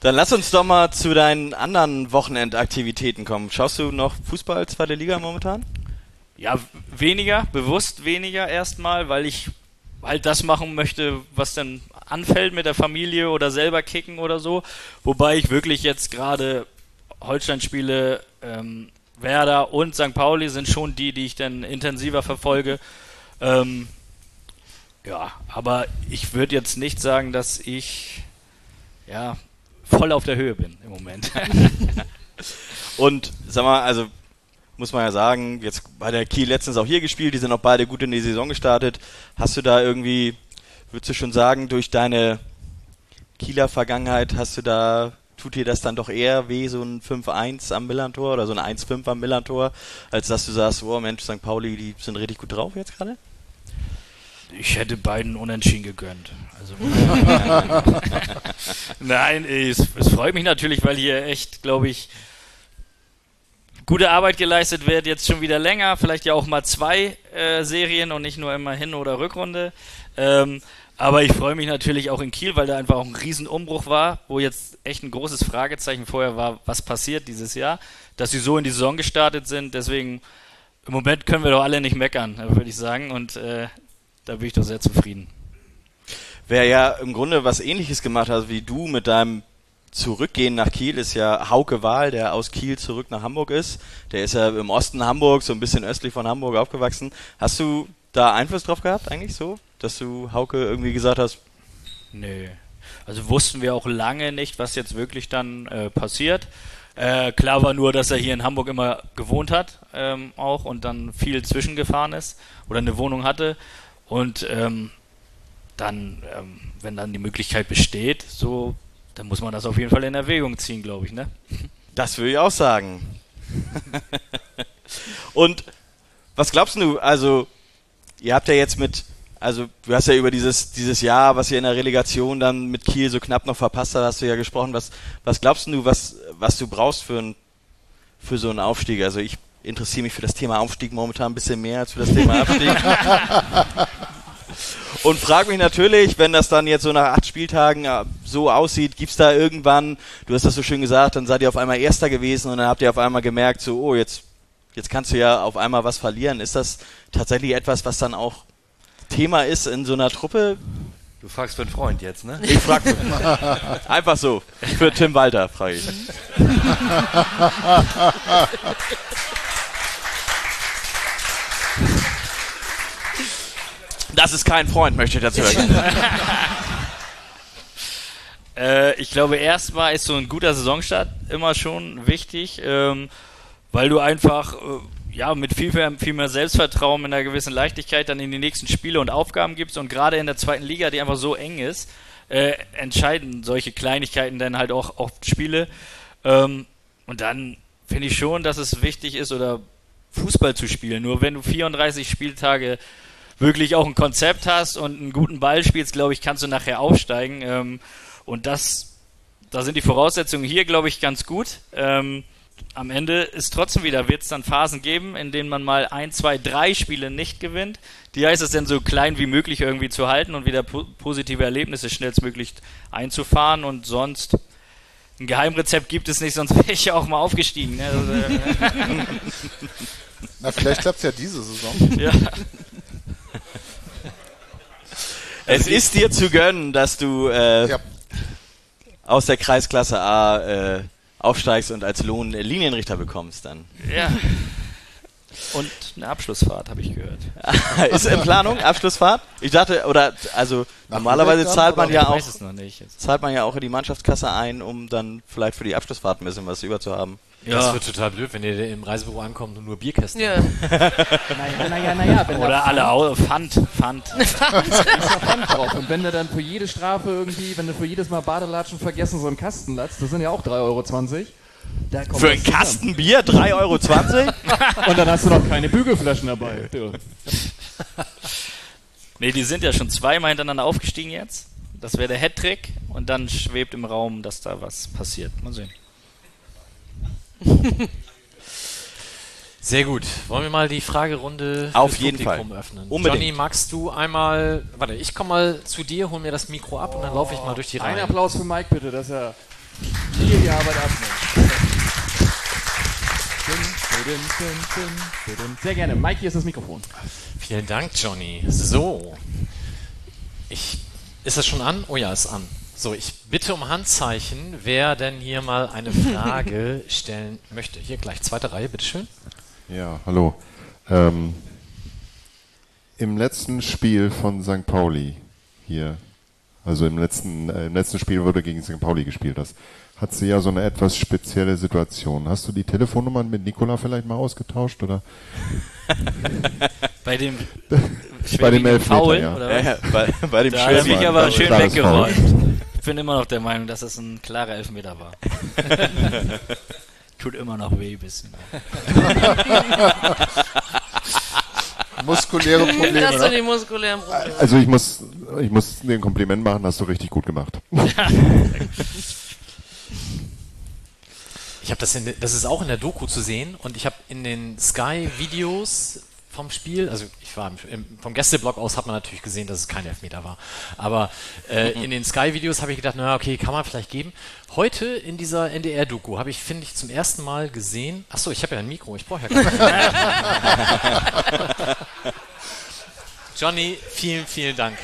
Dann lass uns doch mal zu deinen anderen Wochenendaktivitäten kommen. Schaust du noch Fußball, zweite Liga momentan?
Ja, weniger, bewusst weniger erstmal, weil ich halt das machen möchte, was dann anfällt mit der Familie oder selber kicken oder so. Wobei ich wirklich jetzt gerade Holstein-Spiele, ähm, Werder und St. Pauli sind schon die, die ich dann intensiver verfolge. Ähm, ja, aber ich würde jetzt nicht sagen, dass ich ja voll auf der Höhe bin im Moment.
Und sag mal, also muss man ja sagen, jetzt bei der Kiel letztens auch hier gespielt, die sind auch beide gut in die Saison gestartet. Hast du da irgendwie, würdest du schon sagen, durch deine Kieler Vergangenheit, hast du da, tut dir das dann doch eher weh, so ein 5-1 am Millantor oder so ein 1-5 am Millantor, als dass du sagst, oh Mensch, St. Pauli, die sind richtig gut drauf jetzt gerade?
Ich hätte beiden unentschieden gegönnt. Also, Nein, es, es freut mich natürlich, weil hier echt, glaube ich, gute Arbeit geleistet wird. Jetzt schon wieder länger, vielleicht ja auch mal zwei äh, Serien und nicht nur immer Hin- oder Rückrunde. Ähm, aber ich freue mich natürlich auch in Kiel, weil da einfach auch ein Riesenumbruch war, wo jetzt echt ein großes Fragezeichen vorher war, was passiert dieses Jahr, dass sie so in die Saison gestartet sind. Deswegen, im Moment können wir doch alle nicht meckern, würde ich sagen. Und äh, da bin ich doch sehr zufrieden.
Wer ja im Grunde was ähnliches gemacht hat wie du mit deinem Zurückgehen nach Kiel, ist ja Hauke Wahl, der aus Kiel zurück nach Hamburg ist. Der ist ja im Osten Hamburgs, so ein bisschen östlich von Hamburg aufgewachsen. Hast du da Einfluss drauf gehabt, eigentlich so? Dass du Hauke irgendwie gesagt hast?
Nö. Also wussten wir auch lange nicht, was jetzt wirklich dann äh, passiert. Äh, klar war nur, dass er hier in Hamburg immer gewohnt hat, ähm, auch und dann viel zwischengefahren ist oder eine Wohnung hatte. Und ähm, dann, ähm, wenn dann die Möglichkeit besteht, so, dann muss man das auf jeden Fall in Erwägung ziehen, glaube ich, ne?
Das würde ich auch sagen. Und was glaubst du, also, ihr habt ja jetzt mit, also, du hast ja über dieses, dieses Jahr, was ihr in der Relegation dann mit Kiel so knapp noch verpasst habt, hast du ja gesprochen. Was, was glaubst du, was, was du brauchst für, ein, für so einen Aufstieg? Also, ich interessiere mich für das Thema Aufstieg momentan ein bisschen mehr als für das Thema Abstieg. Und frage mich natürlich, wenn das dann jetzt so nach acht Spieltagen äh, so aussieht, gibt's da irgendwann, du hast das so schön gesagt, dann seid ihr auf einmal Erster gewesen und dann habt ihr auf einmal gemerkt, so, oh, jetzt, jetzt kannst du ja auf einmal was verlieren. Ist das tatsächlich etwas, was dann auch Thema ist in so einer Truppe?
Du fragst für einen Freund jetzt, ne?
Ich frag einfach so. Für Tim Walter frage ich. Das ist kein Freund, möchte ich dazu sagen.
Äh, ich glaube, erstmal ist so ein guter Saisonstart immer schon wichtig, ähm, weil du einfach äh, ja mit viel mehr, viel mehr Selbstvertrauen, mit einer gewissen Leichtigkeit dann in die nächsten Spiele und Aufgaben gibst und gerade in der zweiten Liga, die einfach so eng ist, äh, entscheiden solche Kleinigkeiten dann halt auch oft Spiele. Ähm, und dann finde ich schon, dass es wichtig ist, oder Fußball zu spielen. Nur wenn du 34 Spieltage wirklich auch ein Konzept hast und einen guten Ball spielst, glaube ich, kannst du nachher aufsteigen. Ähm, und das, da sind die Voraussetzungen hier, glaube ich, ganz gut. Ähm, am Ende ist trotzdem wieder, wird es dann Phasen geben, in denen man mal ein, zwei, drei Spiele nicht gewinnt. Die heißt es dann so klein wie möglich irgendwie zu halten und wieder po positive Erlebnisse schnellstmöglich einzufahren und sonst ein Geheimrezept gibt es nicht, sonst wäre ich ja auch mal aufgestiegen. Ne? Also, äh,
Na, vielleicht klappt es ja diese Saison.
ja.
Es ist dir zu gönnen, dass du äh,
Ja.
aus der Kreisklasse A äh, aufsteigst und als Lohn Linienrichter bekommst dann.
ja. Und eine Abschlussfahrt, habe ich gehört.
ist in Planung, Abschlussfahrt? Ich dachte, oder also
Nach
normalerweise zahlt man ja auch
weiß es noch nicht. Jetzt.
zahlt man ja auch in die Mannschaftskasse ein, um dann vielleicht für die Abschlussfahrt ein bisschen was über zu haben.
Das
Ja.
wird total blöd, wenn ihr im Reisebüro ankommt und nur Bierkästen.
Ja.
Naja, naja, naja. Wenn
Oder alle au Pfand, Pfand.
ist da Pfand drauf. Und wenn du dann für jede Strafe irgendwie, wenn du für jedes Mal Badelatschen vergessen so einen Kasten latzt, das sind ja auch 3,20 Euro. Da kommt
Für einen. Kasten Bier 3,20 Euro?
Und dann hast du noch keine Bügelflaschen dabei.
Nee, die sind ja schon zweimal hintereinander aufgestiegen jetzt. Das wäre der Hattrick und dann schwebt im Raum, dass da was passiert. Mal sehen.
Sehr gut. Wollen wir mal die Fragerunde
Auf
fürs
jeden
Publikum
Fall.
öffnen?
Unbedingt.
Johnny, magst du einmal, warte, ich komme mal zu dir, hol mir das Mikro ab und dann laufe ich mal durch die
Ein
Reihe.
Applaus für Mike bitte, dass er hier die Arbeit abnimmt. Sehr gerne. Mike, hier ist das Mikrofon.
Vielen Dank, Johnny. So. Ich, ist das schon an? Oh ja, ist an. So, ich bitte um Handzeichen, wer denn hier mal eine Frage stellen möchte. Hier gleich, zweite Reihe, bitteschön.
Ja, hallo. Ähm, Im letzten Spiel von St. Pauli hier, also im letzten, äh, im letzten Spiel, wo du gegen St. Pauli gespielt hast, hat sie ja so eine etwas spezielle Situation. Hast du die Telefonnummern mit Nikola vielleicht mal ausgetauscht oder?
Bei dem
Bei dem Elfmeter,
Foul,
ja.
oder was?
Ja, bei, bei dem
Da habe ich aber schön weggeräumt. Ich bin immer noch der Meinung, dass es ein klarer Elfmeter war. Tut immer noch weh ein bisschen.
Muskuläre Probleme.
Das sind
ne?
die muskulären Probleme.
Also ich muss, ich muss dir ein Kompliment machen, hast du richtig gut gemacht.
Ich habe das in, das ist auch in der Doku zu sehen und ich habe in den Sky-Videos vom Spiel, also ich war im, vom Gästeblock aus hat man natürlich gesehen, dass es kein Elfmeter war. Aber äh, in den Sky-Videos habe ich gedacht, na okay, kann man vielleicht geben. Heute in dieser NDR-Doku habe ich, finde ich, zum ersten Mal gesehen. Achso, ich habe ja ein Mikro, ich brauche ja kein Johnny, vielen, vielen Dank.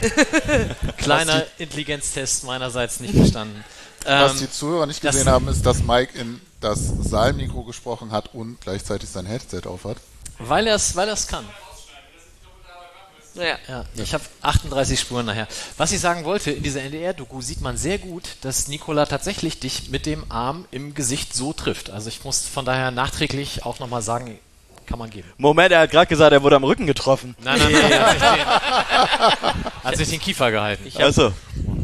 Kleiner Intelligenztest meinerseits nicht bestanden.
Was
Ähm,
die Zuhörer nicht gesehen haben, ist, dass Mike in das Saalmikro gesprochen hat und gleichzeitig sein Headset auf hat.
Weil er es weil er's kann.
Ja.
Ja, ich habe 38 Spuren nachher. Was ich sagen wollte, in dieser NDR-Doku sieht man sehr gut, dass Nikola tatsächlich dich mit dem Arm im Gesicht so trifft. Also ich muss von daher nachträglich auch nochmal sagen, kann man geben.
Moment, er hat gerade gesagt, er wurde am Rücken getroffen.
Nein, nein, nein, er hat sich den, hat sich den Kiefer gehalten.
Ich
Also,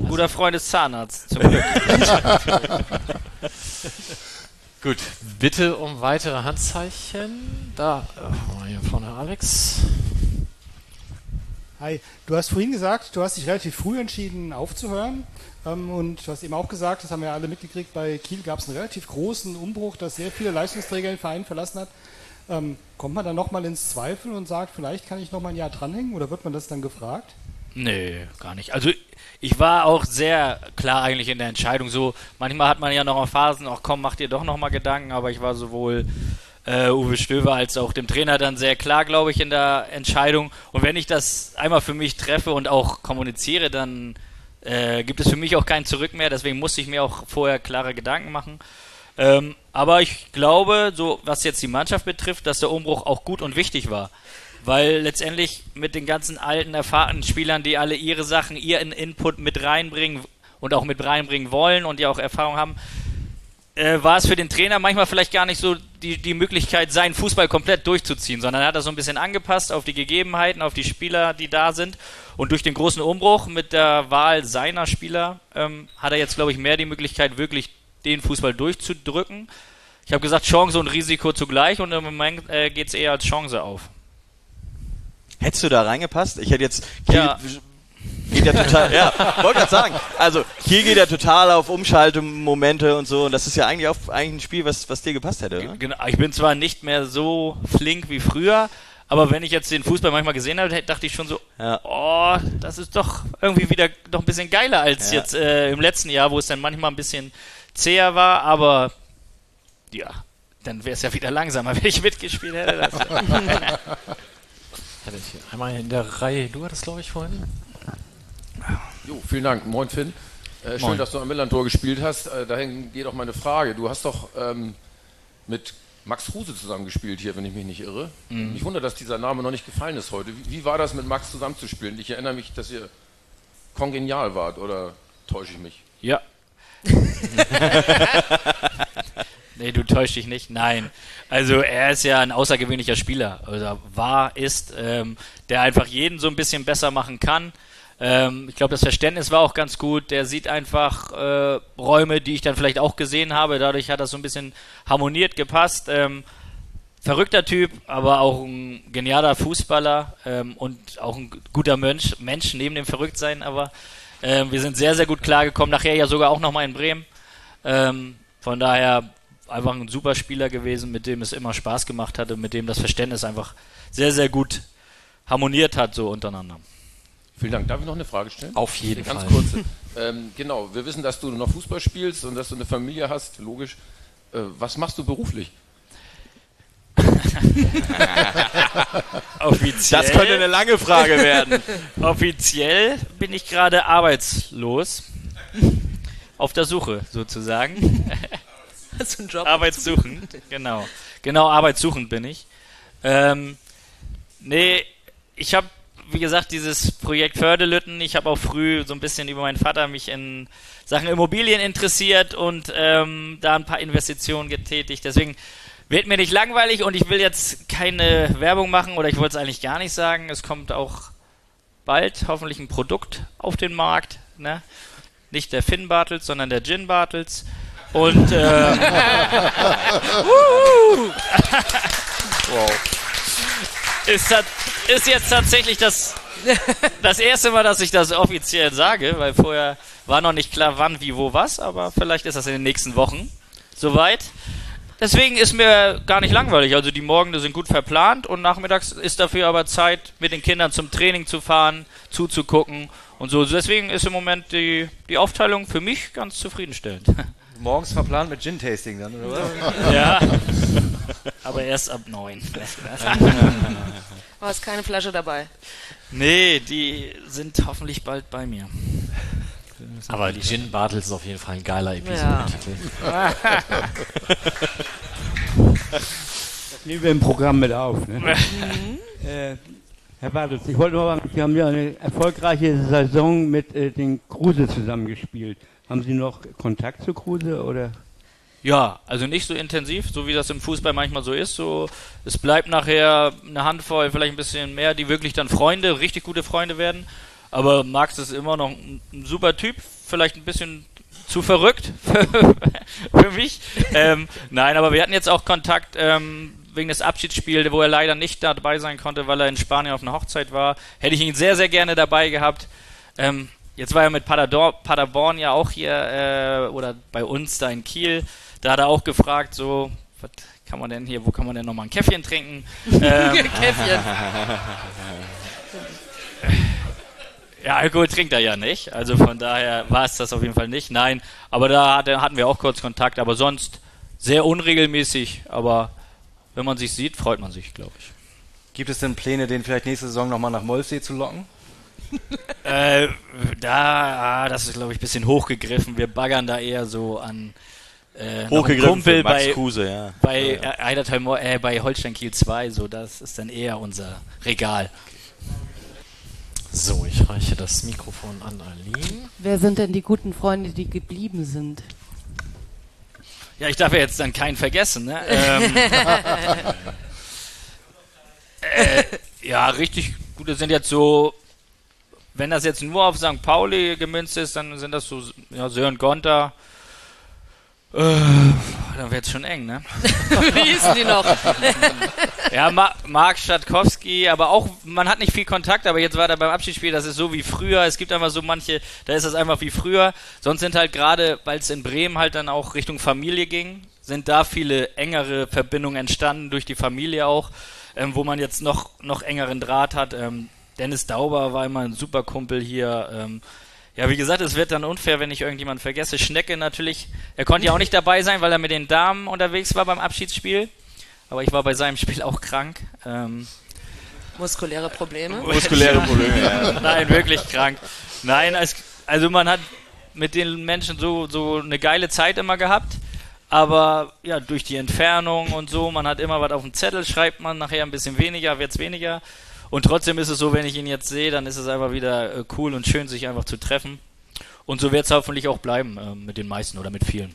guter Freund ist Zahnarzt, zum Glück.
Gut, bitte um weitere Handzeichen. Da, mal hier vorne Alex.
Hi, du hast vorhin gesagt, du hast dich relativ früh entschieden aufzuhören. Ähm, und du hast eben auch gesagt, das haben wir alle mitgekriegt, bei Kiel gab es einen relativ großen Umbruch, dass sehr viele Leistungsträger den Verein verlassen hat. Ähm, kommt man dann nochmal ins Zweifel und sagt, vielleicht kann ich nochmal ein Jahr dranhängen oder wird man das dann gefragt?
Nee, gar nicht. Also ich war auch sehr klar eigentlich in der Entscheidung. So, manchmal hat man ja noch mal Phasen, ach komm, mach dir doch noch mal Gedanken, aber ich war sowohl äh, Uwe Stöver als auch dem Trainer dann sehr klar, glaube ich, in der Entscheidung. Und wenn ich das einmal für mich treffe und auch kommuniziere, dann äh, gibt es für mich auch kein Zurück mehr. Deswegen musste ich mir auch vorher klare Gedanken machen. Ähm, aber ich glaube, so was jetzt die Mannschaft betrifft, dass der Umbruch auch gut und wichtig war. Weil letztendlich mit den ganzen alten, erfahrenen Spielern, die alle ihre Sachen, ihren Input mit reinbringen und auch mit reinbringen wollen und ja auch Erfahrung haben, äh, war es für den Trainer manchmal vielleicht gar nicht so die, die Möglichkeit, seinen Fußball komplett durchzuziehen, sondern er hat das so ein bisschen angepasst auf die Gegebenheiten, auf die Spieler, die da sind. Und durch den großen Umbruch mit der Wahl seiner Spieler ähm, hat er jetzt, glaube ich, mehr die Möglichkeit, wirklich den Fußball durchzudrücken. Ich habe gesagt, Chance und Risiko zugleich und im Moment äh, geht es eher als Chance auf.
Hättest du da reingepasst? Ich hätte jetzt. Kiel
Ja.
Geht ja total, ja, wollte gerade sagen. Also, hier geht ja total auf Umschaltmomente und so. Und das ist ja eigentlich auch eigentlich ein Spiel, was, was dir gepasst hätte, oder?
Genau, ich bin zwar nicht mehr so flink wie früher, aber wenn ich jetzt den Fußball manchmal gesehen habe, dachte ich schon so,
Ja.
oh, das ist doch irgendwie wieder noch ein bisschen geiler als
Ja.
jetzt äh, im letzten Jahr, wo es dann manchmal ein bisschen zäher war, aber ja, dann wäre es ja wieder langsamer, wenn ich mitgespielt hätte.
Ich hier Einmal in der Reihe, du hattest glaube ich vorhin.
Jo, vielen Dank. Moin Finn. Äh, schön,
Moin.
dass du am Millantor gespielt hast. Äh, dahin geht auch meine Frage. Du hast doch ähm, mit Max Kruse zusammengespielt hier, wenn ich mich nicht irre.
Mhm.
Mich wundert, dass dieser Name noch nicht gefallen ist heute. Wie, wie war das mit Max zusammenzuspielen? Ich erinnere mich, dass ihr kongenial wart, oder täusche ich mich?
ja. nee, du täuschst dich nicht. Nein. Also er ist ja ein außergewöhnlicher Spieler. Oder war, ist, ähm, der einfach jeden so ein bisschen besser machen kann. Ähm, ich glaube, das Verständnis war auch ganz gut. Der sieht einfach äh, Räume, die ich dann vielleicht auch gesehen habe. Dadurch hat das so ein bisschen harmoniert, gepasst. Ähm, verrückter Typ, aber auch ein genialer Fußballer ähm, und auch ein guter Mensch, Mensch neben dem Verrücktsein. Aber ähm, wir sind sehr, sehr gut klargekommen. Nachher ja sogar auch nochmal in Bremen. Ähm, von daher einfach ein super Spieler gewesen, mit dem es immer Spaß gemacht hatte, mit dem das Verständnis einfach sehr, sehr gut harmoniert hat, so untereinander.
Vielen Dank. Darf ich noch eine Frage stellen?
Auf jeden
eine
Fall.
Ganz kurze. ähm, genau, wir wissen, dass du noch Fußball spielst und dass du eine Familie hast, logisch. Äh, was machst du beruflich?
Offiziell.
Das könnte eine lange Frage werden.
Offiziell bin ich gerade arbeitslos. Auf der Suche, sozusagen.
Hast du einen Job?
Arbeitssuchend, genau. Genau, arbeitssuchend bin ich. Ähm, nee, ich habe, wie gesagt, dieses Projekt Fördelütten. Ich habe auch früh so ein bisschen über meinen Vater mich in Sachen Immobilien interessiert und ähm, da ein paar Investitionen getätigt. Deswegen wird mir nicht langweilig und ich will jetzt keine Werbung machen oder ich wollte es eigentlich gar nicht sagen. Es kommt auch bald hoffentlich ein Produkt auf den Markt. Ne? Nicht der Finn Bartels, sondern der Gin Bartels. Und ähm, Wuhu! ist, tat- ist jetzt tatsächlich das, das erste Mal, dass ich das offiziell sage, weil vorher war noch nicht klar, wann, wie, wo, was, aber vielleicht ist das in den nächsten Wochen soweit. Deswegen ist mir gar nicht langweilig. Also die Morgende sind gut verplant und nachmittags ist dafür aber Zeit, mit den Kindern zum Training zu fahren, zuzugucken und so. Deswegen ist im Moment die, die Aufteilung für mich ganz zufriedenstellend.
Morgens verplant mit Gin-Tasting dann, oder was?
ja. Aber erst ab neun.
Aber ist keine Flasche dabei.
nee, die sind hoffentlich bald bei mir.
Aber Gin Bartels ist auf jeden Fall ein geiler
Ja.
Episodentitel.
Das nehmen wir im Programm mit auf. Ne? äh, Herr Bartels, ich wollte nur sagen, Sie haben ja eine erfolgreiche Saison mit äh, den Kruse zusammengespielt. Haben Sie noch Kontakt zu Kruse oder?
Ja, also nicht so intensiv, so wie das im Fußball manchmal so ist. So, es bleibt nachher eine Handvoll, vielleicht ein bisschen mehr, die wirklich dann Freunde, richtig gute Freunde werden. Aber Max ist immer noch ein, super Typ, vielleicht ein bisschen zu verrückt für mich. ähm, nein, aber wir hatten jetzt auch Kontakt ähm, wegen des Abschiedsspiels, wo er leider nicht dabei sein konnte, weil er in Spanien auf einer Hochzeit war. Hätte ich ihn sehr, sehr gerne dabei gehabt. Ähm, jetzt war er mit Paderborn, Paderborn ja auch hier äh, oder bei uns da in Kiel. Da hat er auch gefragt, so, was kann man denn hier, wo kann man denn nochmal ein Käffchen trinken? ähm,
Käffchen.
ja, Alkohol trinkt er ja nicht. Also von daher war es das auf jeden Fall nicht. Nein, aber da hatte, hatten wir auch kurz Kontakt. Aber sonst sehr unregelmäßig. Aber wenn man sich sieht, freut man sich, glaube ich.
Gibt es denn Pläne, den vielleicht nächste Saison nochmal nach Molfsee zu locken?
Äh, da, ah, das ist, glaube ich, ein bisschen hochgegriffen. Wir baggern da eher so an äh,
Hochgegriffen
Kumpel bei,
Kruse, ja.
bei,
Ja, ja.
äh, äh, bei Holstein Kiel 2. So, das ist dann eher unser Regal.
So, ich reiche das Mikrofon an Aline.
Wer sind denn die guten Freunde, die geblieben sind?
Ja, ich darf ja jetzt dann keinen vergessen, ne? Ähm, äh, ja, richtig gute sind jetzt so, wenn das jetzt nur auf St. Pauli gemünzt ist, dann sind das so ja, Sören Gonter. Äh, dann wird's schon eng, ne?
Wie hießen die noch?
ja, Ma Marc Statkowski, aber auch, man hat nicht viel Kontakt, aber jetzt war er beim Abschiedsspiel, das ist so wie früher. Es gibt einfach so manche, da ist das einfach wie früher. Sonst sind halt gerade, weil es in Bremen halt dann auch Richtung Familie ging, sind da viele engere Verbindungen entstanden, durch die Familie auch, ähm, wo man jetzt noch, noch engeren Draht hat. Ähm, Dennis Dauber war immer ein super Kumpel hier. Ähm, ja, wie gesagt, es wird dann unfair, wenn ich irgendjemanden vergesse. Schnecke natürlich, er konnte ja auch nicht dabei sein, weil er mit den Damen unterwegs war beim Abschiedsspiel. Aber ich war bei seinem Spiel auch krank. Ähm,
Muskuläre Probleme.
Muskuläre Probleme, ja.
Nein, wirklich krank. Nein, es, also man hat mit den Menschen so, so eine geile Zeit immer gehabt. Aber ja, durch die Entfernung und so, man hat immer was auf dem Zettel, schreibt man nachher ein bisschen weniger, wird's weniger. Und trotzdem ist es so, wenn ich ihn jetzt sehe, dann ist es einfach wieder äh, cool und schön, sich einfach zu treffen. Und so wird es hoffentlich auch bleiben äh, mit den meisten oder mit vielen.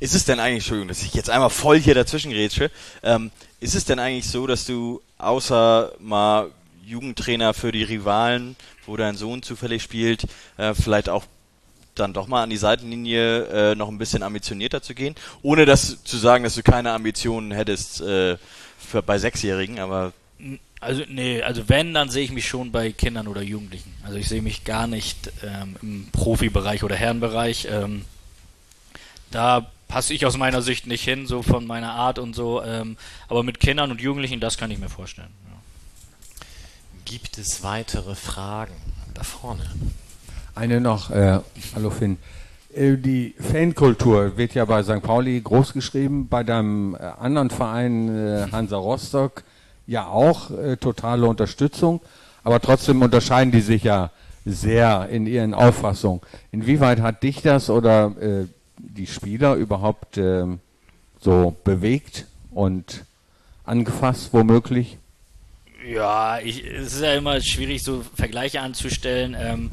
Ist es denn eigentlich, Entschuldigung, dass ich jetzt einmal voll hier dazwischen rätsche, ähm, ist es denn eigentlich so, dass du außer mal Jugendtrainer für die Rivalen, wo dein Sohn zufällig spielt, äh, vielleicht auch dann doch mal an die Seitenlinie äh, noch ein bisschen ambitionierter zu gehen, ohne das zu sagen, dass du keine Ambitionen hättest äh, für, bei Sechsjährigen, aber
Also nee, also wenn, dann sehe ich mich schon bei Kindern oder Jugendlichen. Also ich sehe mich gar nicht ähm, im Profibereich oder Herrenbereich. Ähm, da passe ich aus meiner Sicht nicht hin, so von meiner Art und so. Ähm, aber mit Kindern und Jugendlichen, das kann ich mir vorstellen.
Gibt es weitere Fragen? Da vorne.
Eine noch, äh, hallo Finn. Äh, Die Fankultur wird ja bei St. Pauli groß geschrieben, bei deinem äh, anderen Verein äh, Hansa Rostock ja auch äh, totale Unterstützung, aber trotzdem unterscheiden die sich ja sehr in ihren Auffassungen. Inwieweit hat dich das oder äh, die Spieler überhaupt ähm, so bewegt und angefasst, womöglich?
Ja, ich, es ist ja immer schwierig, so Vergleiche anzustellen. Ähm,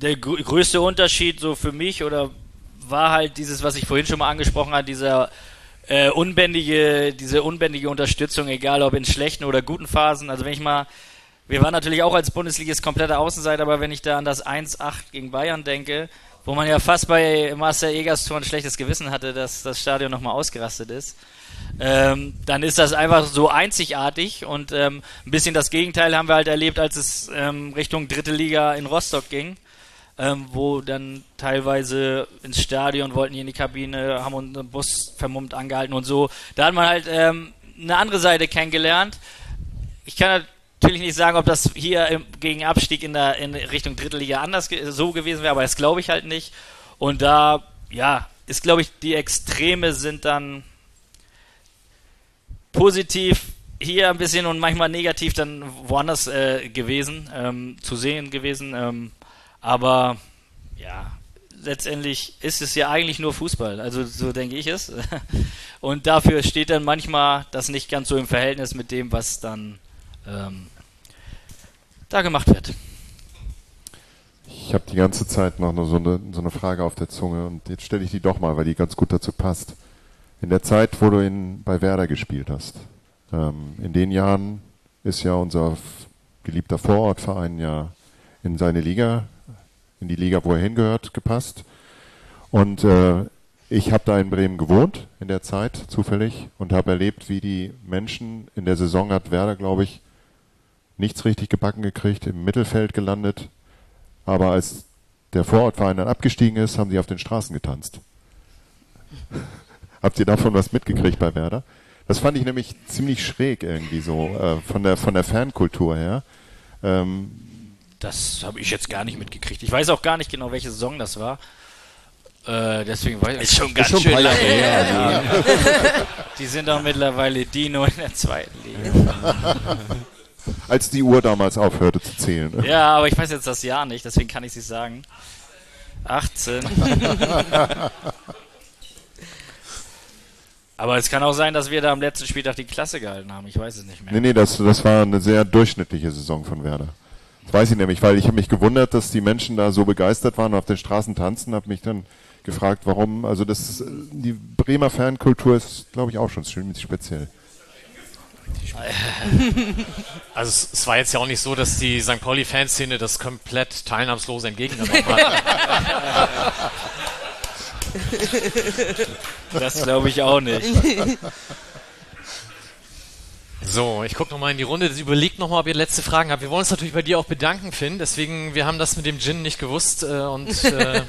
der grö größte Unterschied so für mich oder war halt dieses, was ich vorhin schon mal angesprochen habe, dieser äh, unbändige, diese unbändige Unterstützung, egal ob in schlechten oder guten Phasen. Also wenn ich mal, wir waren natürlich auch als Bundesligist komplette Außenseiter, aber wenn ich da an das 1-8 gegen Bayern denke, wo man ja fast bei Marcel Egers Tor ein schlechtes Gewissen hatte, dass das Stadion nochmal ausgerastet ist, ähm, dann ist das einfach so einzigartig und ähm, ein bisschen das Gegenteil haben wir halt erlebt, als es ähm, Richtung dritte Liga in Rostock ging, ähm, wo dann teilweise ins Stadion wollten die in die Kabine, haben unseren Bus vermummt angehalten und so. Da hat man halt ähm, eine andere Seite kennengelernt. Ich kann natürlich nicht sagen, ob das hier im, gegen Abstieg in der in Richtung dritte Liga anders ge so gewesen wäre, aber das glaube ich halt nicht. Und da, ja, ist glaube ich, die Extreme sind dann positiv hier ein bisschen und manchmal negativ dann woanders äh, gewesen, ähm, zu sehen gewesen. Ähm, aber ja, letztendlich ist es ja eigentlich nur Fußball. Also so denke ich es. Und dafür steht dann manchmal das nicht ganz so im Verhältnis mit dem, was dann ähm, da gemacht wird.
Ich habe die ganze Zeit noch so eine, so eine Frage auf der Zunge und jetzt stelle ich die doch mal, weil die ganz gut dazu passt. In der Zeit, wo du in, bei Werder gespielt hast, ähm, in den Jahren ist ja unser geliebter Vorortverein ja in seine Liga, in die Liga, wo er hingehört, gepasst. Und äh, ich habe da in Bremen gewohnt in der Zeit, zufällig, und habe erlebt, wie die Menschen in der Saison hat Werder, glaube ich, nichts richtig gebacken gekriegt, im Mittelfeld gelandet. Aber als der Vorortverein dann abgestiegen ist, haben sie auf den Straßen getanzt. Habt ihr davon was mitgekriegt bei Werder? Das fand ich nämlich ziemlich schräg irgendwie so, äh, von der von der Fankultur her. Ähm,
Das habe ich jetzt gar nicht mitgekriegt. Ich weiß auch gar nicht genau, welche Saison das war. Äh, deswegen weiß ich
Ist schon
Ist
ganz
schon
schön lange her, also.
Ja. Die sind auch mittlerweile Dino in der zweiten Liga.
als die Uhr damals aufhörte zu zählen. ne?
Ja, aber ich weiß jetzt das Jahr nicht, deswegen kann ich es sagen. 18. aber es kann auch sein, dass wir da am letzten Spieltag die Klasse gehalten haben. Ich weiß es nicht mehr.
Nee, nee, das, das war eine sehr durchschnittliche Saison von Werder. Das weiß ich nämlich, weil ich habe mich gewundert, dass die Menschen da so begeistert waren und auf den Straßen tanzen, habe mich dann gefragt, warum. Also das ist, die Bremer Fankultur ist, glaube ich, auch schon ziemlich speziell.
Also es, es war jetzt ja auch nicht so, dass die St. Pauli-Fanszene das komplett teilnahmslos entgegengenommen hat.
Das glaube ich auch nicht.
So, ich gucke nochmal in die Runde. Überlegt nochmal, ob ihr letzte Fragen habt. Wir wollen uns natürlich bei dir auch bedanken, Finn. Deswegen, wir haben das mit dem Gin nicht gewusst äh, und äh,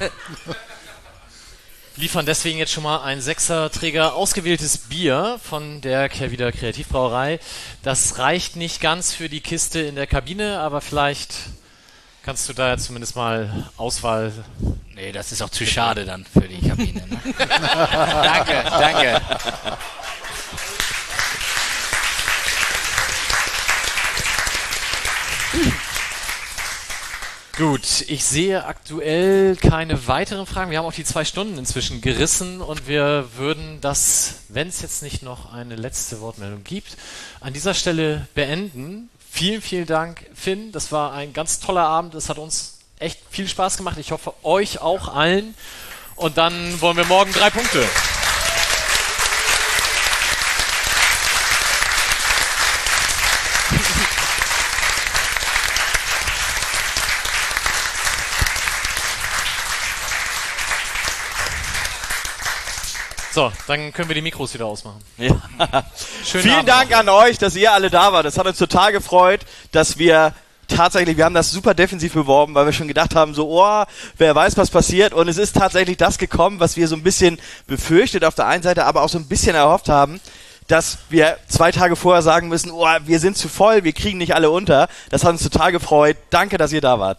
liefern deswegen jetzt schon mal ein Sechserträger ausgewähltes Bier von der Kehrwieder Kreativbrauerei. Das reicht nicht ganz für die Kiste in der Kabine, aber vielleicht kannst du da ja zumindest mal Auswahl.
Nee, das ist auch zu schade dann für die Kabine. Ne? danke, danke.
Gut, ich sehe aktuell keine weiteren Fragen. Wir haben auch die zwei Stunden inzwischen gerissen und wir würden das, wenn es jetzt nicht noch eine letzte Wortmeldung gibt, an dieser Stelle beenden. Vielen, vielen Dank, Finn. Das war ein ganz toller Abend. Es hat uns echt viel Spaß gemacht. Ich hoffe, euch auch allen. Und dann wollen wir morgen drei Punkte. So, dann können wir die Mikros wieder ausmachen.
Ja.
Schönen
Vielen
Abend
Dank an euch, dass ihr alle da wart. Das hat uns total gefreut, dass wir tatsächlich, wir haben das super defensiv beworben, weil wir schon gedacht haben, so, oh, wer weiß, was passiert. Und es ist tatsächlich das gekommen, was wir so ein bisschen befürchtet auf der einen Seite, aber auch so ein bisschen erhofft haben, dass wir zwei Tage vorher sagen müssen, oh, wir sind zu voll, wir kriegen nicht alle unter. Das hat uns total gefreut. Danke, dass ihr da wart.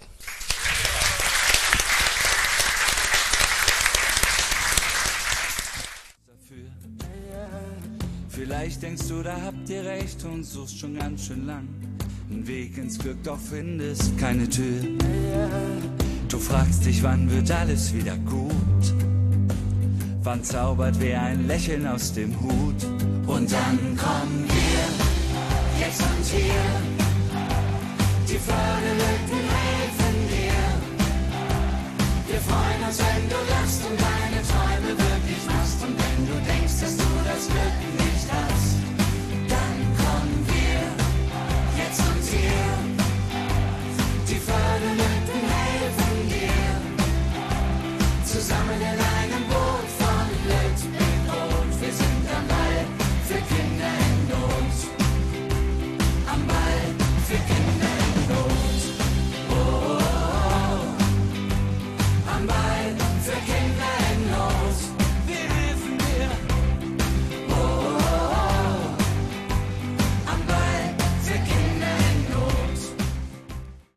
Vielleicht denkst du, da habt ihr recht und suchst schon ganz schön lang. Einen Weg ins Glück, doch findest keine Tür. Du fragst dich, wann wird alles wieder gut? Wann zaubert wer ein Lächeln aus dem Hut? Und dann kommen wir, jetzt und hier. Die Förderlücken helfen dir. Wir freuen uns, wenn du lachst und deine Träume wirklich machst und denkst, summer that